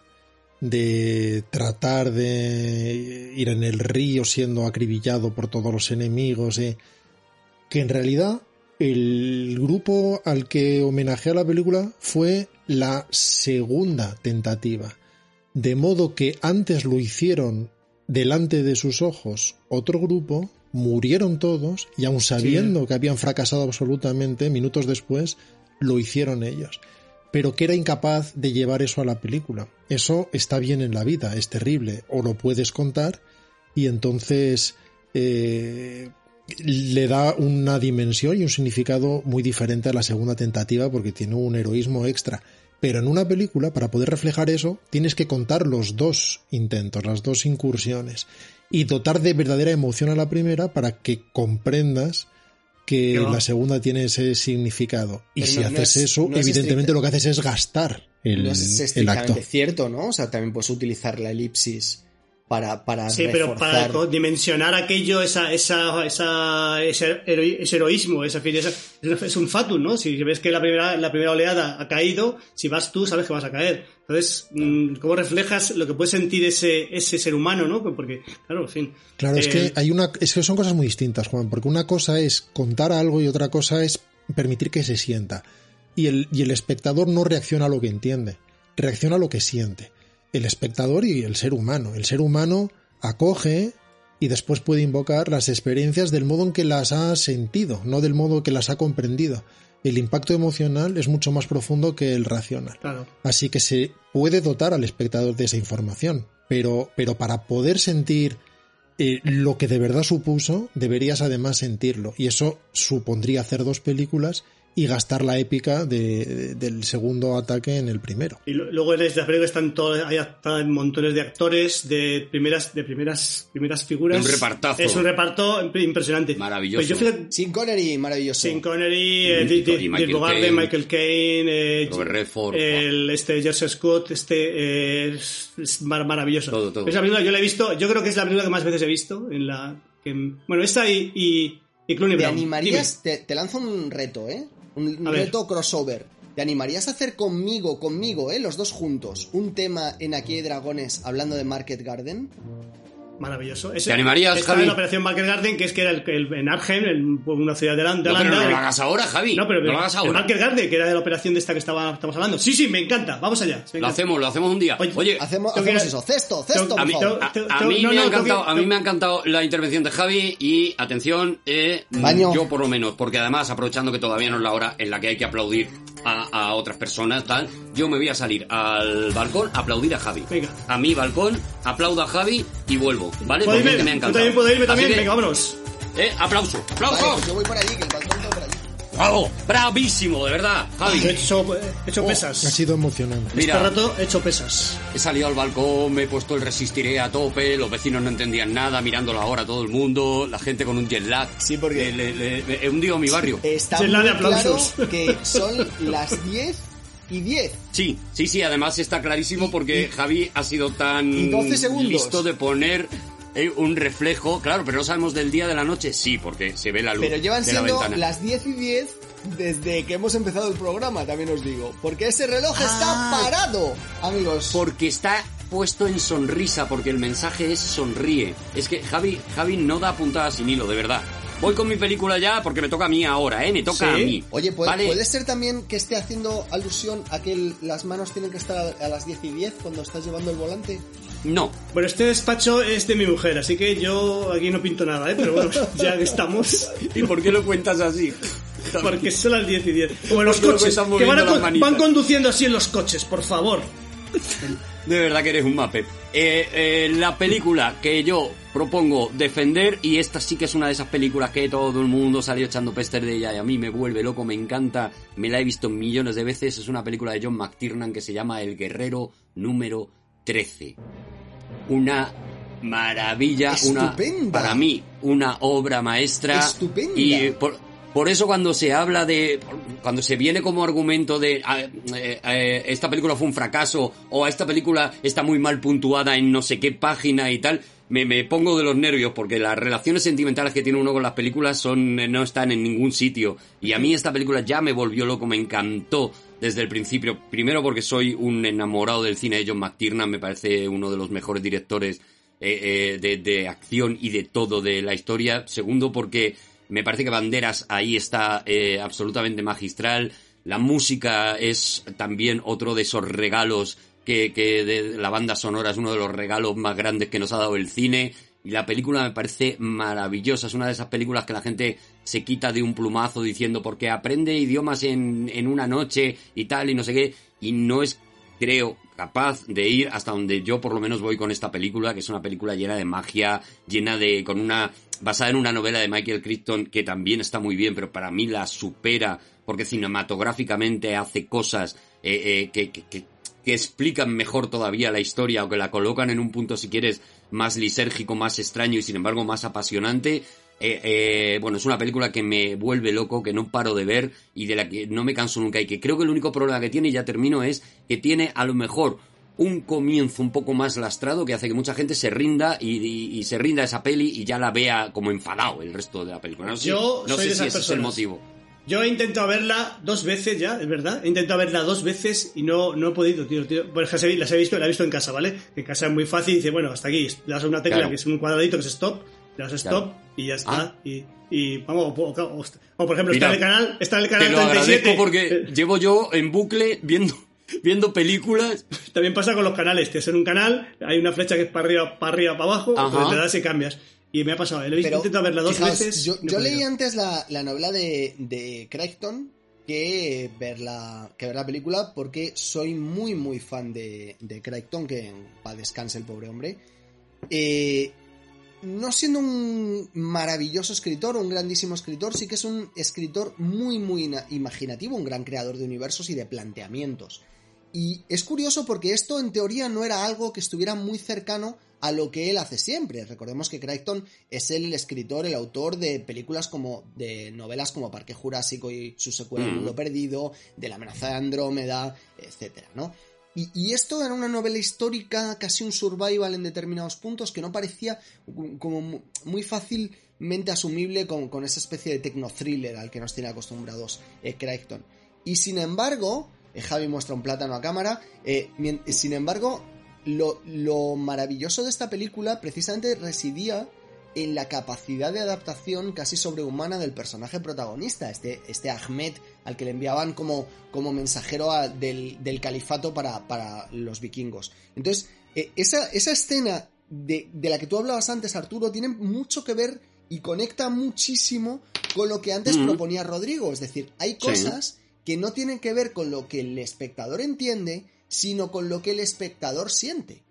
de tratar de ir en el río siendo acribillado por todos los enemigos, eh, que en realidad el grupo al que homenajea la película fue la segunda tentativa. De modo que antes lo hicieron delante de sus ojos otro grupo, murieron todos y aun sabiendo que habían fracasado absolutamente, minutos después lo hicieron ellos. Pero que era incapaz de llevar eso a la película. Eso está bien en la vida, es terrible, o lo puedes contar y entonces eh, le da una dimensión y un significado muy diferente a la segunda tentativa porque tiene un heroísmo extra. Pero en una película, para poder reflejar eso, tienes que contar los dos intentos, las dos incursiones, y dotar de verdadera emoción a la primera para que comprendas que la segunda tiene ese significado. Y Pero si no- no haces es- eso, es evidentemente lo que haces es gastar el, no es el acto. estrictamente cierto, ¿no? O sea, también puedes utilizar la elipsis para, para Sí, pero para reforzar. dimensionar aquello, esa, esa, esa, ese, heroísmo, esa, esa- es un fatum, ¿no? Si ves que la primera, la primera oleada ha caído, si vas tú, sabes que vas a caer. Entonces, mm, ¿cómo reflejas lo que puede sentir ese, ese ser humano, ¿no? Porque, claro, en fin. Claro, es Eh, que hay una, es que son cosas muy distintas, Juan, porque una cosa es contar algo y otra cosa es permitir que se sienta. Y el, y el espectador no reacciona a lo que entiende, reacciona a lo que siente. El espectador y el ser humano. El ser humano acoge y después puede invocar las experiencias del modo en que las ha sentido, no del modo que las ha comprendido. El impacto emocional es mucho más profundo que el racional. Claro. Así que se puede dotar al espectador de esa información, pero, pero para poder sentir eh, lo que de verdad supuso, deberías además sentirlo. Y eso supondría hacer dos películas y gastar la épica de- de- del segundo ataque en el primero. Y luego en esta película están todos, hay montones de actores de primeras, de primeras, primeras figuras. Un repartazo. Es un reparto impresionante. Maravilloso. Pues yo fíjate, Sin Connery, maravilloso. Sin Connery, eh, Dirk Bogarde, Caine. Michael Caine, eh, Robert Redford. el este Jersey Scott, este eh, es, es mar- maravilloso. Todo, todo. Esa película yo la he visto, yo creo que es la película que más veces he visto en la que, bueno, esta y y, y Clooney ¿Te Brown. animarías? Te, te lanzo un reto, ¿eh? Un, A ver. reto crossover. ¿Te animarías a hacer conmigo, conmigo, eh? Los dos juntos, un tema en Aquí hay dragones hablando de Market Garden? Maravilloso. Ese- ¿Te animarías, Javi? en la operación Market Garden, que es que era el, el- en Arnhem, en una ciudad de, Holan- de No, pero Holanda. no lo hagas ahora, Javi. No, pero no lo hagas ahora. Market Garden, que era de la operación de esta que estaba, estamos hablando. Sí, sí, me encanta. Vamos allá. Lo hacemos, lo hacemos un día. Oye, Oye, Hacemos, hacemos eso. Cesto, cesto, a por mí, favor. a- Tengo- a tengo- mí no, me ha encantado, que- a mí me ha encantado la intervención de Javi y atención, eh, Baño. yo por lo menos, porque además aprovechando que todavía no es la hora en la que hay que aplaudir a, a otras personas, tal, yo me voy a salir al balcón a aplaudir a Javi. Venga. A mi balcón, aplaudo a Javi y vuelvo, ¿vale? ¿Puedo Porque irme? me ha Yo encantado. también puedo irme también. que, Venga, vámonos. eh, aplauso, Vale, aplauso. pues yo voy por allí, que el balcón está por allí. Bravo, bravísimo, de verdad, Javi. He hecho, he hecho Ha pesas. sido emocionante. Este Mira, rato he hecho pesas. He salido al balcón, me he puesto el resistiré a tope, los vecinos no entendían nada, mirándolo ahora todo el mundo, la gente con un jet lag. Sí, porque- Eh, le- le- le- he hundido mi barrio. Está Llena muy de aplausos. claro que son las 10 y 10. Sí, sí, sí, además está clarísimo Y- porque y- Javi ha sido tan y 12 segundos. listo de poner eh, un reflejo, claro, pero no sabemos del día de la noche, sí, porque se ve la luz Pero llevan de siendo las 10 y 10 desde que hemos empezado el programa, también os digo. Porque ese reloj Ah. está parado, amigos. Porque está puesto en sonrisa, porque el mensaje es sonríe. Es que Javi, Javi no da puntada sin hilo, de verdad. Voy con mi película ya porque me toca a mí ahora, ¿eh? Me toca ¿Sí? a mí. Oye, ¿puede, ¿Vale? puede ser también que esté haciendo alusión a que el- las manos tienen que estar a, a las 10 y 10 cuando estás llevando el volante? No. Bueno, este despacho es de mi mujer, así que yo aquí no pinto nada, ¿eh? Pero bueno, ya que estamos. ¿Y por qué lo cuentas así? Porque son las 10 y 10. Como en los lo coches, que van, a van conduciendo así en los coches, por favor. De verdad que eres un mape. Eh, eh, la película que yo propongo defender, y esta sí que es una de esas películas que todo el mundo salió echando pester de ella y a mí me vuelve loco, me encanta, me la he visto millones de veces, es una película de John McTiernan que se llama El Guerrero número 13. Una maravilla, una para mí una obra maestra Estupenda. y por, por eso cuando se habla de cuando se viene como argumento de ah, eh, eh, esta película fue un fracaso o esta película está muy mal puntuada en no sé qué página y tal me, me pongo de los nervios porque las relaciones sentimentales que tiene uno con las películas son eh, no están en ningún sitio y a mí esta película ya me volvió loco me encantó desde el principio primero porque soy un enamorado del cine de John McTiernan me parece uno de los mejores directores eh, de, de, acción y de todo de la historia. Segundo, porque me parece que Banderas ahí está eh, absolutamente magistral. La música es también otro de esos regalos que, que de la banda sonora es uno de los regalos más grandes que nos ha dado el cine. Y la película me parece maravillosa. Es una de esas películas que la gente se quita de un plumazo diciendo porque aprende idiomas en, en una noche y tal y no sé qué. Y no es, creo, capaz de ir hasta donde yo por lo menos voy con esta película, que es una película llena de magia, llena de, con una, basada en una novela de Michael Crichton que también está muy bien, pero para mí la supera porque cinematográficamente hace cosas eh, eh, que, que, que, que explican mejor todavía la historia o que la colocan en un punto, si quieres, más lisérgico, más extraño y sin embargo más apasionante. Eh, eh, bueno, es una película que me vuelve loco, que no paro de ver y de la que no me canso nunca y que creo que el único problema que tiene, y ya termino, es que tiene a lo mejor un comienzo un poco más lastrado que hace que mucha gente se rinda y, y, y se rinda a esa peli y ya la vea como enfadado el resto de la película. No sé, Yo no soy sé de si ese es el motivo. Yo he intentado verla dos veces ya, es verdad. He intentado verla dos veces y no, no he podido, tío. tío. Pues las he las he visto, la he visto en casa, ¿vale? En casa es muy fácil. Dice, bueno, hasta aquí. Le das una tecla Claro. que es un cuadradito que es stop. Le das stop Claro. y ya está. Ah. Y, y vamos, o, o- o por ejemplo, Mira, está en el canal, está en el Te canal lo 37. agradezco porque Eh, llevo yo en bucle viendo, viendo películas. También pasa con los canales. Tienes en un canal, hay una flecha que es para arriba, para arriba, para abajo, pues le das y cambias. Y me ha pasado, he visto, Pero, intentado verla dos fijaos, veces. Yo, no he yo leí antes la, la novela de, de Crichton que ver, la, que ver la película porque soy muy muy fan de, de Crichton, que va descanse el pobre hombre. Eh, no siendo un maravilloso escritor, un grandísimo escritor, sí que es un escritor muy muy ina- imaginativo, un gran creador de universos y de planteamientos. Y es curioso porque esto en teoría no era algo que estuviera muy cercano a lo que él hace siempre. Recordemos que Crichton es el escritor, el autor de películas como de novelas como Parque Jurásico y su secuela El Mm. Mundo Perdido, de La amenaza de Andrómeda, etcétera, ¿no? Y, esto era una novela histórica, casi un survival en determinados puntos, que no parecía como mu- muy fácilmente asumible con, con esa especie de tecno-thriller al que nos tiene acostumbrados eh, Crichton. Y sin embargo, eh, Javi muestra un plátano a cámara, eh, sin embargo, lo, lo maravilloso de esta película precisamente residía en la capacidad de adaptación casi sobrehumana del personaje protagonista, este, este Ahmed al que le enviaban como, como mensajero a- del, del califato para, para los vikingos. Entonces, eh, esa, esa escena de, de la que tú hablabas antes, Arturo, tiene mucho que ver y conecta muchísimo con lo que antes Mm. proponía Rodrigo. Es decir, hay Sí. cosas que no tienen que ver con lo que el espectador entiende, sino con lo que el espectador siente.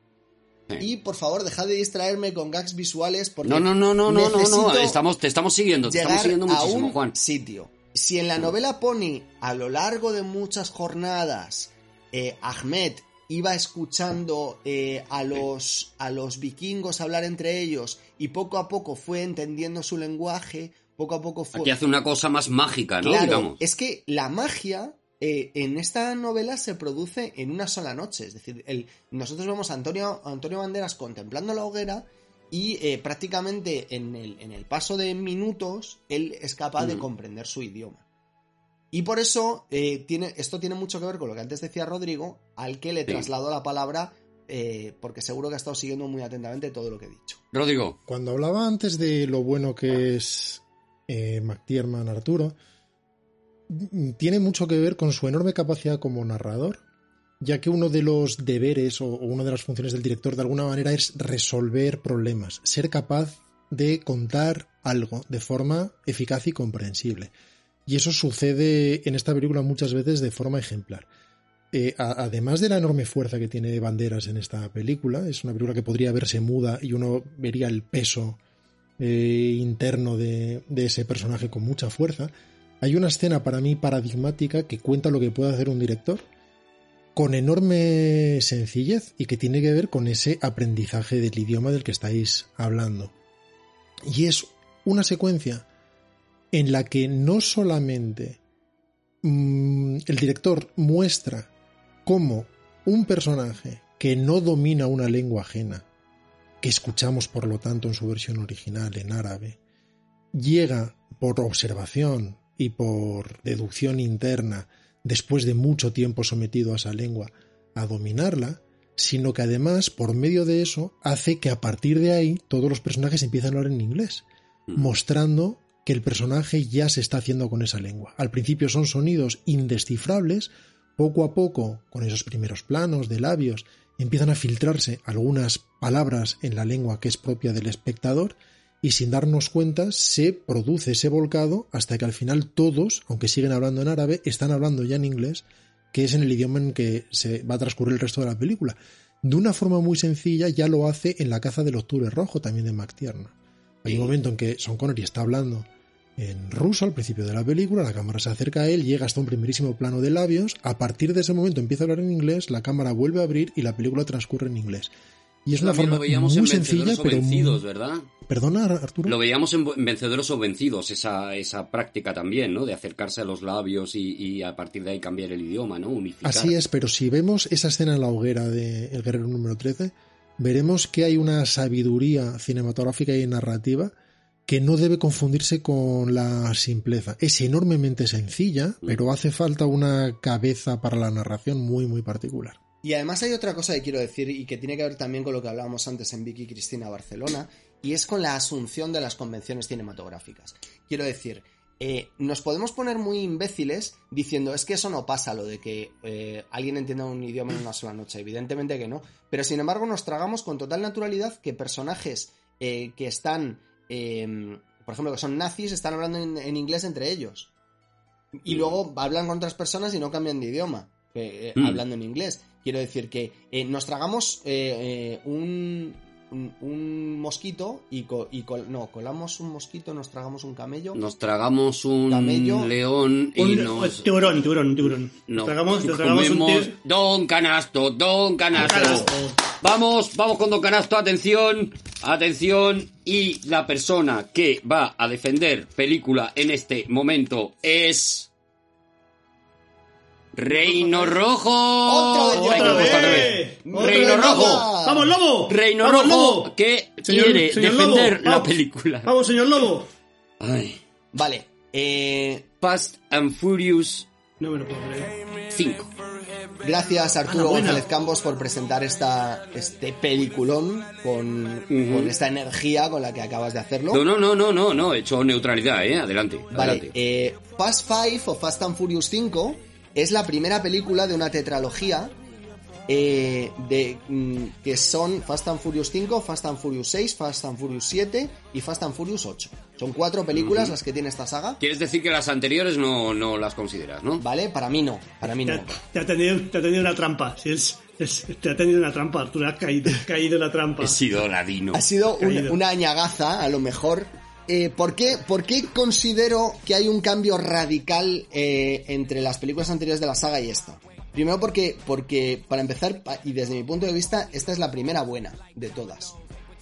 Sí. Y por favor, dejad de distraerme con gags visuales porque No, no, no, no, no, no, no. Estamos, te estamos siguiendo, te estamos siguiendo a muchísimo, un Juan. sitio. Si en la novela pone a lo largo de muchas jornadas eh, Ahmed iba escuchando eh, a, los, a los vikingos hablar entre ellos y poco a poco fue entendiendo su lenguaje, poco a poco fue... Aquí hace una cosa más mágica, ¿no? Claro, Digamos. es que la magia eh, en esta novela se produce en una sola noche. Es decir, el, nosotros vemos a Antonio, a Antonio Banderas contemplando la hoguera y eh, prácticamente en el, en el paso de minutos él es capaz de comprender su idioma. Y por eso eh, tiene, esto tiene mucho que ver con lo que antes decía Rodrigo, al que le Sí. traslado la palabra eh, porque seguro que ha estado siguiendo muy atentamente todo lo que he dicho. Rodrigo. Cuando hablaba antes de lo bueno que es eh, McTiernan Arturo, tiene mucho que ver con su enorme capacidad como narrador, ya que uno de los deberes o, una de las funciones del director de alguna manera es resolver problemas, ser capaz de contar algo de forma eficaz y comprensible. Y eso sucede en esta película muchas veces de forma ejemplar. eh, además de la enorme fuerza que tiene Banderas en esta película, es una película que podría verse muda y uno vería el peso eh, interno de, ese personaje con mucha fuerza, hay una escena para mí paradigmática que cuenta lo que puede hacer un director con enorme sencillez y que tiene que ver con ese aprendizaje del idioma del que estáis hablando. Y es una secuencia en la que no solamente mmm, el director muestra cómo un personaje que no domina una lengua ajena, que escuchamos por lo tanto en su versión original en árabe, llega por observación y por deducción interna después de mucho tiempo sometido a esa lengua, a dominarla, sino que además, por medio de eso, hace que a partir de ahí todos los personajes empiezan a hablar en inglés, mm. mostrando que el personaje ya se está haciendo con esa lengua. Al principio son sonidos indescifrables, poco a poco, con esos primeros planos de labios, empiezan a filtrarse algunas palabras en la lengua que es propia del espectador, y sin darnos cuenta se produce ese volcado hasta que al final todos, aunque siguen hablando en árabe, están hablando ya en inglés, que es en el idioma en que se va a transcurrir el resto de la película. De una forma muy sencilla ya lo hace en La caza del octubre rojo también de McTiernan. Hay un momento en que Son Connery está hablando en ruso al principio de la película, la cámara se acerca a él, llega hasta un primerísimo plano de labios, a partir de ese momento empieza a hablar en inglés, la cámara vuelve a abrir y la película transcurre en inglés. Y es una forma muy sencilla, pero vencidos, ¿verdad? Perdona, Arturo. Lo veíamos en Vencedores o Vencidos, esa, esa práctica también, ¿no? De acercarse a los labios y, a partir de ahí cambiar el idioma, ¿no? Unificar. Así es, pero si vemos esa escena en la hoguera de El Guerrero número 13, veremos que hay una sabiduría cinematográfica y narrativa que no debe confundirse con la simpleza. Es enormemente sencilla, mm. pero hace falta una cabeza para la narración muy, muy particular. Y además hay otra cosa que quiero decir y que tiene que ver también con lo que hablábamos antes en Vicky Cristina Barcelona, y es con la asunción de las convenciones cinematográficas. Quiero decir, eh, nos podemos poner muy imbéciles diciendo es que eso no pasa, lo de que eh, alguien entienda un idioma en una sola noche. Evidentemente que no. Pero sin embargo nos tragamos con total naturalidad que personajes eh, que están, em, por ejemplo, que son nazis, están hablando en inglés entre ellos. Y mm. luego hablan con otras personas y no cambian de idioma. Eh, mm. hablando en inglés. Quiero decir que eh, nos tragamos eh, un, un, mosquito y, no, colamos un mosquito, nos tragamos un camello. Nos tragamos un león y un, nos... Tiburón, tiburón, tiburón. Nos tragamos, un Don Canasto, Don Canasto. Vamos, vamos con Don Canasto, atención, atención. Y la persona que va a defender película en este momento es... Reino Rojo. ¡Otra vez! Reino Rojo. Vamos, Lobo. Reino Rojo que quiere defender la película. Vamos, señor Lobo. Ay. Vale. Eh... Fast and Furious. No me lo puedo creer. 5. Gracias Arturo González Campos por presentar esta, este peliculón con, con, esta energía con la que acabas de hacerlo. No, no, no, no, no, no, he hecho neutralidad, eh, adelante. Vale, Eh, Fast 5 o Fast and Furious 5 es la primera película de una tetralogía eh, de, mm, que son Fast and Furious 5, Fast and Furious 6, Fast and Furious 7 y Fast and Furious 8. Son cuatro películas las que tiene esta saga. Quieres decir que las anteriores no, no las consideras, ¿no? Vale, para mí no. Para mí no. Te, ha tenido, te ha tenido una trampa. Si es, te ha tenido una trampa, Arturo. Has caído, caído en la trampa. He sido ladino. Ha sido una añagaza, a lo mejor. Eh, ¿por, qué, ¿por, qué, considero que hay un cambio radical eh, entre las películas anteriores de la saga y esta? Primero porque, porque, para empezar, y desde mi punto de vista, esta es la primera buena de todas.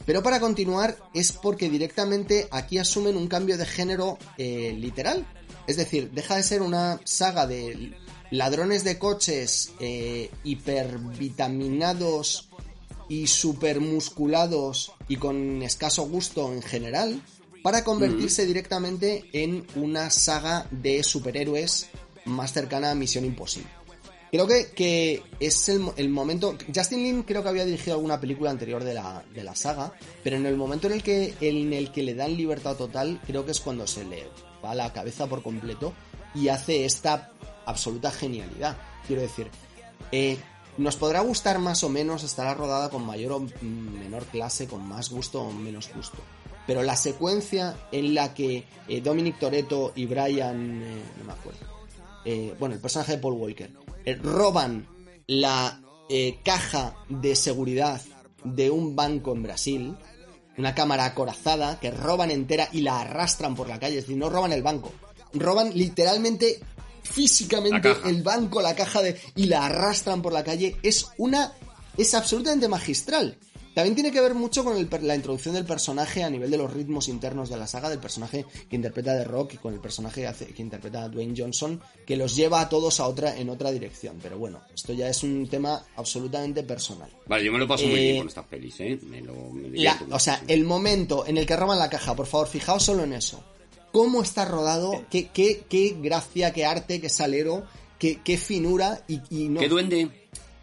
Pero para continuar es porque directamente aquí asumen un cambio de género eh, literal. Es decir, deja de ser una saga de ladrones de coches hipervitaminados y supermusculados y con escaso gusto en general para convertirse directamente en una saga de superhéroes más cercana a Misión Imposible. Creo que, que es el, momento. Justin Lin creo que había dirigido alguna película anterior de la, de la saga, pero en el momento en el, que, en el que le dan libertad total, creo que es cuando se le va la cabeza por completo y hace esta absoluta genialidad. Quiero decir, eh, nos podrá gustar más o menos, estará rodada con mayor o menor clase, con más gusto o menos gusto pero la secuencia en la que eh, Dominic Toretto y Brian, eh, no me acuerdo, eh, bueno, el personaje de Paul Walker, roban la caja de seguridad de un banco en Brasil, una cámara acorazada que roban entera y la arrastran por la calle, es decir, no roban el banco, roban literalmente físicamente el banco, la caja de y la arrastran por la calle, es una es absolutamente magistral. También tiene que ver mucho con el la introducción del personaje a nivel de los ritmos internos de la saga, del personaje que interpreta de Rock y con el personaje que, hace- que interpreta a Dwayne Johnson, que los lleva a todos a otra, en otra dirección. Pero bueno, esto ya es un tema absolutamente personal. Vale, yo me lo paso muy Eh, bien con estas pelis, ¿eh? Me lo, me La- o sea, el momento en el que roban la caja, por favor, fijaos solo en eso. Cómo está rodado, qué, qué, qué gracia, qué arte, qué salero, qué, qué finura y, y no, ¿Qué duende?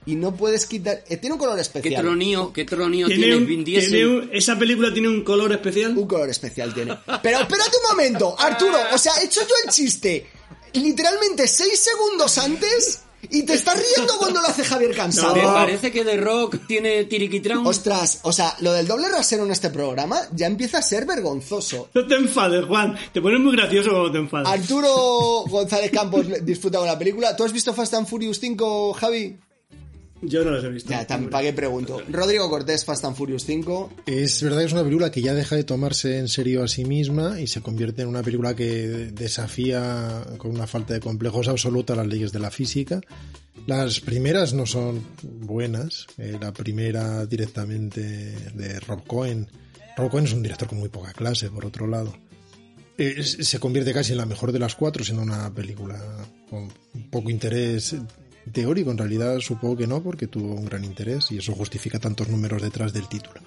Y no puedes quitar... eh, tiene un color ¿Qué especial. tronío? ¿Qué tronío tiene, Tiene un- Vin Diesel? tiene un- esa película tiene un color especial. Un color especial tiene. Pero espérate un momento, Arturo. O sea, he hecho yo el chiste literalmente seis segundos antes y te estás riendo cuando lo hace Javier Cansado. ¿Te parece que The Rock tiene tiriquitrán? Ostras, o sea, lo del doble rasero en este programa ya empieza a ser vergonzoso. No te enfades, Juan. Te pones muy gracioso cuando te enfadas. Arturo González Campos disfruta con la película. ¿Tú has visto Fast and Furious 5, Javi? Yo no los he visto. Ya, tan- ¿para qué pregunto? Rodrigo Cortés, Fast and Furious 5. Es verdad que es una película que ya deja de tomarse en serio a sí misma y se convierte en una película que desafía con una falta de complejos absoluta las leyes de la física. Las primeras no son buenas. Eh, la primera directamente de Rob Cohen. Rob Cohen es un director con muy poca clase, por otro lado. Eh, se convierte casi en la mejor de las cuatro, siendo una película con poco interés teórico. En realidad supongo que no, porque tuvo un gran interés y eso justifica tantos números detrás del título.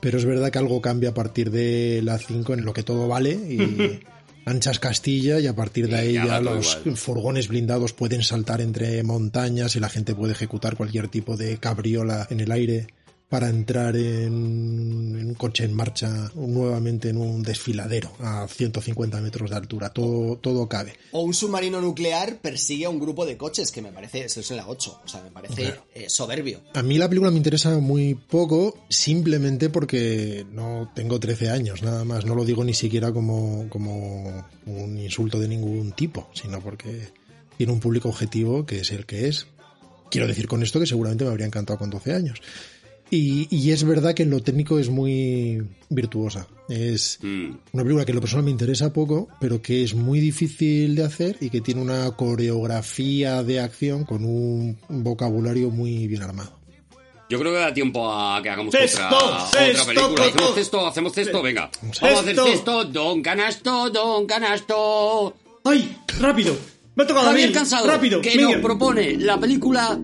Pero es verdad que algo cambia a partir de la 5 en lo que todo vale y anchas Castilla y a partir de ahí ya los igual. furgones blindados pueden saltar entre montañas y la gente puede ejecutar cualquier tipo de cabriola en el aire para entrar en, en un coche en marcha nuevamente en un desfiladero a 150 metros de altura. Todo, todo cabe. O un submarino nuclear persigue a un grupo de coches, que me parece, eso es en la 8. O sea, me parece eh, soberbio. A mí la película me interesa muy poco, simplemente porque no tengo 13 años, nada más. No lo digo ni siquiera como, como un insulto de ningún tipo, sino porque tiene un público objetivo que es el que es. Quiero decir con esto que seguramente me habría encantado con 12 años. Y, y es verdad que en lo técnico es muy virtuosa. Es Mm. una película que en lo personal me interesa poco, pero que es muy difícil de hacer y que tiene una coreografía de acción con un vocabulario muy bien armado. Yo creo que da tiempo a que hagamos Cesto, otra, cesto, otra película. cesto. ¿Hacemos cesto? ¿Hacemos cesto? Venga. Vamos a hacer Cesto. Don Canasto, Don Canasto. ¡Ay! ¡Rápido! Me ha tocado a Javier mí. Cansado, ¡Rápido! que Miguel. nos propone la película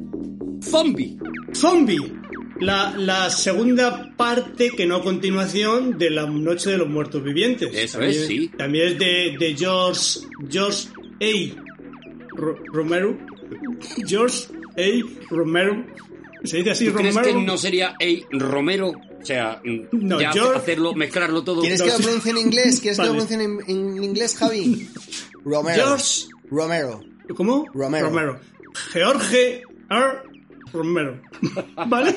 Zombie. Zombie. La, la segunda parte, que no continuación, de La Noche de los Muertos Vivientes. Eso También- es, sí. También es de, de George, George A. Ro- Romero. George A. Romero. ¿Se dice así, ¿Tú crees Romero? que no sería A. Romero? O sea, mm, No, ya yo- hacerlo, mezclarlo todo. ¿Quieres No, que lo pronuncie en inglés? ¿Quieres que lo pronuncie en, en inglés, Javi? Romero. George- Romero. ¿Cómo? Romero. George R. Romero. ¿Vale?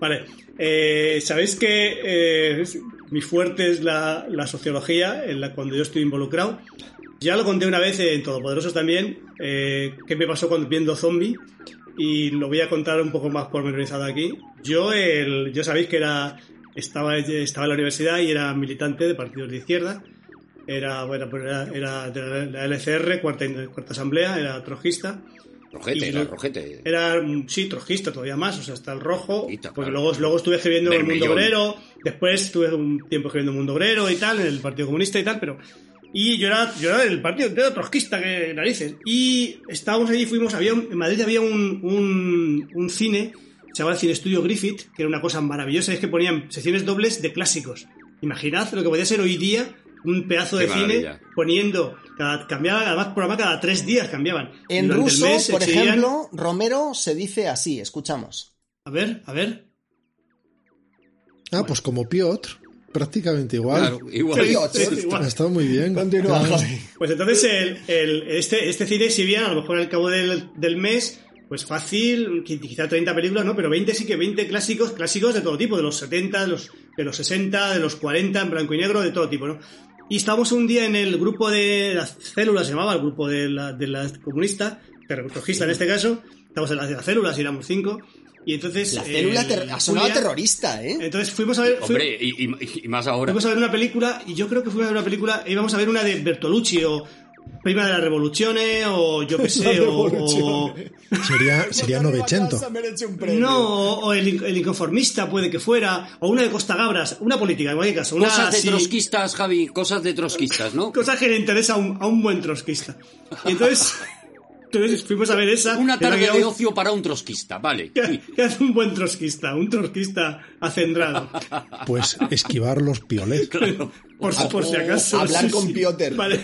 Vale. Eh, Sabéis que eh, mi fuerte es la, la sociología, en la cuando yo estoy involucrado. Ya lo conté una vez en Todopoderosos también, eh, qué me pasó cuando viendo Zombie, y lo voy a contar un poco más pormenorizado aquí. Yo, el, yo sabéis que era estaba, estaba en la universidad y era militante de partidos de izquierda. Era, bueno, pues era, era de la LCR, cuarta, cuarta asamblea, era trojista. Rojete, era rojete. Era, sí, trojista todavía más, o sea, hasta el rojo. Rojita, Porque claro. luego, luego estuve escribiendo el Mundo. Obrero, después estuve un tiempo escribiendo el Mundo Obrero y tal, en el Partido Comunista y tal, pero. Y yo era, yo era del partido, era trotskista, que narices. Y estábamos allí, fuimos, había un- en Madrid había un, un, un cine, se llamaba el Cine Estudio Griffith, que era una cosa maravillosa, es que ponían secciones dobles de clásicos. Imaginad lo que podía ser hoy día un pedazo Qué de cine maravilla. poniendo, cada, cambiaban, además programa cada tres días cambiaban. En Durante ruso, mes por ejemplo, Romero se dice así, escuchamos. A ver, a ver. Ah, pues como Piotr, prácticamente igual. Claro, igual. Sí, Sí, sí, igual. Ha estado muy bien. Continúa, Claro. Pues entonces el, el- este, este cine exhibían a lo mejor al cabo del, del mes, pues fácil, qui- quizá 30 películas, ¿no? Pero 20 sí que 20 clásicos, clásicos de todo tipo, de los 70, de los, de los 60, de los 40, en blanco y negro, de todo tipo, ¿no? Y estábamos un día en el grupo de las células, se llamaba el grupo de la, de la comunista, pero rojista en este caso, Estamos en las de las células y éramos cinco. Y entonces. La célula el- ter- ha sonado Julia- terrorista, ¿eh? Entonces fuimos a ver. fui- Hombre, y, y- y más ahora. Fuimos a ver una película y yo creo que fuimos a ver una película e íbamos a ver una de Bertolucci o Prima de la Revoluzione o yo qué sé, o, o- Sería, sería Novecento. no, o el, el inconformista puede que fuera, o una de Costa Gabras, una política en cualquier caso, una Cosas de así- trotskistas, Javi, cosas de trotskistas, ¿no? cosa que le interesa a un, a un buen trotskista. Y entonces, entonces fuimos a ver esa. Una tarde de ocio para un trotskista, vale. que, que hace un buen trotskista, un trotskista acendrado. Pues esquivar los piolets. Por, si- por si acaso. Hablar con Piotr. Vale.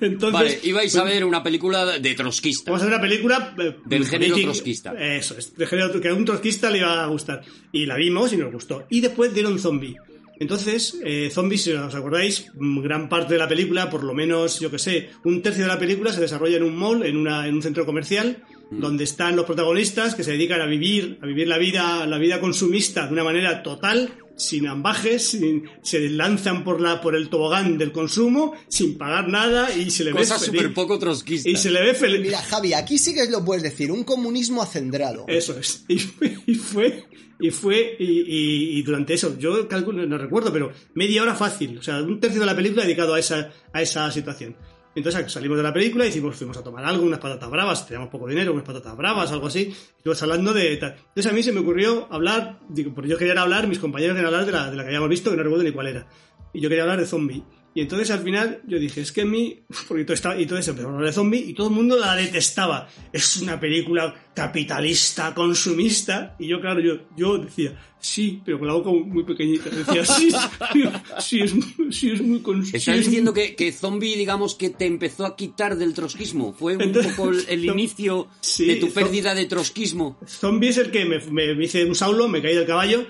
Entonces, Vale, ibais a ver una película de trotskista. Vamos a ver una película eh, Del género trotskista. Eso es, de género que a un trotskista le iba a gustar. Y la vimos y nos gustó. Y después dieron zombie. Entonces, eh, Zombies, si os acordáis, gran parte de la película, por lo menos, yo que sé, un tercio de la película se desarrolla en un mall, en, una, en un centro comercial, Mm. donde están los protagonistas que se dedican a vivir, a vivir la vida, la vida consumista de una manera total, sin ambajes, sin- se lanzan por la, por el tobogán del consumo, sin pagar nada y se le ve Cosas feliz. súper poco trotskistas. Y se le ve feliz. Mira, Javi, aquí sí que lo puedes decir, un comunismo acendrado. Eso es. Y fue, y fue, y, fue, y, y- y durante eso, yo calculo, no recuerdo, pero media hora fácil. O sea, un tercio de la película dedicado a esa, a esa situación. Entonces salimos de la película y decimos, fuimos a tomar algo, unas patatas bravas, teníamos poco dinero, unas patatas bravas, algo así. Y estuvimos hablando de tal. Entonces a mí se me ocurrió hablar, digo, porque yo quería hablar, mis compañeros querían hablar de la, de la que habíamos visto, que no recuerdo ni cuál era. Y yo quería hablar de zombie. Y entonces al final yo dije, es que a mí, porque todo estaba, y entonces empezamos a hablar de zombie y todo el mundo la detestaba. Es una película capitalista, consumista. Y yo, claro, yo, yo decía, sí, pero con la boca muy, pequeñita. Decía, sí, sí, es, muy- sí, es muy consumista. ¿Estás diciendo que, que Zombie, digamos, que te empezó a quitar del trotskismo? ¿Fue un Entonces- poco el, el inicio Sí, de tu pérdida de trotskismo? Zombie es el que me, me- me hice un saulo, me caí del caballo.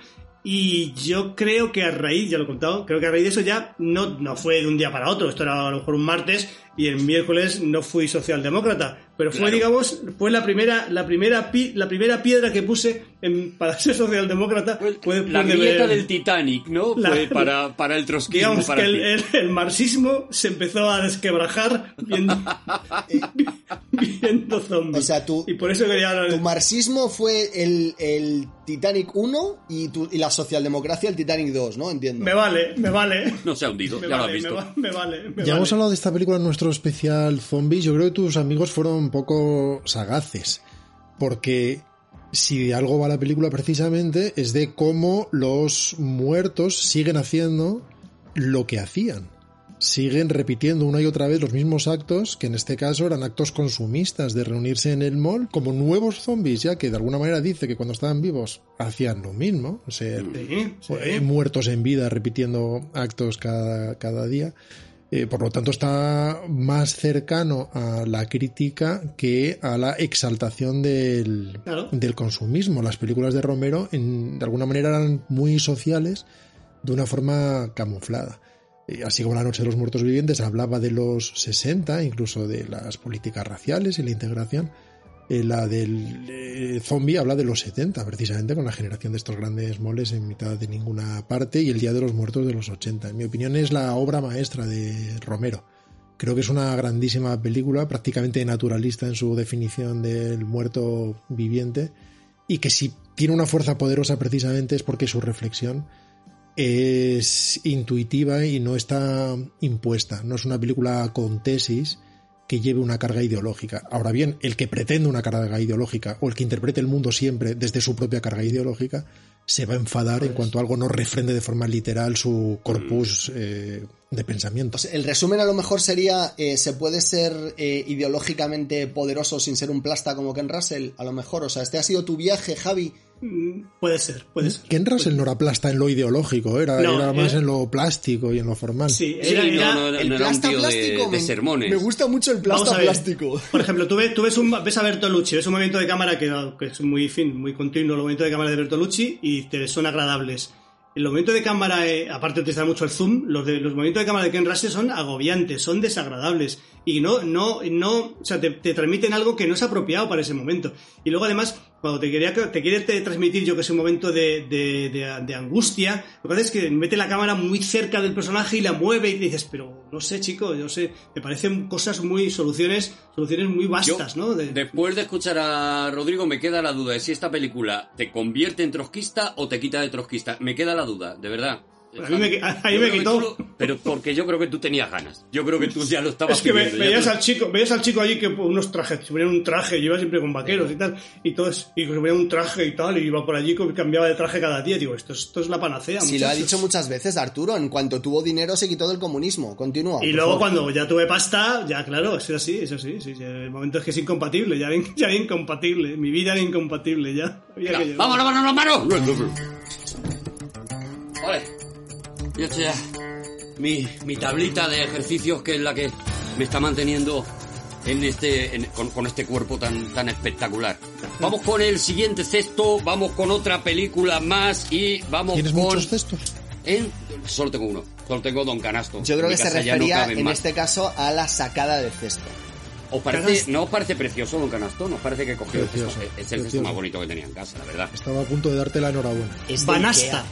Y yo creo que a raíz, ya lo he contado, creo que a raíz de eso ya no, no fue de un día para otro. Esto era a lo mejor un martes y el miércoles no fui socialdemócrata. Pero fue, Claro. digamos, fue la primera, la primera, pi- la primera piedra que puse en- para ser socialdemócrata. Fue La grieta del Titanic, ¿no? La- Fue para, para el trotskismo, Digamos para que el, el- el marxismo se empezó a desquebrajar viendo, viendo zombies. O sea, tú- y por eso quería Tu marxismo fue el, el Titanic 1 y, tu- y la socialdemocracia el Titanic 2, ¿no? Entiendo. Me vale, me vale. No se ha hundido, Me ya lo has vale, me, visto. va- me vale, me Ya vale. hemos hablado de esta película en nuestro especial Zombies. Yo creo que tus amigos fueron un poco sagaces. Porque si de algo va la película precisamente es de cómo los muertos siguen haciendo lo que hacían. Siguen repitiendo una y otra vez los mismos actos, que en este caso eran actos consumistas de reunirse en el mall, como nuevos zombies, ya que de alguna manera dice que cuando estaban vivos hacían lo mismo. O sea, Sí, sí. eh, muertos en vida repitiendo actos cada, cada día. Eh, por lo tanto, está más cercano a la crítica que a la exaltación del, Claro. del consumismo. Las películas de Romero, en- de alguna manera, eran muy sociales de una forma camuflada. Eh, Así como La Noche de los Muertos Vivientes hablaba de los 60, incluso de las políticas raciales y la integración. Eh, la del eh, zombie habla de los 70, precisamente, con la generación de estos grandes moles en mitad de ninguna parte y el Día de los Muertos de los 80. En mi opinión es la obra maestra de Romero. Creo que es una grandísima película, prácticamente naturalista en su definición del muerto viviente y que si tiene una fuerza poderosa precisamente es porque su reflexión es intuitiva y no está impuesta. No es una película con tesis que lleve una carga ideológica. Ahora bien, el que pretende una carga ideológica o el que interprete el mundo siempre desde su propia carga ideológica se va a enfadar en cuanto algo no refrende de forma literal su corpus eh, de pensamiento. O sea, el resumen a lo mejor sería, eh, ¿se puede ser eh, ideológicamente poderoso sin ser un plasta como Ken Russell? A lo mejor, o sea, este ha sido tu viaje, Javi. Mm, Puede ser, puede ser. Ken Russell no era plasta en lo ideológico, era, No, era más era- en lo plástico y en lo formal. Sí, Sí, era, no, era- no, no, el no era un plasta tío de, plástico de me- sermones. Me gusta mucho el plasta plástico. Por ejemplo, tú ves, tú ves, un, ves a Bertolucci, ves un movimiento de cámara que, que es muy fin, muy continuo, el movimiento de cámara de Bertolucci, y te son agradables. El movimiento de cámara, eh, aparte de utilizar mucho el zoom, los, de, los movimientos de cámara de Ken Russell son agobiantes, son desagradables. Y no, no, no, o sea, te, te transmiten algo que no es apropiado para ese momento. Y luego además, cuando te, quería, te quiere transmitir, yo que sé, un momento de, de, de- de angustia, lo que pasa es que mete la cámara muy cerca del personaje y la mueve y dices, pero no sé, chico, yo sé, me parecen cosas muy, soluciones, soluciones muy Yo, vastas, ¿no? De- Después de escuchar a Rodrigo, me queda la duda de si esta película te convierte en trotskista o te quita de trotskista. Me queda la duda, de verdad. A mí me- a- mí me que quitó. tú pero porque yo creo que tú tenías ganas. Yo creo que tú ya lo estabas Es que pidiendo, veías tú- al chico, veías al chico allí que pues, unos trajes, se ponía un traje, yo iba siempre con vaqueros y tal, y todo es- y se ponía un traje y tal, y iba por allí, como cambiaba de traje cada día, digo, esto, es- esto es la panacea. Si lo ha muchachos. dicho muchas veces Arturo, en cuanto tuvo dinero se quitó del comunismo. Continúa. Y luego favor. cuando ya tuve pasta, ya claro, es así, es así, sí, sí, el momento es que es incompatible, ya ya era incompatible, mi vida era incompatible, ya. había que llegar. ¡Vámonos, vámonos, vámonos! Vale. Ya ya. Mi, mi tablita de ejercicios que es la que me está manteniendo en este, en- con, con este cuerpo tan, tan espectacular. Vamos con el siguiente cesto, vamos con otra película más y vamos ¿Tienes con... muchos cestos? en- Solo tengo uno, solo tengo Don Canasto. Yo creo que se no refería caben en más. este caso a la sacada de cesto. ¿Os parece, ¿No os parece precioso Don Canasto? ¿Nos parece que cogió el cesto? Precioso, Es el cesto precioso. más bonito que tenía en casa, la verdad. Estaba a punto de darte la enhorabuena. Es Banasta, Ikea.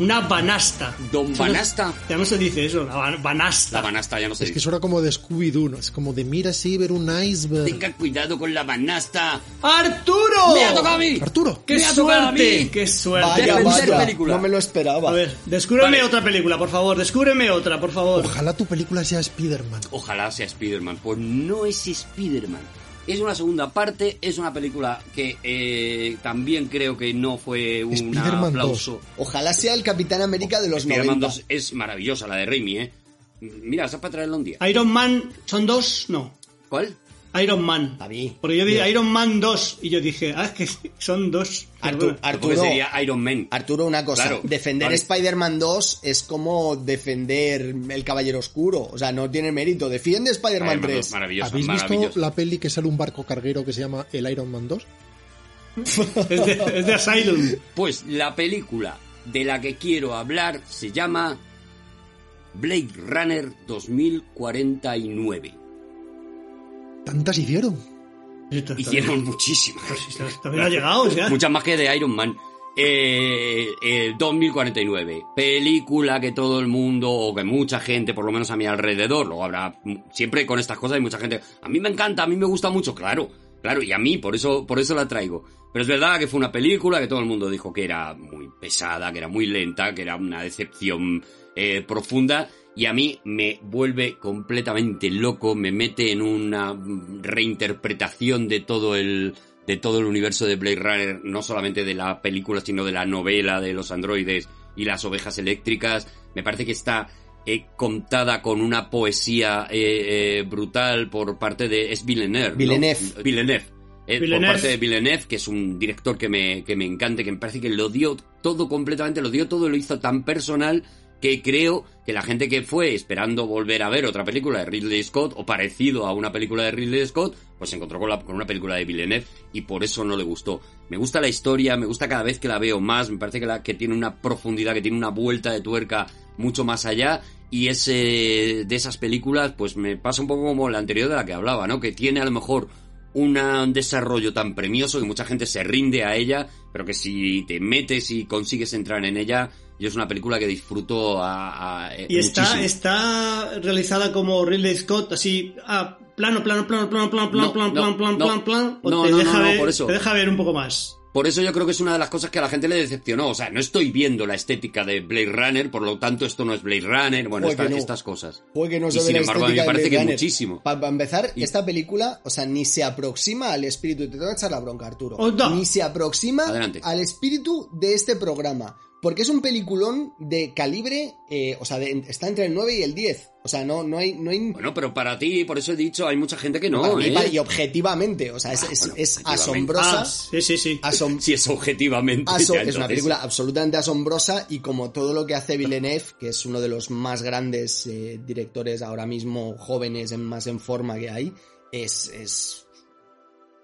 Una banasta. Don Banasta. Ya no se dice eso, la ban- banasta. La banasta ya no sé. Es que eso era como de Scooby-Doo, ¿no? Es como de mira así, ver un iceberg. Tenga cuidado con la banasta. ¡Arturo! ¡Me ha tocado a mí! Arturo, ¡Qué Me ha tocado a suerte! mí. ¡Qué suerte! Vaya, Defender vaya, película. no me lo esperaba. A ver, descúbreme Vale. otra película, por favor, descúbreme otra, por favor. ojalá tu película sea Spider-Man. Ojalá sea Spider-Man. Pues no es Spider-Man. Es una segunda parte, es una película que eh, también creo que no fue un Spider-Man aplauso. Ojalá sea el Capitán América de los Spider-Man 90. 2 es maravillosa, la de Raimi, ¿eh? Mira, esa es para traerla un día. Iron Man, ¿son dos? No. ¿Cuál? Iron Man. David. Porque yo dije Iron Man 2 y yo dije, ah, es que son dos. Artu- Perdona. Porque Arturo, sería Iron Man. Arturo, una cosa. Claro, defender vale. Spider-Man 2 es como defender el Caballero Oscuro. O sea, no tiene mérito. Defiende Spider-Man Spider-Man 3. 2, maravillosa, ¿Habéis visto maravillosa. la peli que sale un barco carguero que se llama El Iron Man 2? Es de, es de Asylum. Pues la película de la que quiero hablar se llama Blade Runner 2049. ¿Tantas hicieron? Hicieron muchísimas. También ha llegado, o sea. Muchas más que de Iron Man. Eh, eh, 2049. Película que todo el mundo, o que mucha gente, por lo menos a mi alrededor, luego habrá, siempre con estas cosas hay mucha gente, a mí me encanta, a mí me gusta mucho, claro, claro, y a mí, por eso, por eso la traigo. Pero es verdad que fue una película que todo el mundo dijo que era muy pesada, que era muy lenta, que era una decepción eh, profunda, y a mí me vuelve completamente loco, me mete en una reinterpretación de todo el, de todo el universo de Blade Runner, no solamente de la película, sino de la novela de los androides y las ovejas eléctricas. Me parece que está eh, contada con una poesía eh, eh, brutal por parte de... Es Villeneuve. ¿no? Villeneuve. Villeneuve. Eh, Por parte de Villeneuve, que es un director que me, que me encanta, que me parece que lo dio todo completamente, lo dio todo, lo hizo tan personal que creo que la gente que fue esperando volver a ver otra película de Ridley Scott o parecido a una película de Ridley Scott, pues se encontró con, con una película de Villeneuve y por eso no le gustó. Me gusta la historia, me gusta cada vez que la veo más, me parece que, la, que tiene una profundidad, que tiene una vuelta de tuerca mucho más allá y ese de esas películas pues me pasa un poco como la anterior de la que hablaba, ¿no? Que tiene a lo mejor una- un desarrollo tan premioso que mucha gente se rinde a ella, pero que si te metes y consigues entrar en ella, yo es una película que disfruto a, a- eh, Y está, muchísimo. está realizada como Ridley Scott, así, ah, plano, plano, plano, plano, plano, plano, No, plano, no, plano, plano, no. plano, plano, te deja ver, por eso. te deja ver un poco más. Por eso yo creo que es una de las cosas que a la gente le decepcionó. O sea, no estoy viendo la estética de Blade Runner, por lo tanto esto no es Blade Runner, bueno, esta- no. estas cosas. Joder, que no Y se ve sin la embargo, a mí me estética de parece Blade que Runner. muchísimo. Para empezar, Y- esta película, o sea, ni se aproxima al espíritu. Te tengo que echar la bronca, Arturo. Onda. Ni se aproxima Adelante. al espíritu de este programa. Porque es un peliculón de calibre, eh, o sea, de- está entre el 9 y el 10. O sea, no, no hay... No hay Bueno, pero para ti, por eso he dicho, hay mucha gente que no, para mí, ¿eh? para- y objetivamente, o sea, es, Ah, es- bueno, es objetivamente. asombrosa. Ah, sí, sí, sí. asom- Si es objetivamente. Aso- ya, es una película absolutamente asombrosa y como todo lo que hace Villeneuve, que es uno de los más grandes eh, directores ahora mismo jóvenes, en, más en forma que hay, es, es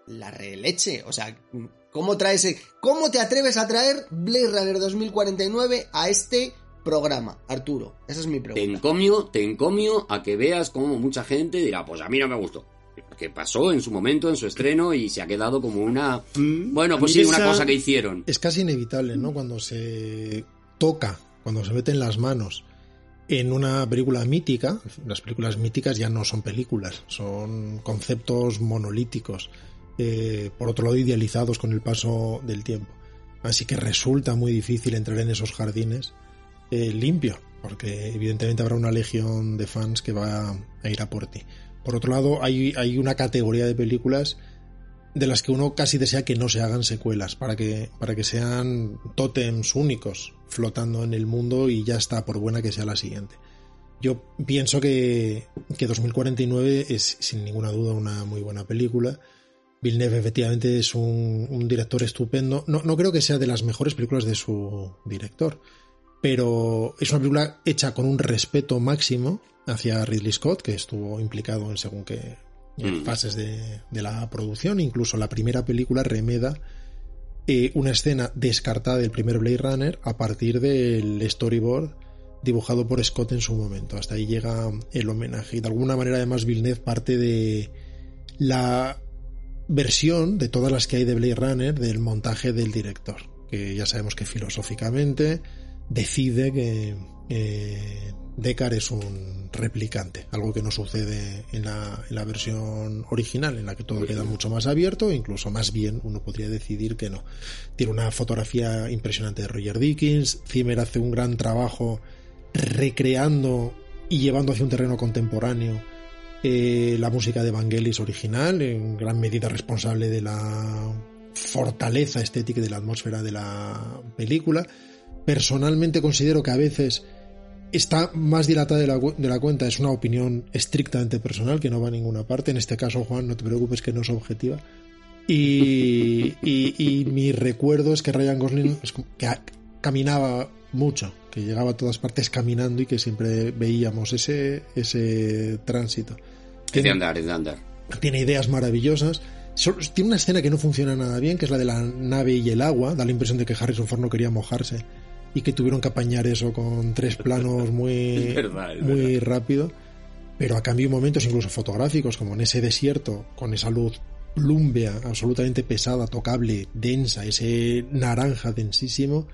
la releche. O sea, ¿cómo traes, cómo te atreves a traer Blade Runner 2049 a este programa, Arturo? Esa es mi Te pregunta. encomio, te encomio a que veas como mucha gente dirá, pues a mí no me gustó. que pasó en su momento, en su estreno, y se ha quedado como una... Mm, Bueno, a pues sí, una cosa que hicieron. Es casi inevitable, ¿no? Cuando se toca, cuando se mete en las manos en una película mítica, las películas míticas ya no son películas, son conceptos monolíticos, eh, por otro lado idealizados con el paso del tiempo. Así que resulta muy difícil entrar en esos jardines eh, limpio, porque evidentemente habrá una legión de fans que va a ir a por ti. Por otro lado, hay, hay una categoría de películas de las que uno casi desea que no se hagan secuelas, para que, para que sean tótems únicos flotando en el mundo y ya está, por buena que sea la siguiente. Yo pienso que, que 2049 es sin ninguna duda una muy buena película. Villeneuve efectivamente es un, un director estupendo. No, no creo que sea de las mejores películas de su director, pero es una película hecha con un respeto máximo hacia Ridley Scott, que estuvo implicado en según qué Mm. fases de, de la producción. Incluso la primera película remeda eh, una escena descartada del primer Blade Runner a partir del storyboard dibujado por Scott en su momento. Hasta ahí llega el homenaje. Y de alguna manera, además, Villeneuve parte de la versión de todas las que hay de Blade Runner del montaje del director. Que ya sabemos que filosóficamente decide que eh, es un replicante, algo que no sucede en la, en la versión original, en la que todo queda mucho más abierto, incluso más bien uno podría decidir que no. Tiene una fotografía impresionante de Roger Dickens, Zimmer hace un gran trabajo recreando y llevando hacia un terreno contemporáneo la música de Vangelis original, en gran medida responsable de la fortaleza estética y de la atmósfera de la película. Personalmente considero que a veces está más dilatada de la, de la cuenta, es una opinión estrictamente personal que no va a ninguna parte. En este caso, Juan, no te preocupes que no es objetiva. Y, y- y mi recuerdo es que Ryan Gosling caminaba mucho, que llegaba a todas partes caminando y que siempre veíamos ese, ese tránsito. Es de andar, es de andar. Tiene ideas maravillosas. Tiene una escena que no funciona nada bien, que es la de la nave y el agua. Da la impresión de que Harrison Ford no quería mojarse y que tuvieron que apañar eso con tres planos muy, Es verdad, es muy rápido. Pero a cambio momentos incluso fotográficos, como en ese desierto, con esa luz plúmbea, absolutamente pesada, tocable, densa, ese naranja densísimo,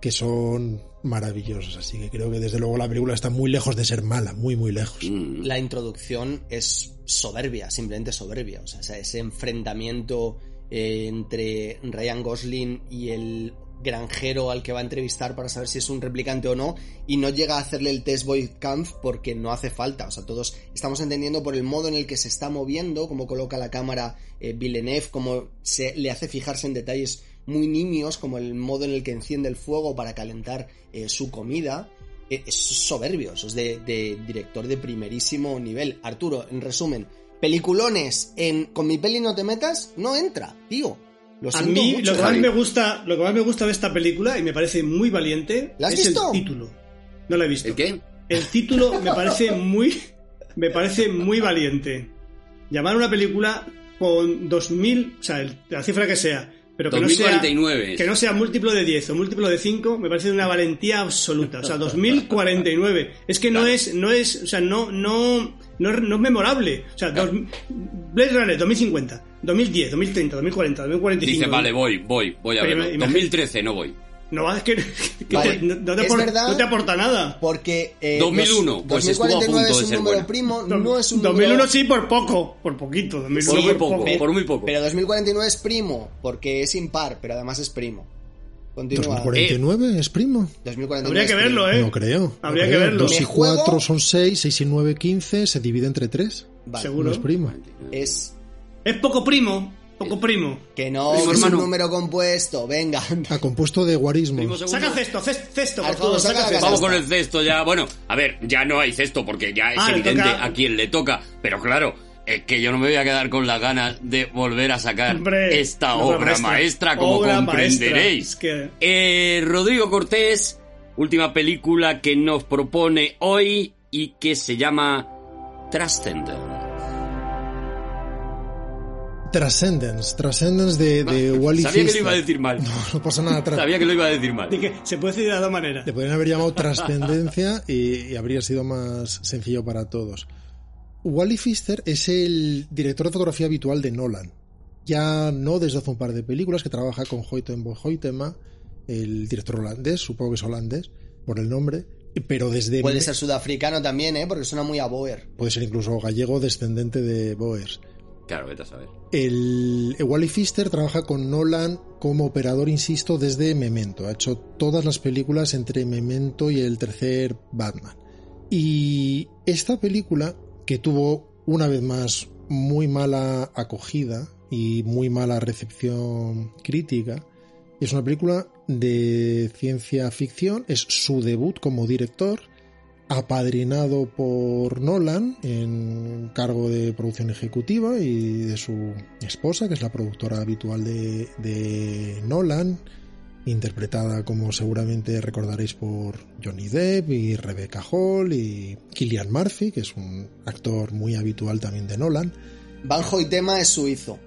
que son maravillosos. Así que creo que desde luego la película está muy lejos de ser mala, muy, muy lejos. Mm. La introducción es soberbia, simplemente soberbia. O sea, ese- ese enfrentamiento eh, entre Ryan Gosling y el granjero al que va a entrevistar para saber si es un replicante o no, y no llega a hacerle el test Boy Kampf porque no hace falta. O sea, todos estamos entendiendo por el modo en el que se está moviendo, cómo coloca la cámara eh, Villeneuve, cómo se le hace fijarse en detalles muy nimios, como el modo en el que enciende el fuego para calentar eh, su comida. Eh, es soberbio, eso es de, de director de primerísimo nivel. Arturo, en resumen, peliculones en Con mi peli no te metas, no entra, tío. Lo A mí mucho. lo que más me gusta, lo que más me gusta de esta película y me parece muy valiente ¿La has es visto? el título. No la he visto. ¿El qué? El título me parece muy me parece muy valiente. Llamar una película con 2000, o sea, el- la cifra que sea, pero que no sea 2049. que no sea múltiplo de 10 o múltiplo de 5, me parece una valentía absoluta. O sea, 2049. Es que no Claro. es, no es, o sea, no, no, no, es- no es memorable. O sea, Claro. dos- Blade Runner 2050, 2010, 2030, 2040, 2045. Dice, vale, voy, voy, voy a imagina- 2013 no voy. No, es que, que Vale. te- no, no te Es apor- verdad. no te aporta nada. Porque eh, 2001, los- pues estuvo a 2049 punto de es un ser número buena. primo, no es un 2001 número... sí por poco, por poquito. 2001 Por muy por poco, poco. por muy poco. Pero 2049 es primo, porque es impar, pero además es primo. Continúa. 2049 es primo. 2049 Habría es que primo. verlo, ¿eh? No creo. Habría no que creo. verlo. 2 y Me juego- 4 son 6, 6 y 9, 15, se divide entre 3. Vale. Seguro. No es primo. Es Es poco primo, poco primo. que no, Primo es un número compuesto, venga. Ah, compuesto de guarismo. Saca cesto, ces- cesto, por Arturo, favor, saca cesto. Vamos con el cesto ya. Bueno, a ver, ya no hay cesto porque ya es Ah, evidente a quién le toca. Pero claro, es que yo no me voy a quedar con las ganas de volver a sacar Hombre, esta obra obra maestra. maestra, como Obra comprenderéis. maestra. Es que- Eh, Rodrigo Cortés, última película que nos propone hoy y que se llama Transcendent. Transcendence. Transcendence de, de Wally Sabía que lo iba a decir mal. No, no pasa nada. Tra- Sabía que lo iba a decir mal. de que se puede decir de dos maneras. Le podrían haber llamado Trascendencia y, y habría sido más sencillo para todos. Wally Pfister es el director de fotografía habitual de Nolan. Ya no desde hace un par de películas que trabaja con Hoyten Hoytema, el director holandés, supongo que es holandés por el nombre, pero desde... Puede ser sudafricano también, ¿eh? Porque suena muy a Boer. Puede ser incluso gallego descendente de Boers. Claro, vete a saber. El, Wally Pfister trabaja con Nolan como operador, insisto, desde Memento. Ha hecho todas las películas entre Memento y el tercer Batman. Y esta película, que tuvo una vez más muy mala acogida y muy mala recepción crítica, es una película de ciencia ficción, es su debut como director, apadrinado por Nolan en cargo de producción ejecutiva y de su esposa, que es la productora habitual de, de Nolan, interpretada como seguramente recordaréis por Johnny Depp y Rebecca Hall y Killian Murphy, que es un actor muy habitual también de Nolan. Banjo y tema es suizo.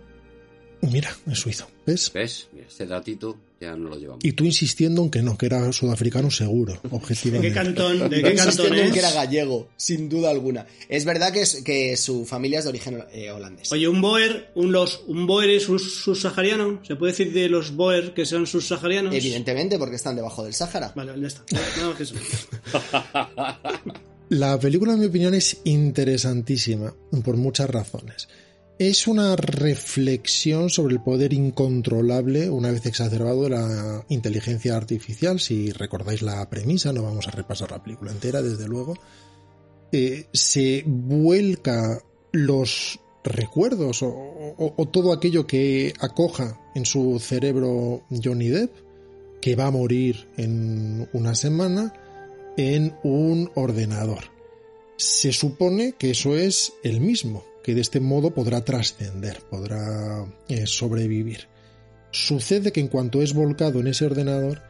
Mira, es suizo. ¿Ves? ¿Ves? Este datito ya no lo llevamos. Y tú insistiendo en que no, que era sudafricano seguro, objetivamente. ¿De qué cantón, de qué cantón en es? que era gallego, sin duda alguna. Es verdad que, es- que su familia es de origen eh, holandés. Oye, un Boer, un, los, un Boer es un subsahariano. ¿Se puede decir de los Boer que son subsaharianos? Evidentemente, porque están debajo del Sáhara. Vale, ya está. Nada más que eso. La película, en mi opinión, es interesantísima por muchas razones. Es una reflexión sobre el poder incontrolable, una vez exacerbado, de la inteligencia artificial. Si recordáis la premisa, no vamos a repasar la película entera, desde luego. Eh, se vuelca los recuerdos o, o- o todo aquello que acoja en su cerebro Johnny Depp, que va a morir en una semana, en un ordenador. Se supone que eso es el mismo, que de este modo podrá trascender, podrá eh, sobrevivir. Sucede que en cuanto es volcado en ese ordenador,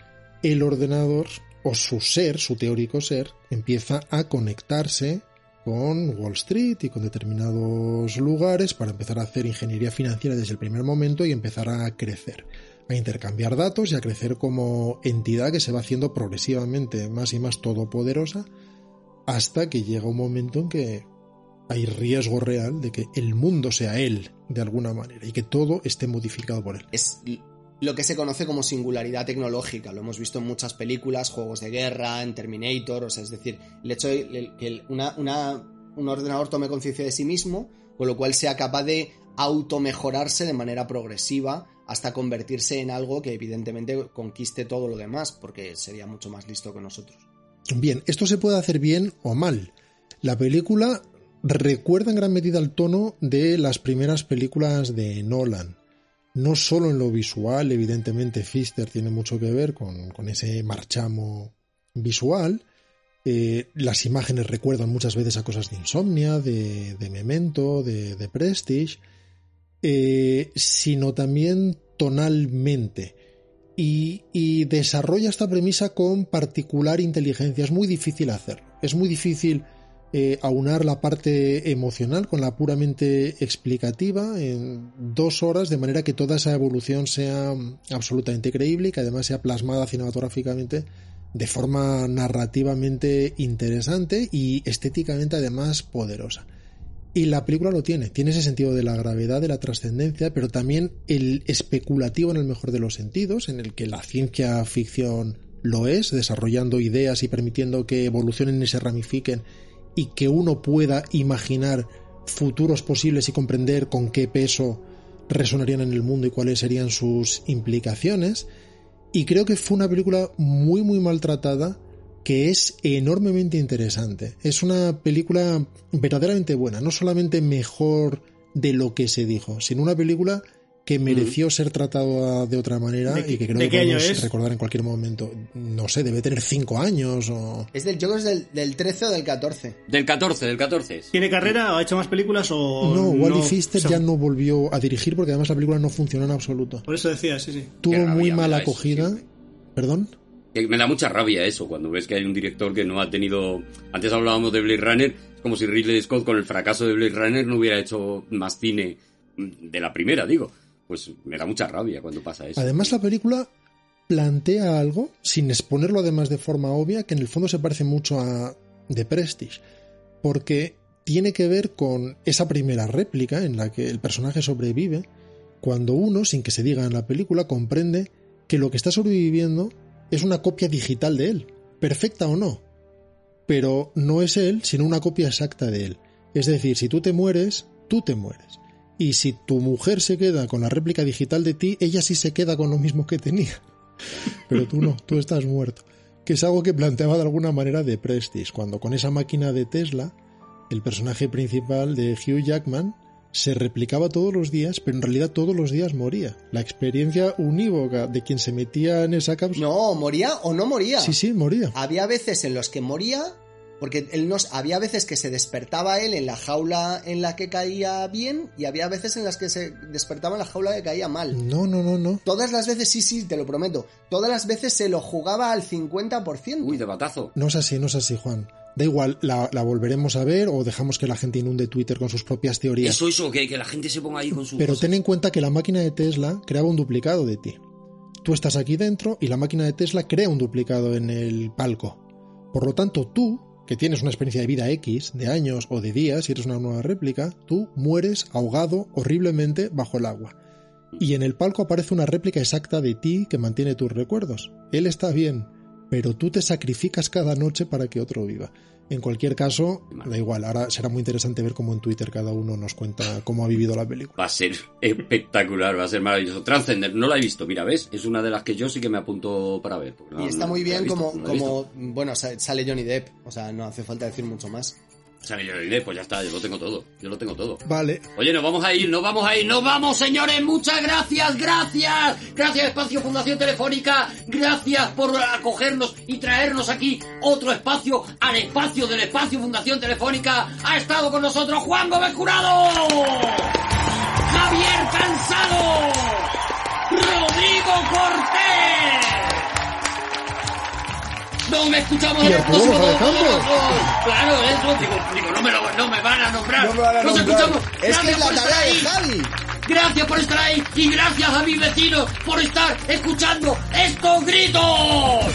el ordenador o su ser, su teórico ser, empieza a conectarse con Wall Street y con determinados lugares para empezar a hacer ingeniería financiera desde el primer momento y empezar a crecer, a intercambiar datos y a crecer como entidad que se va haciendo progresivamente más y más todopoderosa hasta que llega un momento en que hay riesgo real de que el mundo sea él de alguna manera y que todo esté modificado por él. Es lo que se conoce como singularidad tecnológica. Lo hemos visto en muchas películas, juegos de guerra, en Terminator. O sea, es decir, el hecho de que el- una, una- un ordenador tome conciencia de sí mismo, con lo cual sea capaz de automejorarse de manera progresiva hasta convertirse en algo que evidentemente conquiste todo lo demás, porque sería mucho más listo que nosotros. Bien, esto se puede hacer bien o mal. La película recuerda en gran medida el tono de las primeras películas de Nolan. No solo en lo visual, evidentemente Fister tiene mucho que ver con, ese marchamo visual. Eh, las imágenes recuerdan muchas veces a cosas de Insomnia, de, Memento, de, de Prestige, eh, sino también tonalmente y, y desarrolla esta premisa con particular inteligencia. Es muy difícil hacerlo. Es muy difícil eh, aunar la parte emocional con la puramente explicativa en dos horas, de manera que toda esa evolución sea absolutamente creíble y que además sea plasmada cinematográficamente de forma narrativamente interesante y estéticamente además poderosa. Y la película lo tiene, tiene ese sentido de la gravedad, de la trascendencia, pero también el especulativo en el mejor de los sentidos, en el que la ciencia ficción lo es, desarrollando ideas y permitiendo que evolucionen y se ramifiquen y que uno pueda imaginar futuros posibles y comprender con qué peso resonarían en el mundo y cuáles serían sus implicaciones. Y creo que fue una película muy muy maltratada que es enormemente interesante. Es una película verdaderamente buena, no solamente mejor de lo que se dijo, sino una película que mereció ser tratada de otra manera ¿De qué- y que creo que podemos recordar en cualquier momento. No sé, debe tener cinco años o... Es del, yo creo que es del, del 13 o del 14. Del 14, del 14. es. ¿Tiene carrera o ha hecho más películas o No, Wally no? O sea, ya no volvió a dirigir porque además la película no funcionó en absoluto. Por eso decía, sí, sí. Tuvo rabia muy mala eso acogida. siempre. ¿Perdón? Me da mucha rabia eso, cuando ves que hay un director que no ha tenido... Antes hablábamos de Blade Runner, es como si Ridley Scott con el fracaso de Blade Runner no hubiera hecho más cine de la primera, digo. Pues me da mucha rabia cuando pasa eso. Además, la película plantea algo, sin exponerlo además de forma obvia, que en el fondo se parece mucho a The Prestige. Porque tiene que ver con esa primera réplica en la que el personaje sobrevive, cuando uno, sin que se diga en la película, comprende que lo que está sobreviviendo es una copia digital de él, perfecta o no. Pero no es él, sino una copia exacta de él. Es decir, si tú te mueres, tú te mueres. Y si tu mujer se queda con la réplica digital de ti, ella sí se queda con lo mismo que tenía. Pero tú no, tú estás muerto. Que es algo que planteaba de alguna manera de Prestige, cuando con esa máquina de Tesla, el personaje principal de Hugh Jackman se replicaba todos los días, pero en realidad todos los días moría. La experiencia unívoca de quien se metía en esa cápsula. No, moría o no moría. Sí, sí, moría. Había veces en los que moría, porque él nos, había veces que se despertaba él en la jaula en la que caía bien, y había veces en las que se despertaba en la jaula que caía mal. No, no, no, no. Todas las veces, sí, sí, te lo prometo. Todas las veces se lo jugaba al 50%. Uy, de batazo. No es así, no es así, Juan. Da igual, la, la volveremos a ver o dejamos que la gente inunde Twitter con sus propias teorías. Eso, eso, que, que la gente se ponga ahí con su. Pero ten en cuenta que la máquina de Tesla creaba un duplicado de ti. Tú estás aquí dentro y la máquina de Tesla crea un duplicado en el palco. Por lo tanto, tú, que tienes una experiencia de vida X, de años o de días, si eres una nueva réplica, tú mueres ahogado horriblemente bajo el agua. Y en el palco aparece una réplica exacta de ti que mantiene tus recuerdos. Él está bien, pero tú te sacrificas cada noche para que otro viva. En cualquier caso, da igual, ahora será muy interesante ver cómo en Twitter cada uno nos cuenta cómo ha vivido la película. Va a ser espectacular, va a ser maravilloso. Transcender, no la he visto, mira, ¿ves? Es una de las que yo sí que me apunto para ver. No, y está no, muy bien visto, como, no como, bueno, sa- sale Johnny Depp, o sea, no hace falta decir mucho más. Sale yo diré, pues ya está, yo lo tengo todo, yo lo tengo todo. Vale, Oye, nos vamos a ir, nos vamos a ir, nos vamos, señores. Muchas gracias, gracias. Gracias, Espacio Fundación Telefónica. Gracias por acogernos y traernos aquí otro espacio al espacio del Espacio Fundación Telefónica. Ha estado con nosotros Juan Gómez Jurado, Javier Cansado, Rodrigo Cortés. Nos escuchamos el. Claro, eso, digo, digo, no me, lo, no me van a nombrar. No me van a Nos nombrar. escuchamos. Es que Gracias es la por estar tarea de. Javi. Gracias por estar ahí y gracias a mis vecinos por estar escuchando estos gritos.